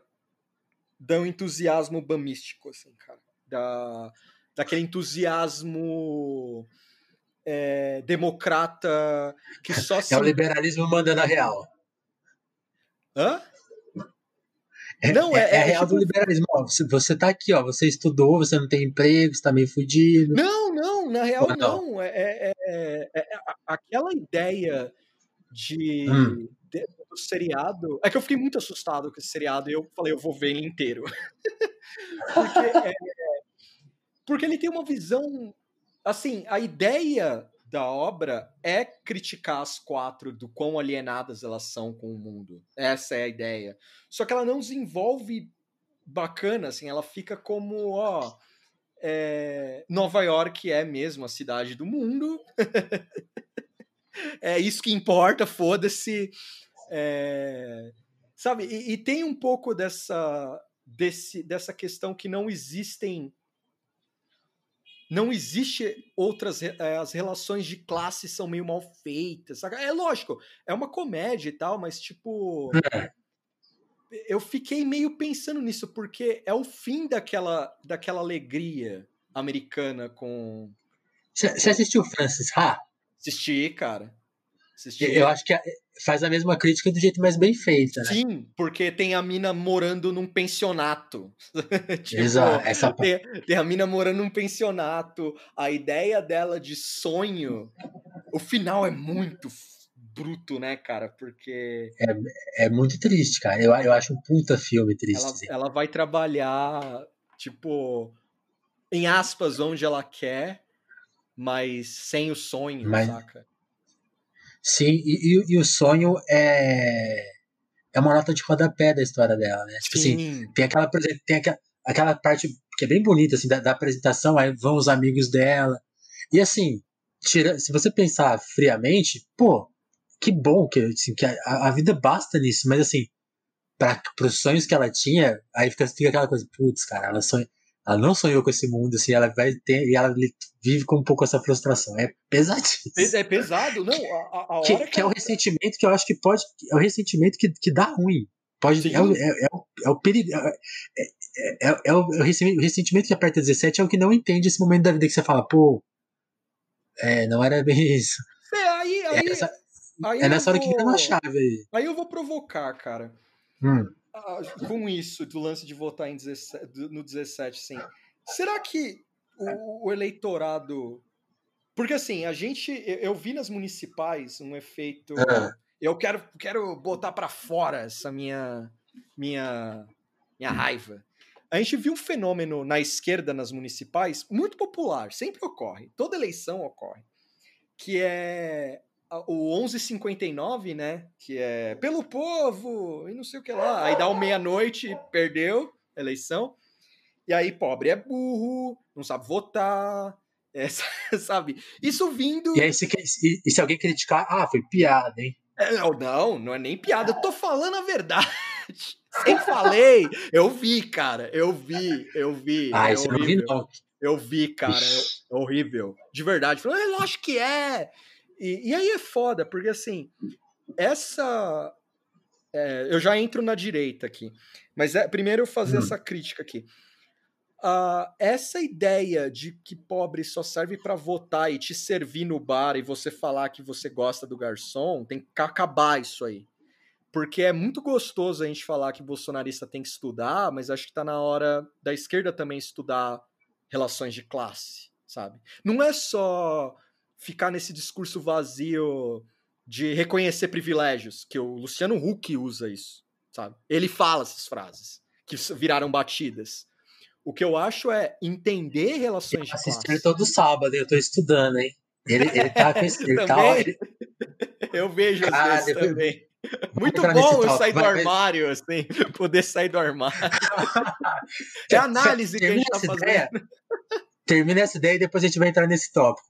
do entusiasmo bamístico, assim, cara. Da, daquele entusiasmo é, democrata que só se... É o liberalismo mandando a real. Hã? É, não, é, é, é, é real tipo... do liberalismo. Ó, você, você tá aqui, ó, você estudou, você não tem emprego, você tá meio fudido. Não, não, na real não. não. É, é, é, é aquela ideia de, hum. de, do seriado. É que eu fiquei muito assustado com esse seriado e eu falei, eu vou ver ele inteiro. porque, porque ele tem uma visão. Assim, a ideia da obra é criticar as quatro do quão alienadas elas são com o mundo. Essa é a ideia. Só que ela não desenvolve bacana, assim, ela fica como, ó, é, Nova York é mesmo a cidade do mundo. é isso que importa, foda-se. É, sabe, e, e, tem um pouco dessa, desse, dessa questão que não existem não existe outras é, as relações de classe são meio mal feitas saca? é lógico é uma comédia e tal mas tipo é. eu fiquei meio pensando nisso porque é o fim daquela daquela alegria americana com você assistiu Francis Ha assisti cara assisti. eu acho que faz a mesma crítica do jeito mais bem feita, né? Sim, porque tem a mina morando num pensionato. tipo, Exato. Essa... Tem, tem, a mina morando num pensionato. A ideia dela de sonho. O final é muito bruto, né, cara? Porque. É, é muito triste, cara. Eu, eu acho um puta filme triste. Ela, assim. ela vai trabalhar, tipo, em aspas, onde ela quer, mas sem o sonho, mas... saca? Sim, e, e, e, o sonho é é uma nota de rodapé da história dela, né? Tipo assim, tem aquela, tem aquela, aquela parte que é bem bonita, assim, da, da apresentação, aí vão os amigos dela. E assim, tira, se você pensar friamente, pô, que bom que, assim, que a, a vida basta nisso, mas assim, para os sonhos que ela tinha, aí fica, fica aquela coisa, putz, cara, ela sonha, ela não sonhou com esse mundo, assim, ela vai ter, e ela vive com um pouco essa frustração. É pesadíssimo. É pesado, não. A, a que, que, que, é o ressentimento que eu acho que pode. É o ressentimento que, que dá ruim. Pode, é, o, é, é, o, é o perigo. É, é, é, é, o, ressentimento que aperta 17 é o que não entende esse momento da vida que você fala, pô. É, não era bem isso. É, aí, aí, essa, aí é nessa hora vou, que vira uma chave aí. Aí eu vou provocar, cara. Hum. Com isso, do lance de votar em 17, no 17, sim. Será que o, o, eleitorado. Porque assim, a gente. Eu vi nas municipais um efeito. É. Eu quero, quero botar para fora essa minha, minha, minha raiva. A gente viu um fenômeno na esquerda nas municipais muito popular, sempre ocorre, toda eleição ocorre, que é o 1159, né? Que é pelo povo e não sei o que lá. Aí dá o meia-noite, perdeu a eleição. E aí, pobre é burro, não sabe votar, é, sabe? Isso vindo. E aí, se, e, se alguém criticar, ah, foi piada, hein? É, não, não é nem piada, eu tô falando a verdade. Sempre falei, eu vi, cara, eu vi, eu vi. Ah, é isso eu não vi, não. Eu vi, cara, é horrível. De verdade. Falei, eu acho que é. E, e aí é foda, porque assim, essa. É, eu já entro na direita aqui. Mas é, primeiro eu fazer hum. essa crítica aqui. Uh, essa ideia de que pobre só serve para votar e te servir no bar e você falar que você gosta do garçom, tem que acabar isso aí. Porque é muito gostoso a gente falar que bolsonarista tem que estudar, mas acho que está na hora da esquerda também estudar relações de classe, sabe? Não é só ficar nesse discurso vazio de reconhecer privilégios, que o Luciano Huck usa isso, sabe? Ele fala essas frases que viraram batidas. O que eu acho é entender relações de Assistir todo sábado, eu tô estudando, hein? Ele, ele tá com esse. Ele tá, ele... Eu vejo às ah, vezes depois... também. Muito bom eu sair do armário, assim, poder sair do armário. é análise que a gente tá fazendo. Ideia, termina essa ideia e depois a gente vai entrar nesse tópico.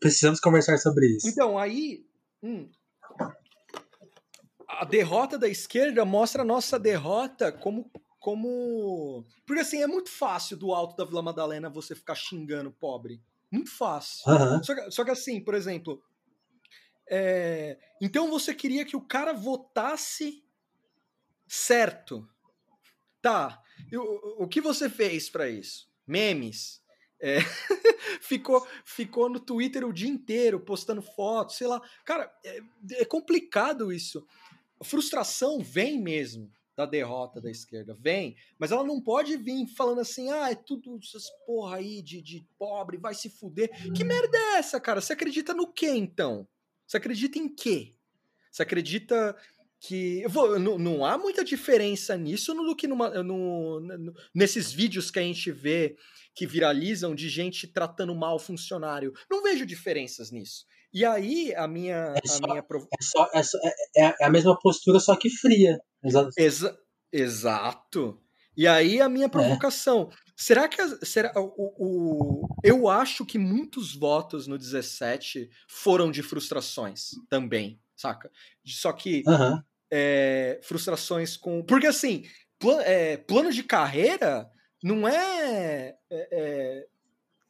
Precisamos conversar sobre isso. Então, aí. Hum, a derrota da esquerda mostra a nossa derrota como. como. Porque assim, é muito fácil do alto da Vila Madalena você ficar xingando pobre. Muito fácil. Uhum. Só, que, só, que, assim, por exemplo. É, então você queria que o cara votasse certo. Tá. o, o que você fez para isso? memes. É, ficou, ficou no Twitter o dia inteiro postando fotos, sei lá. Cara, é, é complicado isso. A frustração vem mesmo da derrota da esquerda, vem, mas ela não pode vir falando assim, ah, é tudo essas porra aí de, de pobre, vai se fuder. Que merda é essa, cara? Você acredita no quê, então? Você acredita em quê? Você acredita que. Vou, não, não, há muita diferença nisso do que numa, no, no, nesses vídeos que a gente vê que viralizam de gente tratando mal funcionário. Não vejo diferenças nisso. E aí, a minha. É, só, a minha... É, só, é, só, é, é, a mesma postura, só que fria. Exa exato. E aí, a minha é. provocação. Será que. A, será, o, o, eu acho que muitos votos no 17 foram de frustrações também, saca? Só que. Uhum. É, frustrações com. Porque assim, é, plano de carreira não é, é, é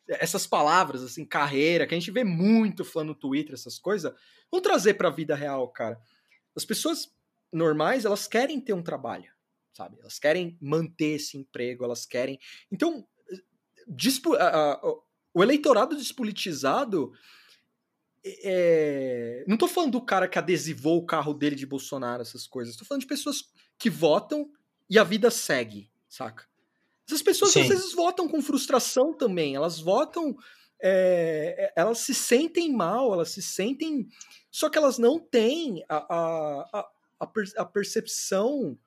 essas palavras, assim, carreira, que a gente vê muito falando no Twitter, essas coisas, vamos trazer para a vida real, cara. As pessoas normais, elas querem ter um trabalho, sabe? Elas querem manter esse emprego, elas querem. Então, o eleitorado despolitizado. É... Não tô falando do cara que adesivou o carro dele de Bolsonaro, essas coisas. Tô falando de pessoas que votam e a vida segue, saca? Essas pessoas Sim. às vezes votam com frustração também, elas votam, é, elas se sentem mal, elas se sentem. Só que elas não têm a, a, a, a percepção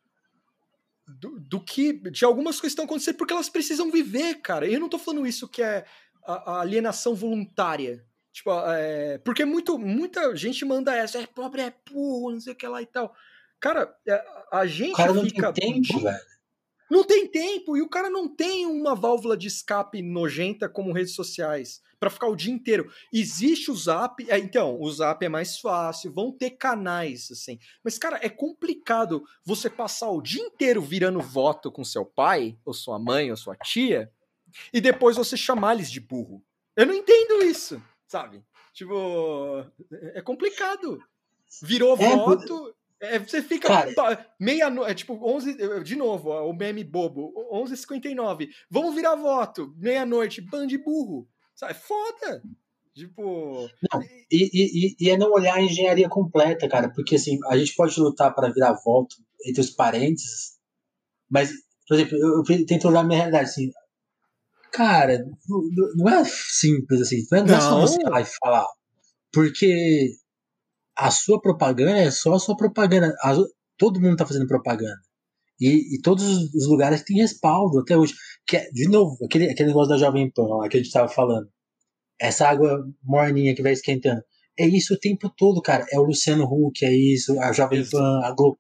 do, do, que. de algumas coisas estão acontecendo, porque elas precisam viver, cara. Eu não tô falando isso que é a alienação voluntária. Tipo, é, porque muito, muita gente manda essa, é pobre, é burro, não sei o que lá e tal. Cara, é, a gente o cara não fica. Tem tempo, velho. Não tem tempo e o cara não tem uma válvula de escape nojenta como redes sociais para ficar o dia inteiro. Existe o Zap, é, então, o Zap é mais fácil, vão ter canais assim. Mas cara, é complicado você passar o dia inteiro virando voto com seu pai, ou sua mãe, ou sua tia, e depois você chamar eles de burro. Eu não entendo isso, sabe? Tipo, é complicado. Virou é, voto, é, você fica meia-noite, é tipo 11, de novo, ó, o meme bobo, 11h59, vamos virar voto, meia-noite, bando de burro, sabe, foda, tipo... Não, e, e, e é não olhar a engenharia completa, cara, porque assim, a gente pode lutar para virar voto entre os parênteses, mas, por exemplo, eu, eu tento olhar a minha realidade, assim, cara, não, é simples assim, não é, não. é só você vai falar, porque a sua propaganda é só a sua propaganda. A, todo mundo está fazendo propaganda. E, e, todos os lugares têm respaldo até hoje. Que é, de novo, aquele, aquele negócio da Jovem Pan lá que a gente estava falando. Essa água morninha que vai esquentando. É isso o tempo todo, cara. É o Luciano Huck, é isso, a Jovem isso. Pan, a Globo.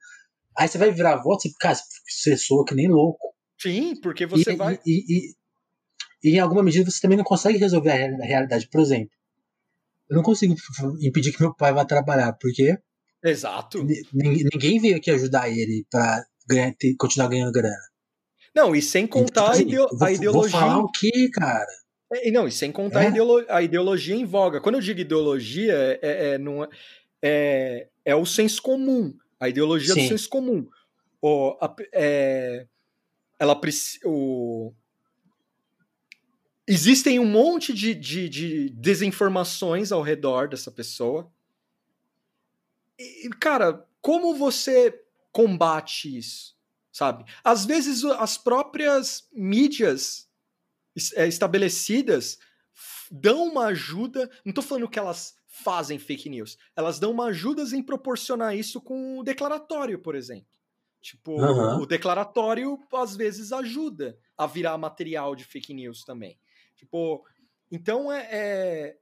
Aí você vai virar voto, você, cara, você soa que nem louco. Sim, porque você e, vai. E, e, e, em alguma medida você também não consegue resolver a realidade. Por exemplo, eu não consigo impedir que meu pai vá trabalhar, porque. Exato. Ninguém veio aqui ajudar ele para continuar ganhando grana. Não, e sem contar então, assim, a, ideo vou, a, ideologia. Vou falar o quê, cara? É, não, e sem contar é? a, ideolo a, ideologia em voga. Quando eu digo ideologia, é, é, não, é, é, é o senso comum. A ideologia Sim. do senso comum. O, a, é, ela o, existem um monte de, de, de, desinformações ao redor dessa pessoa. E, cara, como você combate isso? Sabe? Às vezes as próprias mídias é, estabelecidas dão uma ajuda. Não estou falando que elas fazem fake news. Elas dão uma ajuda em proporcionar isso com o declaratório, por exemplo. Tipo, uhum. o declaratório às vezes ajuda a virar material de fake news também. Tipo, então é, é,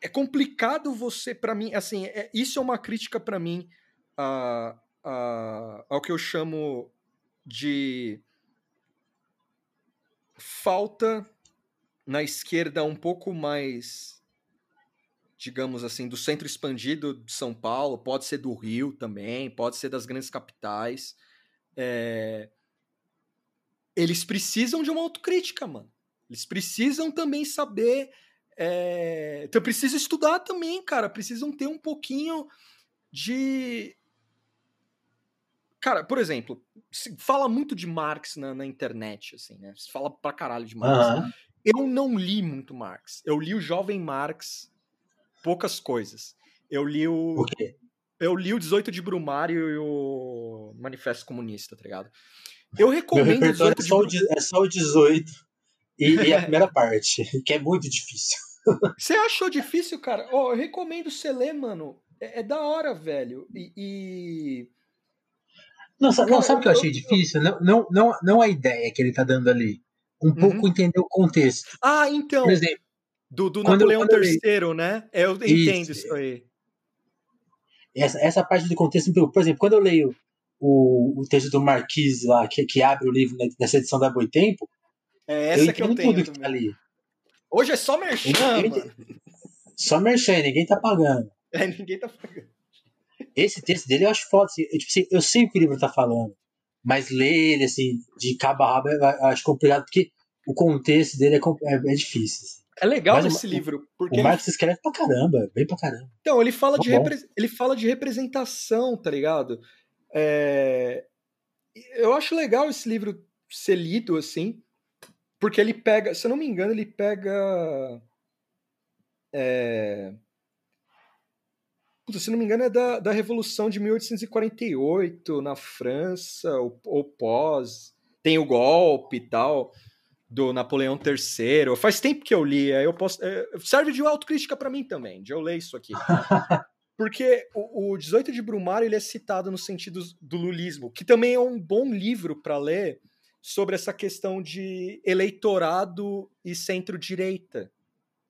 é complicado você, para mim, assim, é, isso é uma crítica para mim a, a, ao que eu chamo de falta na esquerda um pouco mais, digamos assim, do centro expandido de São Paulo, pode ser do Rio também, pode ser das grandes capitais. É... Eles precisam de uma autocrítica, mano. Eles precisam também saber. É... Então, precisa estudar também, cara. Precisam ter um pouquinho de. Cara, por exemplo, se fala muito de Marx na, na internet, assim, né? Se fala pra caralho de Marx. Uhum. Eu não li muito Marx. Eu li o Jovem Marx, poucas coisas. Eu li o. O quê? Eu li o 18 de Brumário e o Manifesto Comunista, tá ligado? Eu recomendo 18 é de... é só o 18 e, e a primeira parte, que é muito difícil. Você achou difícil, cara? Oh, eu recomendo você ler, mano. É, é da hora, velho. E. e... Não, sabe, não, sabe o que eu achei difícil? Não, não, não, não a ideia que ele tá dando ali. Um uhum. pouco entender o contexto. Ah, então. Por exemplo, do, do Napoleão III, né? Eu entendo isso, isso aí. Essa, essa parte do contexto, por exemplo, quando eu leio o, o texto do Marquise lá, que, que abre o livro nessa edição da Boitempo, é essa eu que eu tenho tudo que tá ali. Hoje é só merchan, Só merchan, ninguém tá pagando. É, ninguém tá pagando. Esse texto dele eu acho foda. Assim, eu, tipo assim, eu sei o que o livro tá falando, mas ler ele, assim, de cabo a rabo, eu acho complicado, porque o contexto dele é, é, é difícil. Assim. É legal mas esse o, livro. Porque o Marx ele... escreve pra caramba, bem pra caramba. Então, ele fala, de repre... ele fala de representação, tá ligado? É... Eu acho legal esse livro ser lido, assim, porque ele pega, se eu não me engano, ele pega. É... se não me engano, é da, da Revolução de 1848 na França, ou, ou pós. Tem o golpe e tal, do Napoleão III. Faz tempo que eu li, eu posso. É, serve de autocrítica para mim também, de eu ler isso aqui. Porque o, o 18 de Brumário ele é citado no sentido do lulismo, que também é um bom livro para ler sobre essa questão de eleitorado e centro-direita,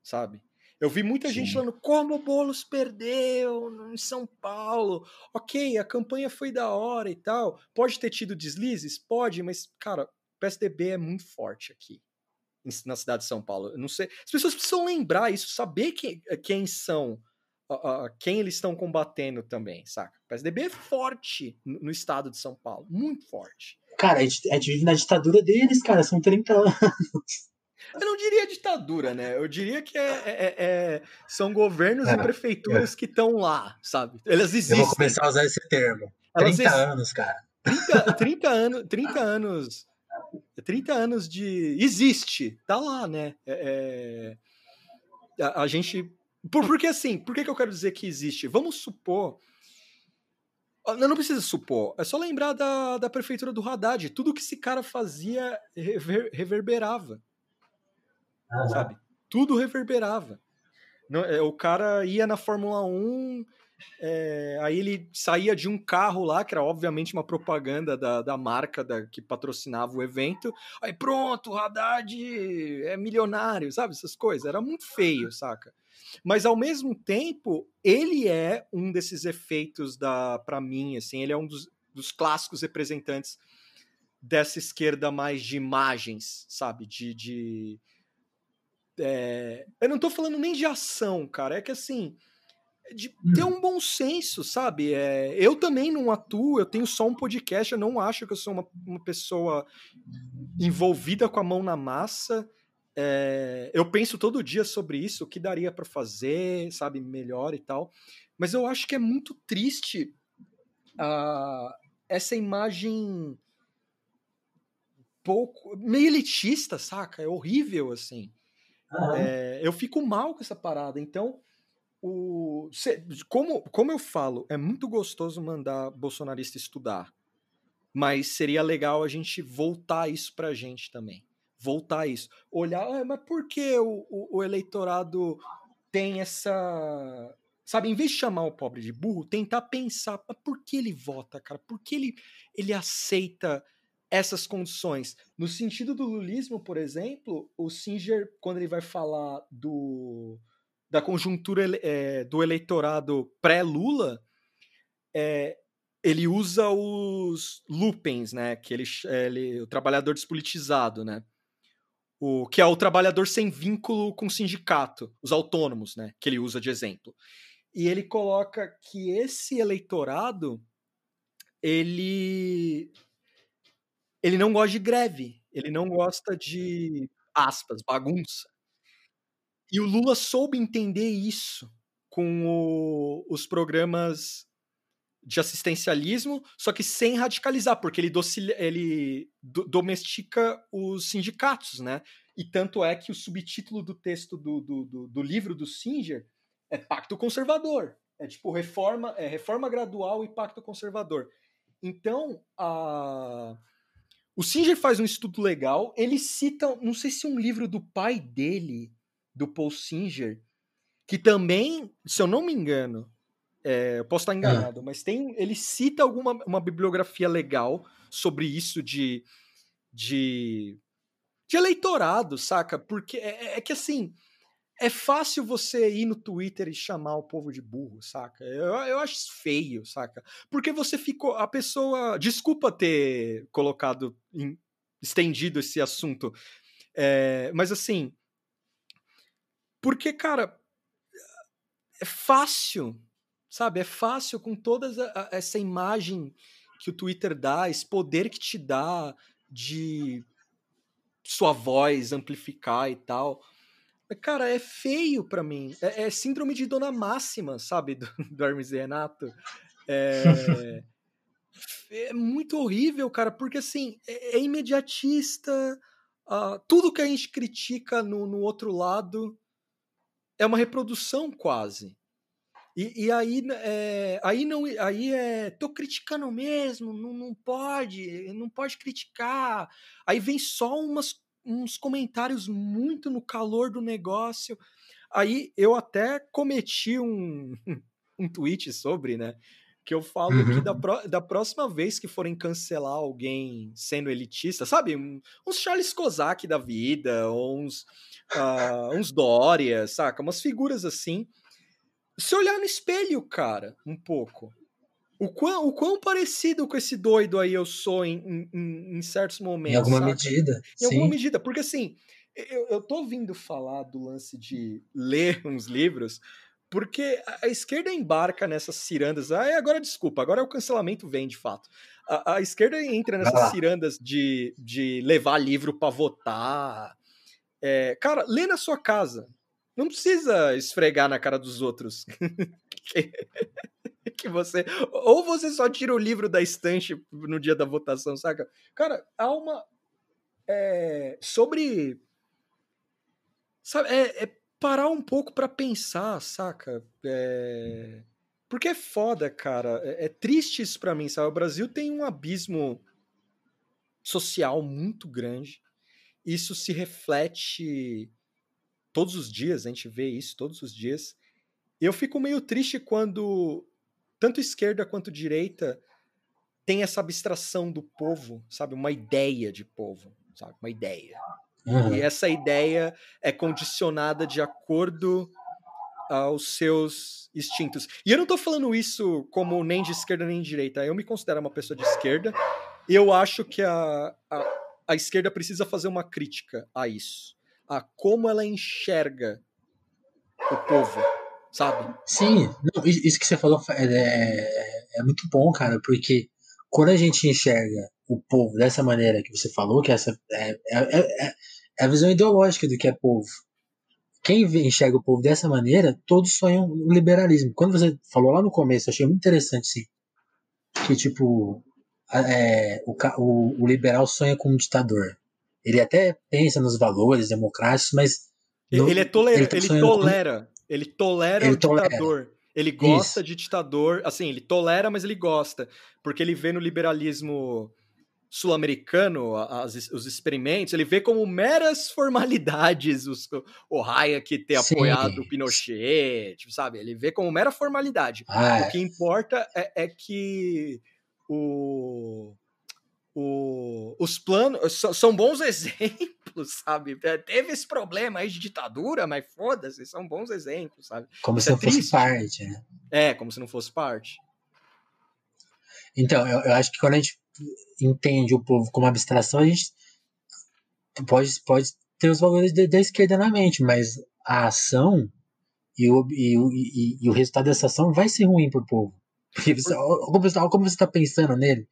sabe? Eu vi muita Sim. gente falando como o Boulos perdeu em São Paulo. Ok, a campanha foi da hora e tal. Pode ter tido deslizes? Pode, mas, cara, o PSDB é muito forte aqui na cidade de São Paulo. Eu não sei. As pessoas precisam lembrar isso, saber quem, quem são, uh, uh, quem eles estão combatendo também, saca? O PSDB é forte no, no estado de São Paulo, muito forte. Cara, a gente, a gente vive na ditadura deles, cara, são 30 anos. Eu não diria ditadura, né? Eu diria que é, é, é, é são governos e é, prefeituras que estão lá, sabe? Elas existem. Eu vou começar a usar esse termo. Elas 30 anos, cara. 30, 30 anos, 30 anos. 30 anos de. Existe, tá lá, né? É, a, a, gente. Por, porque assim, por que, que eu quero dizer que existe? Vamos supor não, precisa supor, é só lembrar da, da prefeitura do Haddad. Tudo que esse cara fazia rever, reverberava. Uhum. Sabe? Tudo reverberava. Não, é, o cara ia na Fórmula 1, é, aí ele saía de um carro lá, que era obviamente uma propaganda da, da marca da, que patrocinava o evento. Aí pronto, o Haddad é milionário, sabe? Essas coisas. Era muito feio, saca? Mas ao mesmo tempo, ele é um desses efeitos da, para mim, assim, ele é um dos, dos clássicos representantes dessa esquerda mais de imagens, sabe? De. de é... Eu não tô falando nem de ação, cara. É que assim. De ter hum. um bom senso, sabe? É... Eu também não atuo, eu tenho só um podcast, eu não acho que eu sou uma, uma pessoa envolvida com a mão na massa. É, eu penso todo dia sobre isso, o que daria para fazer, sabe, melhor e tal. Mas eu acho que é muito triste uh, essa imagem pouco meio elitista, saca? É horrível assim. Uhum. É, eu fico mal com essa parada. Então, o, como, como eu falo, é muito gostoso mandar bolsonarista estudar, mas seria legal a gente voltar isso pra gente também voltar a isso. Olhar, ah, mas por que o, o, o, eleitorado tem essa. Sabe, em vez de chamar o pobre de burro, tentar pensar, por que ele vota, cara? Por que ele, ele aceita essas condições? No sentido do lulismo, por exemplo, o Singer, quando ele vai falar do da conjuntura é, do eleitorado pré-Lula, é, ele usa os lupens, né? Que ele, ele, o trabalhador despolitizado, né? O que é o trabalhador sem vínculo com o sindicato, os autônomos, né, que ele usa de exemplo. E ele coloca que esse eleitorado ele ele não gosta de greve, ele não gosta de aspas, bagunça. E o Lula soube entender isso com o, os programas de assistencialismo, só que sem radicalizar, porque ele, docil... ele do domestica os sindicatos, né? E tanto é que o subtítulo do texto do, do, do, do livro do Singer é Pacto Conservador. É tipo reforma, é reforma gradual e pacto conservador. Então, a... o Singer faz um estudo legal. Ele cita, não sei se um livro do pai dele, do Paul Singer, que também, se eu não me engano, é, eu posso estar enganado, mas tem, ele cita alguma uma bibliografia legal sobre isso de, de, de eleitorado, saca? Porque é, é que assim, é fácil você ir no Twitter e chamar o povo de burro, saca? Eu, eu acho feio, saca? Porque você ficou. A pessoa. Desculpa ter colocado. Em, estendido esse assunto. É, mas assim. Porque, cara. É fácil, sabe? É fácil com toda essa imagem que o Twitter dá, esse poder que te dá de sua voz amplificar e tal Cara, é feio para mim. É, é, síndrome de dona máxima, sabe? Do, do Hermes e Renato. É, é muito horrível, cara, porque assim, é, é imediatista. Uh, tudo que a gente critica no, no outro lado é uma reprodução quase. E, e, aí, é, aí não, aí é, tô criticando mesmo, não, não pode, não pode criticar. Aí vem só umas uns comentários muito no calor do negócio. Aí eu até cometi um, um tweet sobre, né? Que eu falo uhum. que da, pro, da próxima vez que forem cancelar alguém sendo elitista, sabe? Uns Charles Kozak da vida, ou uns, uh, uns Dória, saca? Umas figuras assim. Se olhar no espelho, cara, um pouco. O quão, o quão parecido com esse doido aí eu sou em, em, em certos momentos. Em alguma medida. Em sim. alguma medida, porque assim, eu, eu tô ouvindo falar do lance de ler uns livros, porque a esquerda embarca nessas cirandas. Ah, agora desculpa, agora o cancelamento vem de fato. A, a esquerda entra nessas cirandas de, de levar livro para votar. É, cara, lê na sua casa. Não precisa esfregar na cara dos outros. que você. Ou você só tira o livro da estante no dia da votação, saca? Cara, há uma. É, sobre. Sabe, é, é parar um pouco para pensar, saca? É, porque é foda, cara. É, é triste isso pra mim, sabe? O Brasil tem um abismo social muito grande. Isso se reflete todos os dias, a gente vê isso todos os dias. Eu fico meio triste quando tanto esquerda quanto direita tem essa abstração do povo, sabe? Uma ideia de povo, sabe? Uma ideia. Uhum. E essa ideia é condicionada de acordo aos seus instintos. E eu não estou falando isso como nem de esquerda nem de direita. Eu me considero uma pessoa de esquerda. Eu acho que a, a, a esquerda precisa fazer uma crítica a isso. A como ela enxerga o povo sabe? Sim, não, isso que você falou é, é, é, muito bom, cara, porque quando a gente enxerga o povo dessa maneira que você falou, que essa é, é, é, é a visão ideológica do que é povo. Quem enxerga o povo dessa maneira, todos sonham o liberalismo. Quando você falou lá no começo, achei muito interessante, sim. Que, tipo, é, o, o, o liberal sonha com um ditador. Ele até pensa nos valores democráticos, mas. Ele, é tolera, ele, tá ele tolera ele tolera ele o tolera. ditador. Ele gosta Isso. de ditador. Assim, ele tolera, mas ele gosta. Porque ele vê no liberalismo sul-americano os experimentos, ele vê como meras formalidades os, o Hayek ter Sim. apoiado o Pinochet, tipo, sabe? Ele vê como mera formalidade. Ah, o que importa é, é que o, o, os planos são bons exemplos, sabe? É, teve esse problema aí de ditadura, mas foda-se, são bons exemplos, sabe? Como Isso se é não fosse parte, né? É, como se não fosse parte. Então, eu, eu acho que quando a gente entende o povo como abstração, a gente pode, pode ter os valores da esquerda na mente, mas a ação e o, e, e, e o resultado dessa ação vai ser ruim pro povo. Porque você, como você está pensando nele.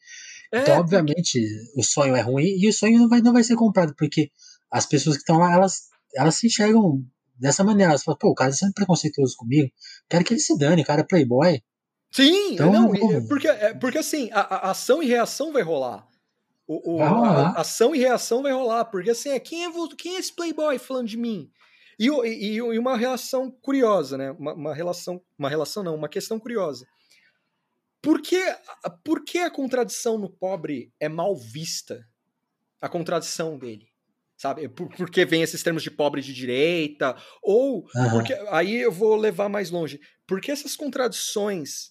É, então, obviamente, porque... o sonho é ruim e o sonho não vai, não vai ser comprado, porque as pessoas que estão lá, elas, elas se enxergam dessa maneira. Elas falam, pô, o cara está sendo preconceituoso comigo, quero que ele se dane, o cara é playboy. Sim, então, não, porque, é, porque assim, a, a, ação e reação vai rolar. O, o a, a, ação e reação vai rolar, porque assim, é, quem, é, quem é esse playboy falando de mim? E, e, e uma relação curiosa, né? Uma, uma, relação, uma relação não, uma questão curiosa. Por que, por que a contradição no pobre é mal vista? A contradição dele sabe? Por, porque vem esses termos de pobre de direita, ou uhum. porque aí eu vou levar mais longe. Porque essas contradições,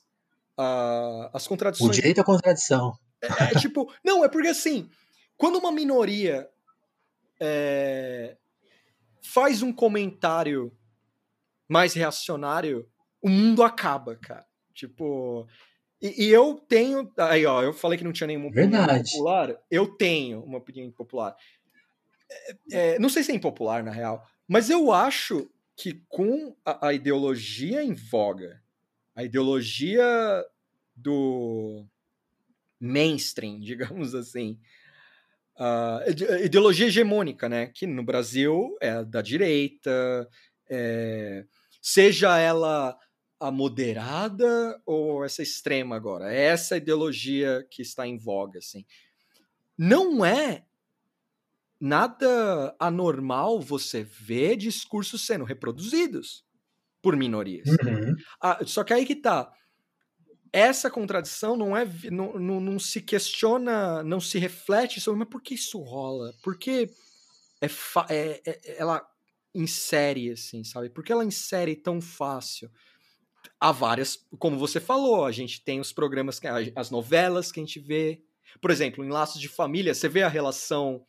uh, as contradições. O direito à contradição. É, é, tipo, não, é porque assim, quando uma minoria é, faz um comentário mais reacionário, o mundo acaba, cara. Tipo. E, e, eu tenho. Aí, ó, eu falei que não tinha nenhuma opinião Verdade. popular. Eu tenho uma opinião popular. É, é, não sei se é impopular, na real, mas eu acho que com a, a ideologia em voga, a ideologia do mainstream, digamos assim, a ideologia hegemônica, né, que no Brasil é da direita, é, seja ela a moderada ou essa extrema agora, é essa ideologia que está em voga, assim. Não é nada anormal você ver discursos sendo reproduzidos por minorias. Uhum. Ah, só que aí que tá. Essa contradição não é. Não, não, não, se questiona, não se reflete sobre, mas por que isso rola? Por que é, é, é, ela insere, assim, sabe? Por que ela insere tão fácil? Há várias, como você falou, a gente tem os programas, as novelas que a gente vê. Por exemplo, em Laços de Família, você vê a relação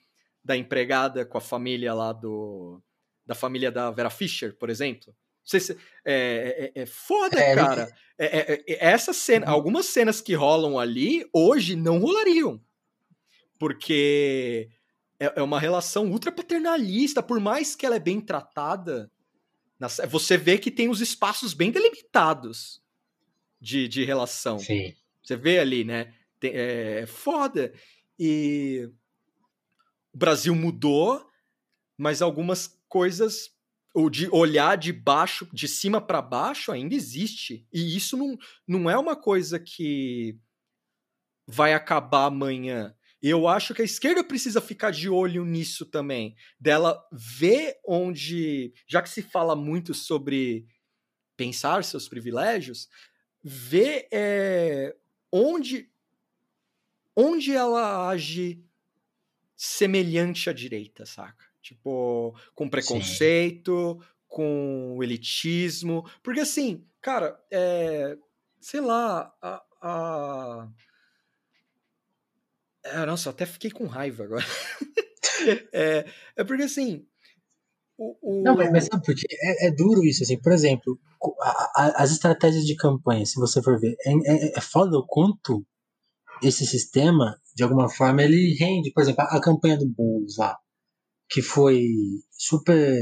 da empregada com a família lá do. Da família da Vera Fischer, por exemplo. Não sei se. É, é, é foda, é, cara. É, é, é, essa cena, uhum. algumas cenas que rolam ali, hoje não rolariam. Porque é, uma relação ultra paternalista, por mais que ela é bem tratada. Você vê que tem os espaços bem delimitados de, de relação. Sim. Você vê ali, né? Tem, é foda. E o Brasil mudou, mas algumas coisas o de olhar de baixo, de cima para baixo ainda existe. E isso não, não é uma coisa que vai acabar amanhã. Eu acho que a esquerda precisa ficar de olho nisso também, dela ver onde, já que se fala muito sobre pensar seus privilégios, ver é, onde onde ela age semelhante à direita, saca? Tipo, com preconceito, Sim. com elitismo. Porque assim, cara, é, sei lá, a. a... É, nossa, até fiquei com raiva agora. é, é porque assim. O, o... Não, mas, sabe por quê? É, é, duro isso, assim. Por exemplo, a, a, as estratégias de campanha, se você for ver, é, é, é foda o quanto esse sistema de alguma forma ele rende. Por exemplo, a, campanha do Boulos lá, que foi super.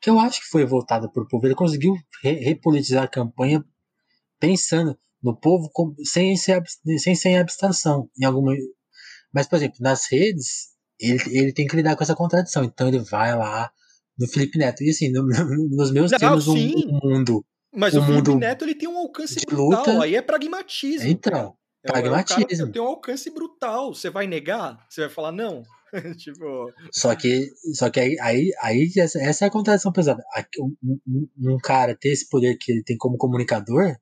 que eu acho que foi votada por povo. Ele conseguiu re repolitizar a campanha pensando no povo sem sem ser abstração. Em alguma... Mas, por exemplo, nas redes, ele, ele tem que lidar com essa contradição. Então ele vai lá no Felipe Neto. E assim, no, no, nos meus Não, termos, um, um, mundo. Mas um o Felipe Neto ele tem um alcance brutal. Luta. Aí é pragmatismo. Então. É, Pragmatismo. É um tem um alcance brutal. Você vai negar? Você vai falar não? tipo... Só que, só que aí, aí, aí essa é a contradição pesada. Um, um, cara ter esse poder que ele tem como comunicador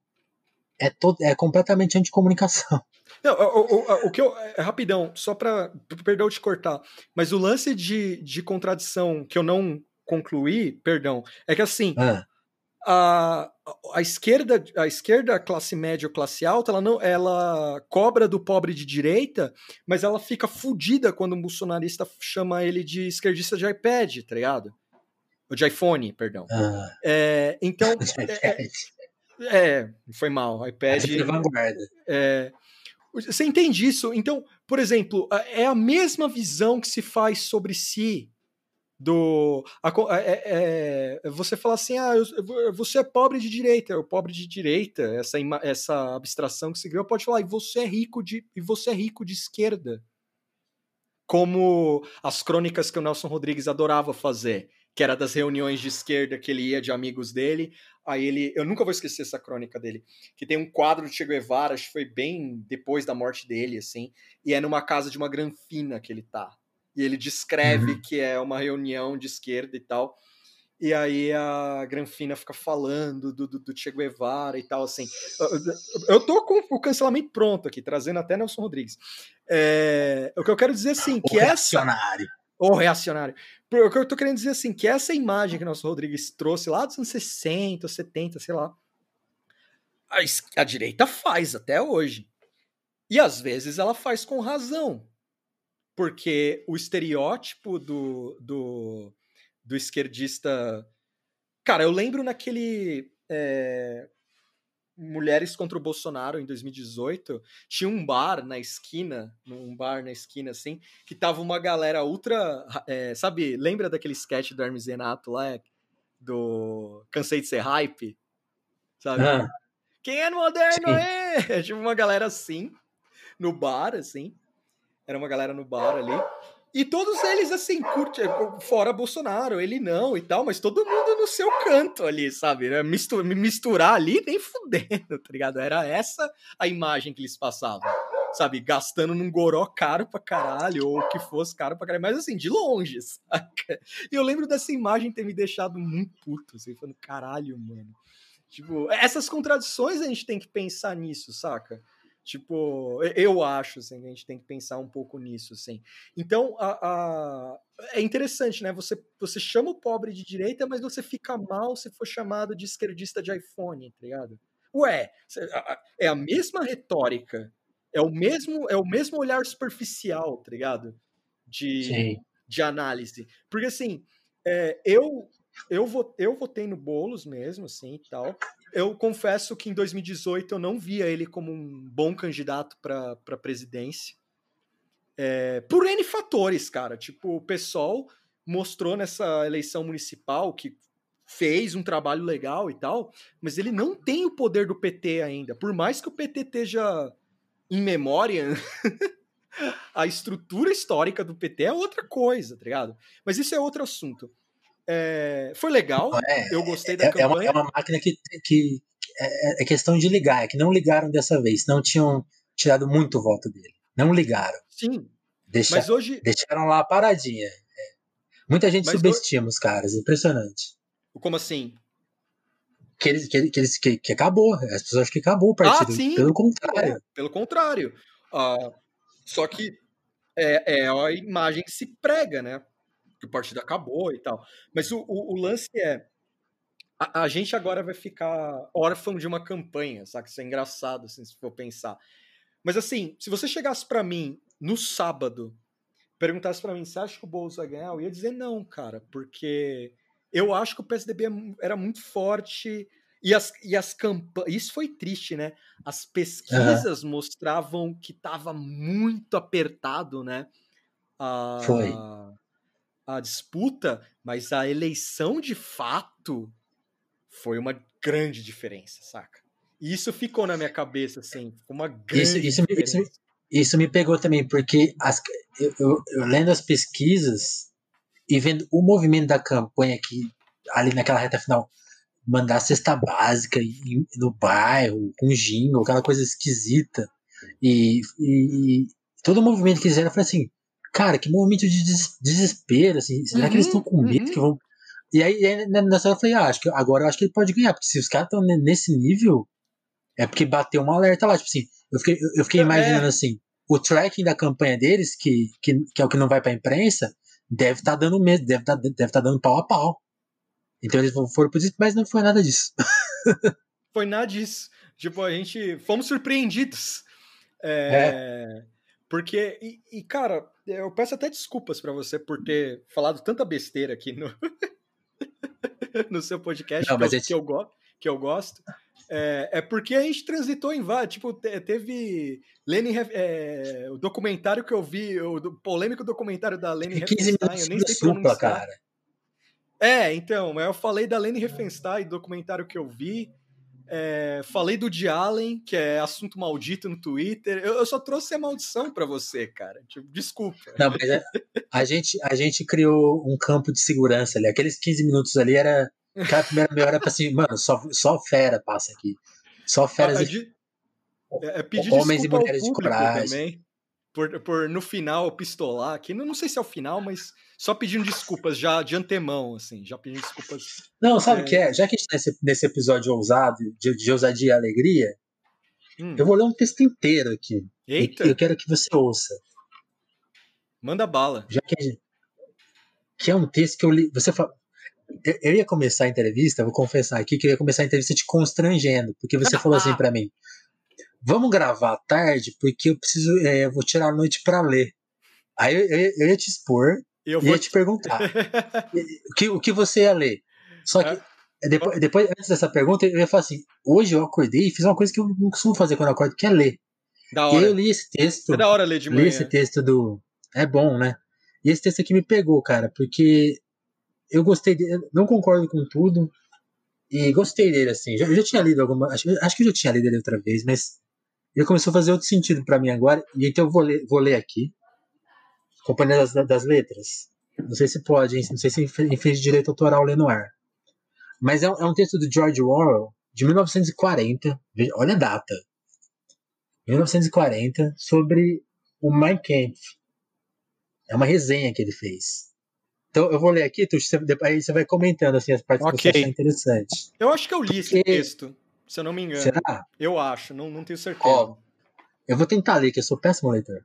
é, todo, é completamente anticomunicação. Não, o, o, o que eu. É, rapidão, só para. Perdão te cortar. Mas o lance de, de contradição que eu não concluí, perdão, é que assim. Ah a, a esquerda, a esquerda classe média ou classe alta, ela não, ela cobra do pobre de direita, mas ela fica fudida quando um bolsonarista chama ele de esquerdista de iPad, tá ligado? Ou de iPhone, perdão. Ah. É, então, é, é, é, foi mal, iPad. É vanguarda. É, você entende isso? Então, por exemplo, é a mesma visão que se faz sobre si do a, é, é, você fala assim ah eu, você é pobre de direita o pobre de direita essa essa abstração que se criou pode falar e você é rico de e você é rico de esquerda como as crônicas que o Nelson Rodrigues adorava fazer que era das reuniões de esquerda que ele ia de amigos dele. Aí ele, eu nunca vou esquecer essa crônica dele, que tem um quadro de Che Guevara, acho que foi bem depois da morte dele, assim, e é numa casa de uma granfina que ele tá. E ele descreve uhum. que é uma reunião de esquerda e tal. E aí a Granfina fica falando do, do, do Che Guevara e tal, assim. Eu, eu tô com o cancelamento pronto aqui, trazendo até Nelson Rodrigues. É, o que eu quero dizer, assim, que o reacionário. essa... O reacionário. O que eu tô querendo dizer, assim, que essa imagem que o Nelson Rodrigues trouxe lá dos anos 60, 70, sei lá, a, a direita faz até hoje. E às vezes ela faz com razão. Porque o estereótipo do, do do esquerdista. Cara, eu lembro naquele. É... Mulheres contra o Bolsonaro em 2018, tinha um bar na esquina, um bar na esquina assim, que tava uma galera ultra. É, sabe, lembra daquele sketch do Hermes Renato lá? Do Cansei de ser hype? Sabe? Ah. Quem é moderno é? Tipo uma galera assim, no bar, assim. Era uma galera no bar ali. E todos eles, assim, curte, fora Bolsonaro, ele não e tal, mas todo mundo no seu canto ali, sabe? Mistur, me misturar ali nem fudendo, tá ligado? Era essa a imagem que eles passavam, sabe? Gastando num goró caro pra caralho, ou que fosse caro pra caralho, mas assim, de longe, saca? E eu lembro dessa imagem ter me deixado muito puto, assim, falando, caralho, mano. Tipo, essas contradições a gente tem que pensar nisso, saca? Tipo, eu acho assim, a gente tem que pensar um pouco nisso, assim. Então, a, a, é interessante, né? Você, você chama o pobre de direita, mas você fica mal se for chamado de esquerdista de iPhone, tá ligado? Ué, é a mesma retórica, é o mesmo, é o mesmo olhar superficial, tá ligado? De, de análise. Porque assim, é, eu, eu, eu votei no Boulos mesmo, assim, e tal eu confesso que em 2018 eu não via ele como um bom candidato para a presidência. É, por N fatores, cara. Tipo, o PSOL mostrou nessa eleição municipal que fez um trabalho legal e tal, mas ele não tem o poder do PT ainda. Por mais que o PT esteja em memória, a estrutura histórica do PT é outra coisa, tá ligado? Mas isso é outro assunto. É, foi legal, é, eu gostei da é, campanha. É uma, é uma máquina que, que é, é, questão de ligar, é que não ligaram dessa vez, não tinham tirado muito voto dele. Não ligaram. Sim. Deixa, mas hoje... Deixaram lá paradinha. É. Muita gente mas subestima hoje... os caras, impressionante. Como assim? Que, eles, que, eles, que, que acabou. As pessoas acham que acabou o partido. Ah, sim. Pelo contrário. É, pelo contrário. Uh, só que é, é a imagem que se prega, né? Que o partido acabou e tal. Mas o, o, o lance é. A, a, gente agora vai ficar órfão de uma campanha, sabe? Isso é engraçado, assim, se for pensar. Mas assim, se você chegasse para mim no sábado, perguntasse para mim, você acha que o Boulos vai ganhar? Eu ia dizer não, cara, porque eu acho que o PSDB é era muito forte e as, e as campanhas. Isso foi triste, né? As pesquisas uhum. mostravam que estava muito apertado, né? A, foi a disputa, mas a eleição de fato foi uma grande diferença, saca? E isso ficou na minha cabeça, assim, uma grande isso, isso, diferença. Isso, isso, me pegou também, porque as, eu, eu, eu, lendo as pesquisas e vendo o movimento da campanha que ali naquela reta final mandar cesta básica no bairro, com jingle, aquela coisa esquisita. E, e, e todo o movimento que fizeram, falei assim, cara, que movimento de desespero, assim, será uhum, que eles estão com medo uhum. que vão. E aí, aí nessa hora eu falei, ah, acho que agora eu acho que ele pode ganhar, porque se os caras estão nesse nível, é porque bateu um alerta lá, tipo assim, eu fiquei, eu fiquei é. imaginando é. assim, o tracking da campanha deles, que, que, que é o que não vai pra imprensa, deve estar tá dando medo, deve estar tá, deve tá dando pau a pau. Então eles foram por isso, mas não foi nada disso. foi nada disso. Tipo, a gente fomos surpreendidos. É, é. Porque, e, e, cara, eu peço até desculpas para você por ter falado tanta besteira aqui no, no seu podcast, Não, que, eu, gente... que, eu go, que eu gosto. É, é, porque a gente transitou em vários. Tipo, teve Lenny, é, o documentário que eu vi, o polêmico documentário da Lenny Riefenstahl, eu nem sei supla, cara. É, então, eu falei da Lenny Riefenstahl, documentário que eu vi. É, falei do de Allen, que é assunto maldito no Twitter. Eu, eu só trouxe a maldição para você, cara. Tipo, desculpa. Não, mas a, é, a, gente, a gente criou um campo de segurança ali. Aqueles 15 minutos ali era. Aquela primeira meia hora pra assim, mano, só, só fera passa aqui. Só feras. É, de, é, é pedir homens e mulheres de coragem. Também por, por no final pistolar aqui. Não, não sei se é o final, mas só pedindo desculpas já de antemão, assim, já pedindo desculpas. Não, sabe o é... que é? Já que a gente tá nesse, nesse episódio ousado, de, de ousadia e alegria, hum. eu vou ler um texto inteiro aqui. Eita! Eu quero que você ouça. Manda bala. Já que, gente, que é um texto que eu li. Você fala. Eu, eu ia começar a entrevista, vou confessar aqui que eu ia começar a entrevista te constrangendo, porque você falou assim para mim: vamos gravar à tarde, porque eu preciso, é, eu vou tirar a noite para ler. Aí eu, eu, eu, ia te expor eu ia te perguntar o, que, o que você ia ler. Só que é. depois, depois, antes dessa pergunta, eu ia falar assim: hoje eu acordei e fiz uma coisa que eu não costumo fazer quando eu acordo, que é ler. Da hora. E aí eu li esse texto. É da hora ler de manhã. Li esse texto do. É bom, né? E esse texto aqui me pegou, cara, porque eu gostei dele. Não concordo com tudo. E gostei dele, assim. Eu já tinha lido alguma. Acho, acho que eu já tinha lido ele outra vez, mas ele começou a fazer outro sentido para mim agora, e então eu vou ler, vou ler aqui. Companhia das, das Letras. Não sei se pode, hein? não sei se infringe direito autoral ler no ar. Mas é um, é um texto do George Orwell, de 1940, olha a data. 1940, sobre o Mein Kampf. É uma resenha que ele fez. Então eu vou ler aqui, tu, aí você vai comentando assim, as partes okay. que você achar interessantes. Eu acho que eu li Porque... esse texto se eu não me engano. Será? Eu acho, não, não tenho certeza. Ó, eu vou tentar ler, que eu sou péssimo leitor.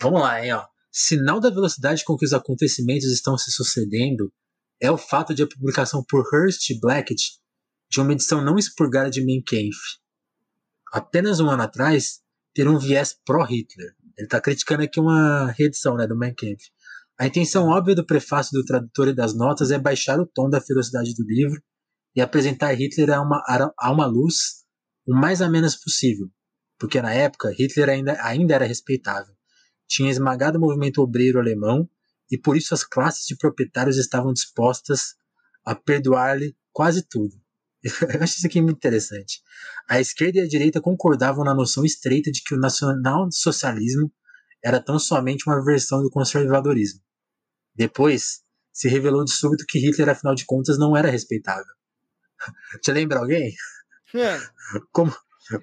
Vamos lá, hein, ó. Sinal da velocidade com que os acontecimentos estão se sucedendo é o fato de a publicação por Hearst e Blackett de uma edição não expurgada de Mein Kampf. Apenas um ano atrás, ter um viés pró-Hitler. Ele está criticando aqui uma reedição né, do Mein Kampf. A intenção óbvia do prefácio do tradutor e das notas é baixar o tom da ferocidade do livro e apresentar Hitler a uma, a uma luz o mais a menos possível, porque na época Hitler ainda, ainda era respeitável. Tinha esmagado o movimento obreiro alemão e por isso as classes de proprietários estavam dispostas a perdoar-lhe quase tudo. Eu acho isso aqui muito interessante. A esquerda e a direita concordavam na noção estreita de que o nacional-socialismo era tão somente uma versão do conservadorismo. Depois, se revelou de súbito que Hitler, afinal de contas, não era respeitável. Te lembra alguém? É. Como,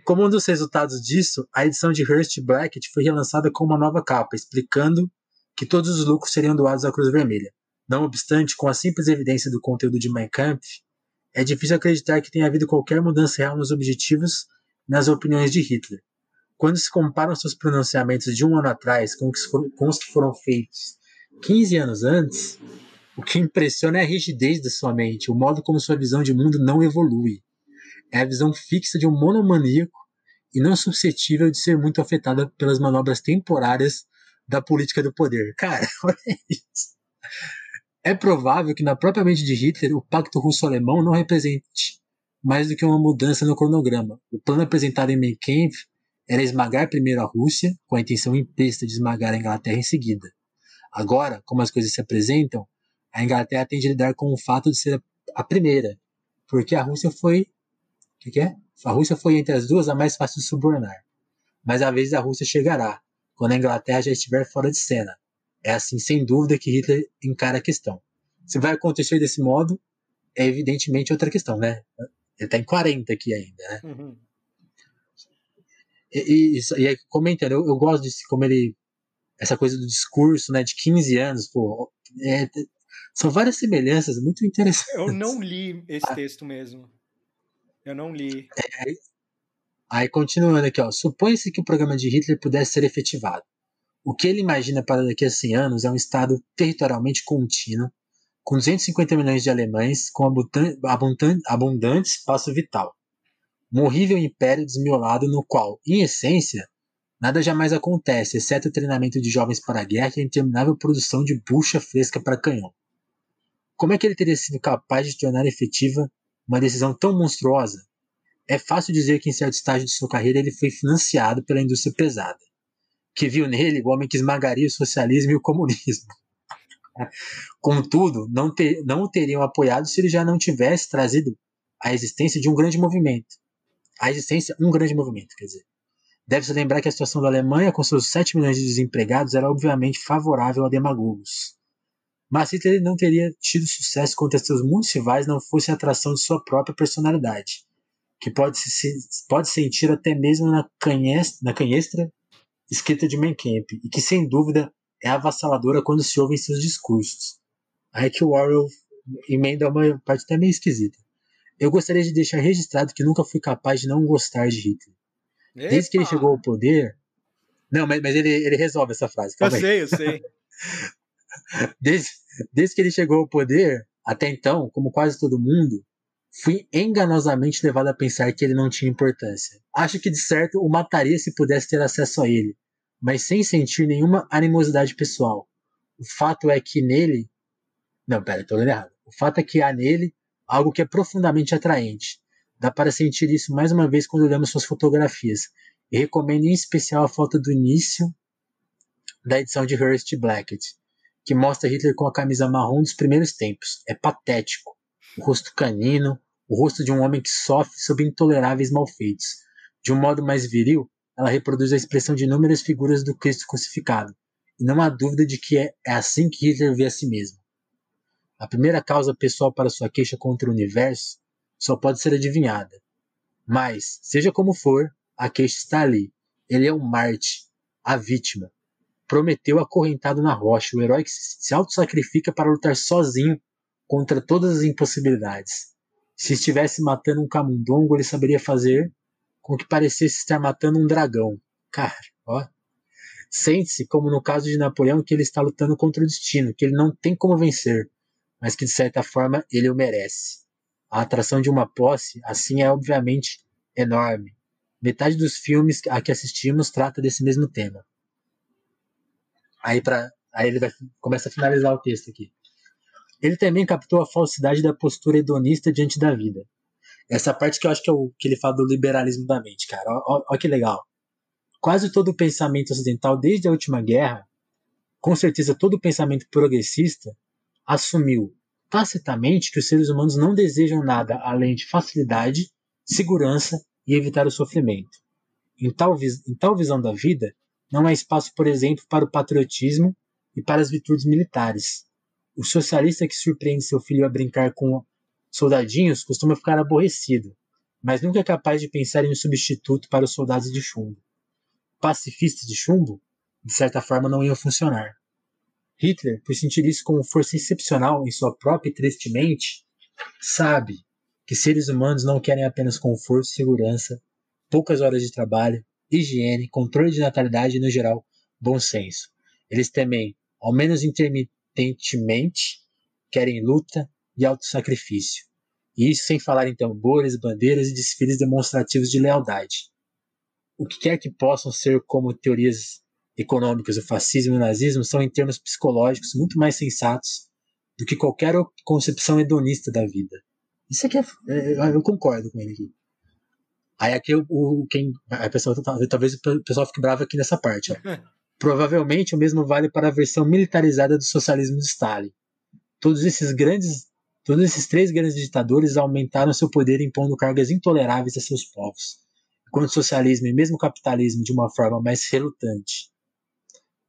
como um dos resultados disso, a edição de Hearst Blackett foi relançada com uma nova capa, explicando que todos os lucros seriam doados à Cruz Vermelha. Não obstante, com a simples evidência do conteúdo de Mein Kampf, é difícil acreditar que tenha havido qualquer mudança real nos objetivos e nas opiniões de Hitler. Quando se comparam seus pronunciamentos de um ano atrás com os, com os que foram feitos 15 anos antes, o que impressiona é a rigidez da sua mente, o modo como sua visão de mundo não evolui. É a visão fixa de um monomaníaco e não suscetível de ser muito afetada pelas manobras temporárias da política do poder. Cara, olha isso. É provável que na própria mente de Hitler o pacto russo-alemão não represente mais do que uma mudança no cronograma. O plano apresentado em Mein era esmagar primeiro a Rússia, com a intenção implícita de esmagar a Inglaterra em seguida. Agora, como as coisas se apresentam, a Inglaterra tem de lidar com o fato de ser a primeira, porque a Rússia foi. O que, que, é? A Rússia foi entre as duas a mais fácil de subornar. Mas a vez da Rússia chegará, quando a Inglaterra já estiver fora de cena. É assim, sem dúvida, que Hitler encara a questão. Se vai acontecer desse modo, é evidentemente outra questão, né? Ele está em 40 aqui ainda, né? Uhum. E, e, e aí, comentando, eu, eu gosto de como ele. Essa coisa do discurso, né, de 15 anos, pô, é, são várias semelhanças muito interessantes. Eu não li esse ah. texto mesmo. Eu não li. É, aí, continuando aqui, ó. Supõe-se que o programa de Hitler pudesse ser efetivado. O que ele imagina para daqui a 100 anos é um Estado territorialmente contínuo, com 250 milhões de alemães, com abundante, abundante espaço vital. Um horrível império desmiolado no qual, em essência, nada jamais acontece, exceto o treinamento de jovens para a guerra e a interminável produção de bucha fresca para canhão. Como é que ele teria sido capaz de tornar efetiva uma decisão tão monstruosa? É fácil dizer que em certo estágio de sua carreira ele foi financiado pela indústria pesada, que viu nele o homem que esmagaria o socialismo e o comunismo. Contudo, não, ter, não o teriam apoiado se ele já não tivesse trazido a existência de um grande movimento. A existência, um grande movimento, quer dizer. Deve-se lembrar que a situação da Alemanha, com seus 7 milhões de desempregados, era obviamente favorável a demagogos. Mas Hitler não teria tido sucesso contra seus muitos rivais não fosse a atração de sua própria personalidade, que pode se pode sentir até mesmo na canhestra, na canhestra escrita de Camp e que sem dúvida é avassaladora quando se ouve em seus discursos. Aí que o Orwell emenda uma parte até meio esquisita. Eu gostaria de deixar registrado que nunca fui capaz de não gostar de Hitler. Epa. Desde que ele chegou ao poder. Não, mas, mas ele, ele resolve essa frase. eu aí. sei, eu sei. desde, desde que ele chegou ao poder, até então, como quase todo mundo, fui enganosamente levado a pensar que ele não tinha importância. Acho que de certo o mataria se pudesse ter acesso a ele, mas sem sentir nenhuma animosidade pessoal. O fato é que nele. Não, pera, tô lendo errado. O fato é que há nele algo que é profundamente atraente. Dá para sentir isso mais uma vez quando olhamos suas fotografias. E recomendo em especial a foto do início da edição de Hearst Blackett, que mostra Hitler com a camisa marrom dos primeiros tempos. É patético. O rosto canino, o rosto de um homem que sofre sob intoleráveis malfeitos. De um modo mais viril, ela reproduz a expressão de inúmeras figuras do Cristo crucificado. E não há dúvida de que é, é assim que Hitler vê a si mesmo. A primeira causa pessoal para sua queixa contra o universo só pode ser adivinhada. Mas, seja como for, a queixa está ali. Ele é um Marte, a vítima. Prometeu acorrentado na rocha, o herói que se auto-sacrifica para lutar sozinho contra todas as impossibilidades. Se estivesse matando um camundongo, ele saberia fazer com que parecesse estar matando um dragão. Cara, ó. Sente-se, como no caso de Napoleão, que ele está lutando contra o destino, que ele não tem como vencer, mas que de certa forma ele o merece. A atração de uma posse, assim, é obviamente enorme. Metade dos filmes a que assistimos trata desse mesmo tema. Aí, pra, aí ele vai, começa a finalizar o texto aqui. Ele também captou a falsidade da postura hedonista diante da vida. Essa parte que eu acho que é o que ele fala do liberalismo da mente, cara. Olha que legal. Quase todo o pensamento ocidental, desde a última guerra, com certeza todo o pensamento progressista, assumiu tacitamente que os seres humanos não desejam nada além de facilidade, segurança e evitar o sofrimento. Em tal, em tal visão da vida, não há espaço, por exemplo, para o patriotismo e para as virtudes militares. O socialista que surpreende seu filho a brincar com soldadinhos costuma ficar aborrecido, mas nunca é capaz de pensar em um substituto para os soldados de chumbo. Pacifistas de chumbo, de certa forma, não iam funcionar. Hitler, por sentir isso como força excepcional em sua própria e triste mente, sabe que seres humanos não querem apenas conforto, segurança, poucas horas de trabalho, higiene, controle de natalidade e, no geral, bom senso. Eles também, ao menos intermitentemente, querem luta e autossacrifício. E isso sem falar em tambores, bandeiras e desfiles demonstrativos de lealdade. O que quer que possam ser como teorias econômicas, o fascismo e o nazismo são, em termos psicológicos, muito mais sensatos do que qualquer concepção hedonista da vida. Isso aqui é, é, eu concordo com ele aqui. Aí aqui o, o quem a pessoa talvez o pessoal fique bravo aqui nessa parte. Ó. Provavelmente o mesmo vale para a versão militarizada do socialismo de Stalin. Todos esses grandes, todos esses três grandes ditadores aumentaram seu poder impondo cargas intoleráveis a seus povos, enquanto o socialismo e mesmo o capitalismo de uma forma mais relutante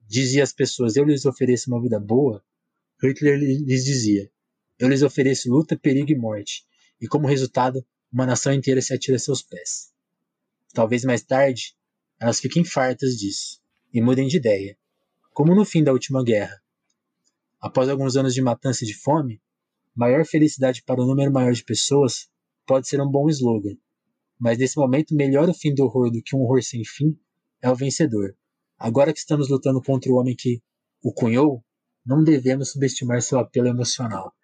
dizia às pessoas: Eu lhes ofereço uma vida boa, Hitler lhes dizia: Eu lhes ofereço luta, perigo e morte. E como resultado, uma nação inteira se atira a seus pés. Talvez mais tarde, elas fiquem fartas disso e mudem de ideia, como no fim da última guerra. Após alguns anos de matança e de fome, maior felicidade para um número maior de pessoas pode ser um bom slogan, mas nesse momento, melhor o fim do horror do que um horror sem fim é o vencedor. Agora que estamos lutando contra o homem que o cunhou, não devemos subestimar seu apelo emocional.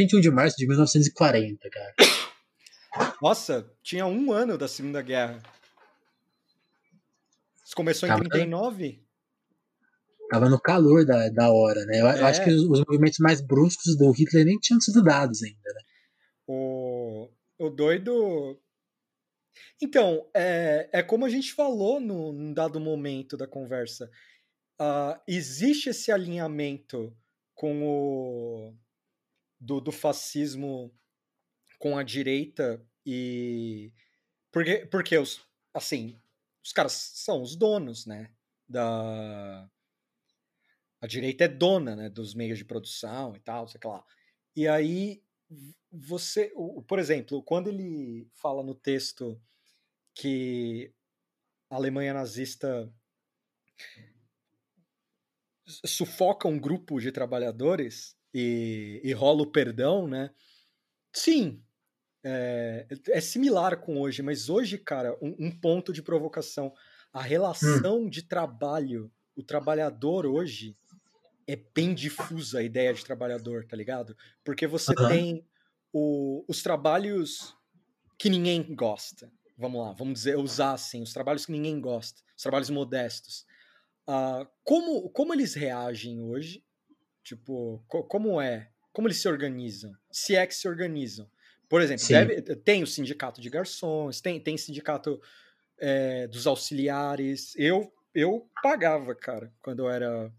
21 de março de 1940, cara. Nossa, tinha um ano da Segunda Guerra. Isso começou em tava, 39? Tava no calor da, da hora, né? Eu, é. eu acho que os, os, movimentos mais bruscos do Hitler nem tinham sido dados ainda, né? O, o doido então, é, é como a gente falou no, num dado momento da conversa. Uh, existe esse alinhamento com o do, do fascismo com a direita e. Porque, porque os, assim, os caras são os donos, né? Da. A direita é dona, né? Dos meios de produção e tal, sei lá. E aí, você. Por exemplo, quando ele fala no texto que a Alemanha nazista sufoca um grupo de trabalhadores e, e rola o perdão, né? Sim, é, é, similar com hoje, mas hoje, cara, um, um ponto de provocação. A relação hum. de trabalho, o trabalhador hoje é bem difusa a ideia de trabalhador, tá ligado? Porque você uhum. tem o, os trabalhos que ninguém gosta. Vamos lá, vamos dizer, usar assim, os trabalhos que ninguém gosta, os trabalhos modestos. Uh, como, como eles reagem hoje? Tipo, co como é? Como eles se organizam? Se é que se organizam. Por exemplo, deve, tem o sindicato de garçons, tem, tem sindicato é, dos auxiliares. Eu, eu pagava, cara, quando eu era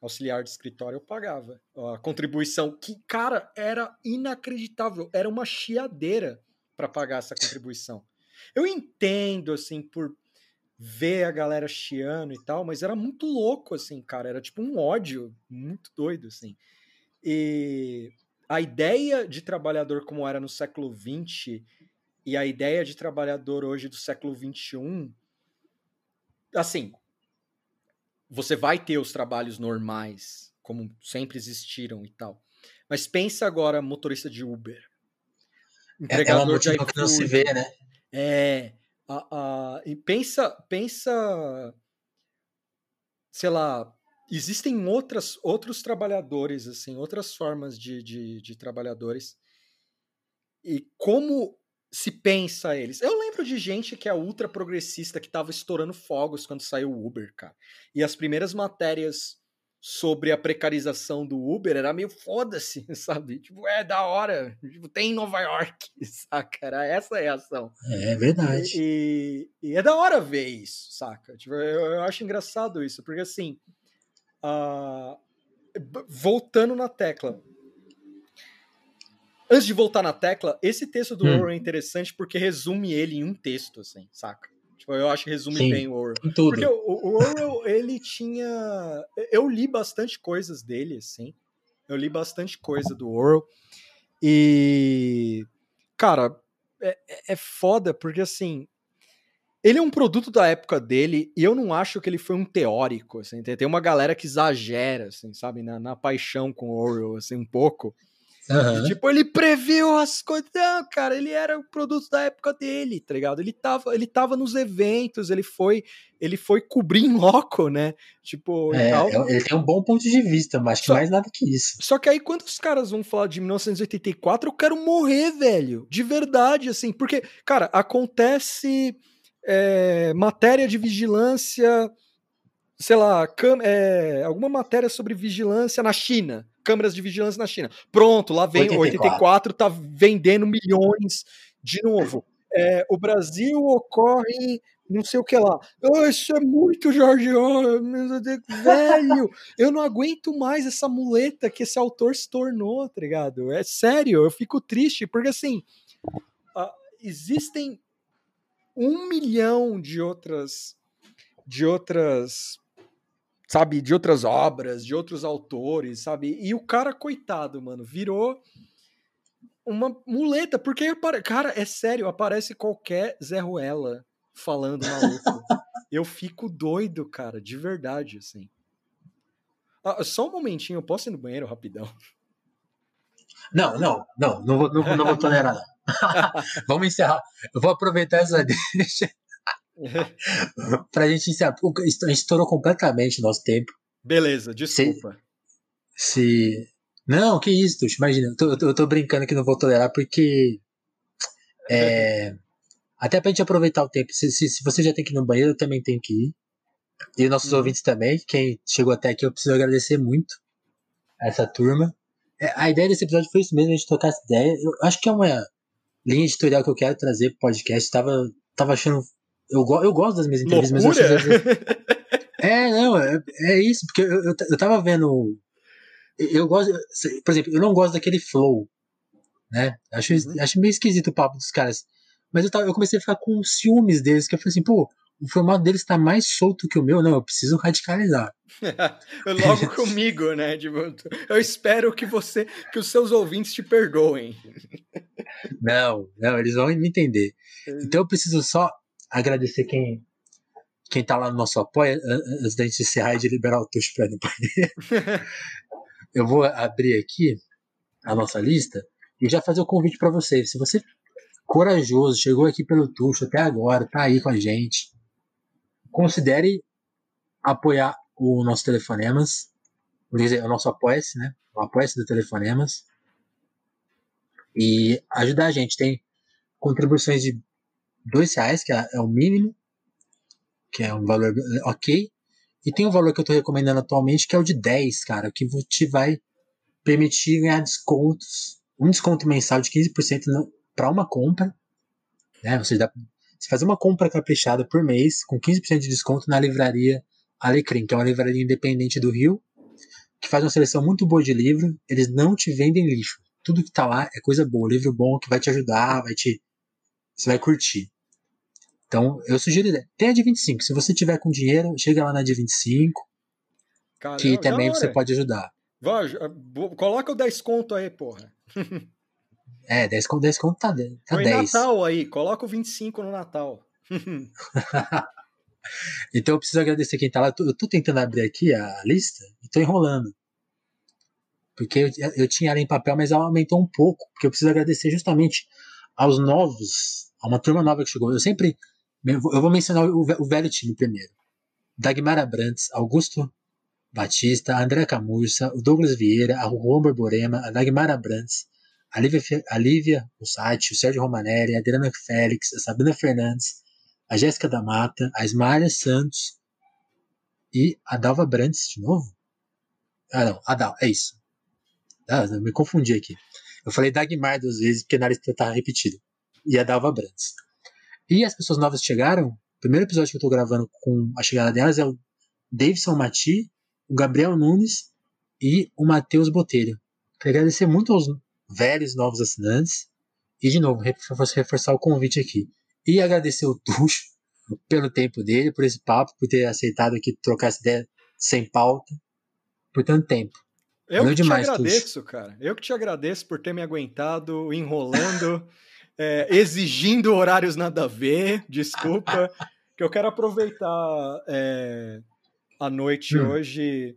auxiliar de escritório, eu pagava a contribuição, que, cara, era inacreditável. Era uma chiadeira para pagar essa contribuição. Eu entendo, assim, por ver a galera chiando e tal, mas era muito louco, assim, cara. Era tipo um ódio muito doido, assim. E a ideia de trabalhador como era no século XX e a ideia de trabalhador hoje do século XXI, assim, você vai ter os trabalhos normais, como sempre existiram e tal. Mas pensa agora motorista de Uber. É, é uma iFood, que não se vê, né? É. E pensa, pensa, sei lá, existem outras, outros trabalhadores, assim, outras formas de, de, de trabalhadores. E como se pensa eles? Eu lembro de gente que é ultra progressista que tava estourando fogos quando saiu o Uber, cara. E as primeiras matérias sobre a precarização do Uber era meio foda-se, sabe? Tipo, é da hora, tipo, tem em Nova York, saca? Era essa é a ação. É verdade. E, e, e é da hora ver isso, saca? Tipo, eu, eu acho engraçado isso, porque assim, Uh, voltando na tecla. Antes de voltar na tecla, esse texto do hum. Orwell é interessante porque resume ele em um texto, assim, saca? Tipo, eu acho que resume Sim, bem o Orwell. Tudo. Porque o, o Orwell, ele tinha... Eu li bastante coisas dele, assim. Eu li bastante coisa do Orwell. E... Cara, é, é foda porque, assim, ele é um produto da época dele e eu não acho que ele foi um teórico, assim, tem uma galera que exagera, assim, sabe, na, na paixão com Orwell, assim, um pouco. Uhum. tipo, ele previu as coisas. Não, cara, ele era o produto da época dele, tá ligado? Ele tava, ele tava nos eventos, ele foi, ele foi cobrir em loco, né? Tipo, é, é ele tem um bom ponto de vista, mas só, mais nada que isso. Só que aí, quando os caras vão falar de 1984, eu quero morrer, velho. De verdade, assim, porque, cara, acontece é, matéria de vigilância, sei lá, é, alguma matéria sobre vigilância na China, câmeras de vigilância na China. Pronto, lá vem 84, 84 tá vendendo milhões de novo. É, o Brasil ocorre não sei o que lá. Oh, isso é muito Jorge Orwell, velho. Eu não aguento mais essa muleta que esse autor se tornou, tá ligado? É sério, eu fico triste, porque assim, uh, existem um milhão de outras de outras sabe de outras obras de outros autores sabe? E o cara coitado mano virou uma muleta porque cara é sério aparece qualquer Zé Ruela falando maluco. Eu fico doido cara de verdade assim. Ah, só um momentinho eu posso ir no banheiro rapidão? Não não não não vou, não, não vou tolerar não. Vamos encerrar. Eu vou aproveitar essa deixa pra gente encerrar. A gente estourou completamente o nosso tempo. Beleza, desculpa. Se, se... Não, que isso, Tuxo, imagina. Eu tô, eu tô, brincando que não vou tolerar porque. É, até pra gente aproveitar o tempo. Se, se, se, você já tem que ir no banheiro, eu também tenho que ir. E nossos uhum. ouvintes também. Quem chegou até aqui, eu preciso agradecer muito a essa turma. É, a ideia desse episódio foi isso mesmo, a gente tocar essa ideia. Eu acho que é uma linha editorial que eu quero trazer pro podcast. Tava, tava achando. Eu, eu gosto das minhas entrevistas, Loucura? mas eu achei. é, não, é, é isso, porque eu, eu, eu tava vendo. Eu gosto. Por exemplo, eu não gosto daquele flow né? Acho, uhum. acho meio esquisito o papo dos caras. Mas eu, tava, eu comecei a ficar com ciúmes deles, que eu falei assim, pô, o formato deles tá mais solto que o meu, não, eu preciso radicalizar. Logo comigo, né? eu espero que você, que os seus ouvintes te perdoem. Não, não, eles vão me entender. Então eu preciso só agradecer quem quem tá lá no nosso apoio, antes da gente encerrar e de liberar o ir no painel. eu vou abrir aqui a nossa lista e já fazer o convite para você. Se você corajoso, chegou aqui pelo Tuxo até agora, tá aí com a gente, considere apoiar o nosso Telefonemas, quer dizer, o nosso apoia-se, né? O apoia-se do Telefonemas. E ajudar a gente. Tem contribuições de dois reais, que é, é o mínimo, que é um valor ok. E tem um valor que eu estou recomendando atualmente, que é o de 10, cara, que te vai permitir ganhar descontos. Um desconto mensal de 15% para uma compra. Né? Você, dá, você faz uma compra caprichada por mês, com 15% de desconto na livraria Alecrim, que é uma livraria independente do Rio, que faz uma seleção muito boa de livro. Eles não te vendem lixo. Tudo que tá lá é coisa boa, livro bom que vai te ajudar, vai te. Você vai curtir. Então, eu sugiro. Tem a de 25. Se você tiver com dinheiro, chega lá na de 25. Caramba, que também você pode ajudar. Vai, coloca o 10 conto aí, porra. É, 10 conto, 10 conto tá, tá Põe 10. Natal aí, coloca o 25 no Natal. então eu preciso agradecer quem tá lá. Eu tô, eu tô, tentando abrir aqui a lista e tô enrolando. Porque eu, eu tinha ela em papel, mas ela aumentou um pouco. Porque eu preciso agradecer justamente aos novos, a uma turma nova que chegou. Eu sempre. Eu vou mencionar o, o velho time primeiro. Dagmar Abrantes, Augusto Batista, André Camurça, o Douglas Vieira, a Juan Borborema, a Dagmar Abrantes, a Lívia, a Lívia o Sérgio Romanelli, a Adriana Félix, a Sabrina Fernandes, a Jéssica da Mata, a Ismaria Santos e a Dalva Brandes de novo? Ah, não, a Dal, é isso. Ah, eu me confundi aqui. Eu falei Dagmar duas vezes porque na lista tá repetido. E a Dalva Brandes. E as pessoas novas chegaram. O primeiro episódio que eu tô gravando com a chegada delas é o Davidson Mati, o Gabriel Nunes e o Matheus Botelho. Quero agradecer muito aos velhos novos assinantes. E, de novo, reforçar o convite aqui. E agradecer o Tuxo pelo tempo dele, por esse papo, por ter aceitado aqui trocar essa ideia sem pauta, por tanto tempo. Eu Valeu que demais, te agradeço, Tuxo. cara. Eu que te agradeço por ter me aguentado, enrolando, é, exigindo horários nada a ver. Desculpa. que eu quero aproveitar é, a noite hum. hoje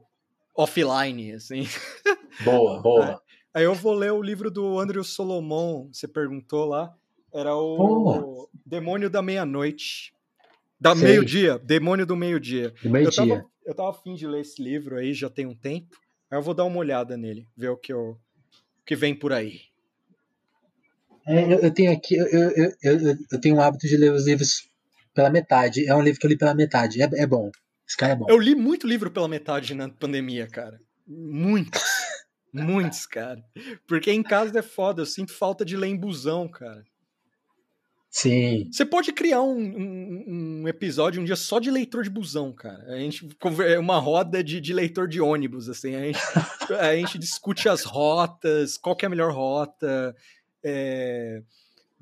offline, assim. Boa, boa. Aí eu vou ler o livro do Andrew Solomon, você perguntou lá. Era o Demônio da Meia-Noite. Da meio-dia, Demônio do Meio-Dia. Meio eu, tava, eu tava afim de ler esse livro aí, já tem um tempo. Aí eu vou dar uma olhada nele, ver o que, eu, o que vem por aí. É, eu, eu, tenho aqui, eu, eu, eu, eu tenho o hábito de ler os livros pela metade. É um livro que eu li pela metade. É, é bom. Esse cara é bom. Eu li muito livro pela metade na pandemia, cara. Muitos. muitos, cara. Porque em casa é foda, eu sinto falta de ler em busão, cara. Sim. Você pode criar um, um, um, episódio um dia só de leitor de busão, cara. A gente é uma roda de, de leitor de ônibus, assim. A gente, a gente discute as rotas, qual é a melhor rota. É,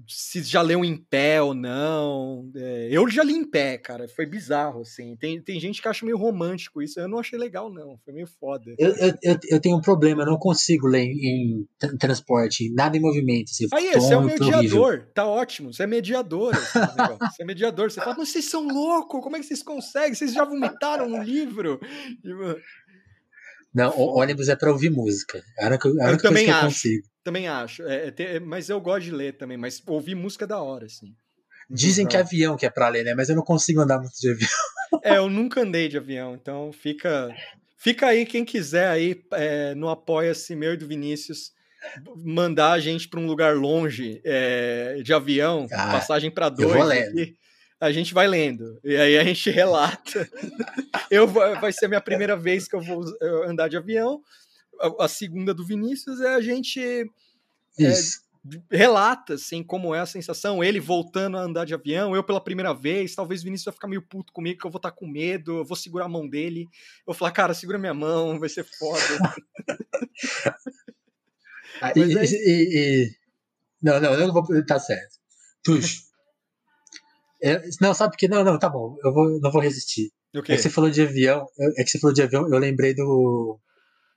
se já leu em pé ou não. É, eu já li em pé, cara. Foi bizarro, assim. Tem, tem gente que acha meio romântico isso. Eu não achei legal, não. Foi meio foda. Eu, eu, eu tenho um problema. Eu não consigo ler em, em transporte. Nada em movimento. Assim, Aí, você é o mediador. Tá ótimo. Você é mediador. Assim, você é mediador. Você fala, mas vocês são loucos. Como é que vocês conseguem? Vocês já vomitaram no livro? Não, o ônibus é para ouvir música. Era que, era eu também acho. consigo. Também acho. É, é, mas eu gosto de ler também. Mas ouvir música é da hora, assim. Dizem que é avião que é para ler, né? Mas eu não consigo andar muito de avião. É, eu nunca andei de avião, então fica, fica aí quem quiser aí é, no apoia-se meu e do Vinícius mandar a gente para um lugar longe é, de avião, ah, passagem para dois. Aqui, a gente vai lendo e aí a gente relata. eu vai ser a minha primeira vez que eu vou andar de avião a, segunda do Vinícius é a gente é, relata assim como é a sensação, ele voltando a andar de avião, eu pela primeira vez, talvez o Vinícius vai ficar meio puto comigo, que eu vou estar tá com medo, eu vou segurar a mão dele, eu vou falar, cara, segura minha mão, vai ser foda. ah, e, é... e, Não, não, eu não vou. Tá certo. Tuxo. É, não, sabe que Não, não, tá bom. Eu vou, não vou resistir. É que você falou de avião. É que você falou de avião, eu lembrei do.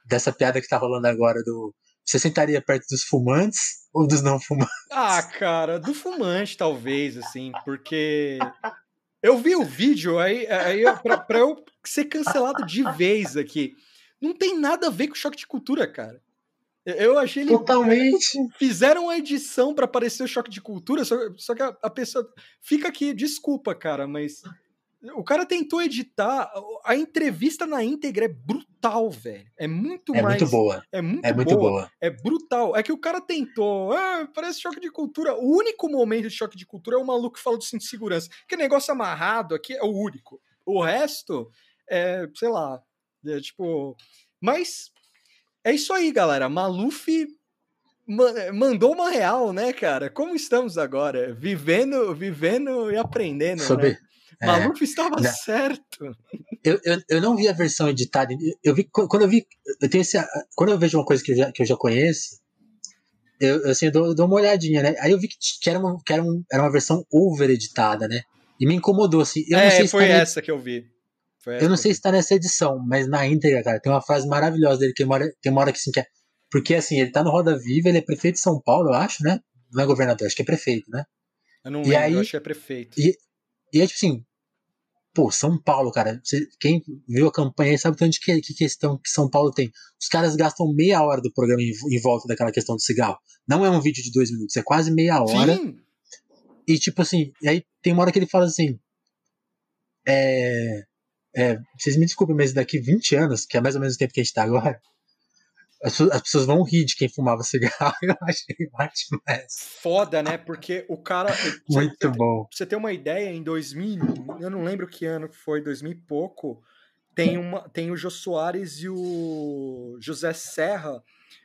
Dessa piada que tá rolando agora do. Você sentaria perto dos fumantes ou dos não fumantes? Ah, cara, do fumante, talvez, assim, porque. Eu vi o vídeo aí, aí pra, pra eu ser cancelado de vez aqui. Não tem nada a ver com choque de cultura, cara. Eu achei ele. Totalmente. Fizeram a edição para aparecer o choque de cultura, só, só que a, a, pessoa. Fica aqui, desculpa, cara, mas. O cara tentou editar. A entrevista na íntegra é brutal, velho. É muito é mais. Muito boa. É muito, é boa. muito boa. É brutal. É que o cara tentou. Ah, parece choque de cultura. O único momento de choque de cultura é o maluco que fala do cinto de segurança. Que negócio amarrado aqui é o único. O resto é, sei lá. É tipo. Mas é isso aí, galera. Maluf mandou uma real, né, cara? Como estamos agora? Vivendo, vivendo e aprendendo. Sobre... Né? É, Maluf estava não. certo. Eu, eu, eu não vi a versão editada. Eu vi quando eu vi, eu tenho esse, quando eu vejo uma coisa que eu já, que eu já conheço, eu assim eu dou, dou uma olhadinha, né? Aí eu vi que, que, era, uma, que era, um, era uma versão over editada, né? E me incomodou assim. Eu é, não sei se foi essa que eu vi. Eu não sei se tá nessa edição, mas na íntegra, cara, tem uma frase maravilhosa dele que mora, tem uma hora que assim que é. Porque assim, ele tá no Roda Viva, ele é prefeito de São Paulo, eu acho, né? Não é governador, acho que é prefeito, né? Eu não e lembro, aí, eu acho que é prefeito. E, e é tipo assim, pô, São Paulo, cara, você, quem viu a campanha aí sabe tanto que, que questão que São Paulo tem. Os caras gastam meia hora do programa em, em, volta daquela questão do cigarro. Não é um vídeo de dois minutos, é quase meia hora. Sim. E tipo assim, e aí tem uma hora que ele fala assim. É é, vocês me desculpem, mas daqui 20 anos, que é mais ou menos o tempo que a gente tá agora, as, as pessoas vão rir de quem fumava cigarro. Eu achei ótimo essa. Foda, né? Porque o cara. Muito você, bom. Pra você ter uma ideia, em 2000, eu não lembro que ano foi, 2000 e pouco, tem, uma, tem o Jô Soares e o José Serra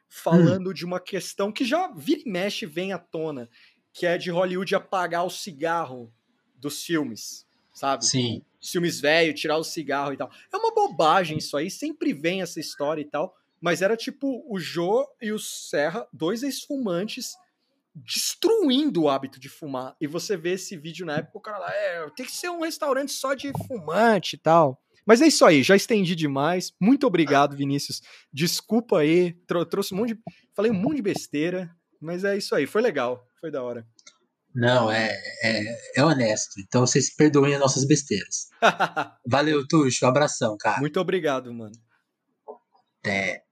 falando hum. de uma questão que já vira e mexe vem à tona, que é de Hollywood apagar o cigarro dos filmes, sabe? Sim filmes velho, tirar o cigarro e tal. É uma bobagem isso aí, sempre vem essa história e tal. Mas era tipo o Jô e o Serra, dois ex-fumantes, destruindo o hábito de fumar. E você vê esse vídeo na época, o cara lá, é, tem que ser um restaurante só de fumante e tal. Mas é isso aí, já estendi demais. Muito obrigado, Vinícius. Desculpa aí, trouxe um monte de. Falei um monte de besteira, mas é isso aí, foi legal, foi da hora. Não, é, é, é, honesto. Então vocês perdoem as nossas besteiras. Valeu, Tuxo. Um abração, cara. Muito obrigado, mano. Até.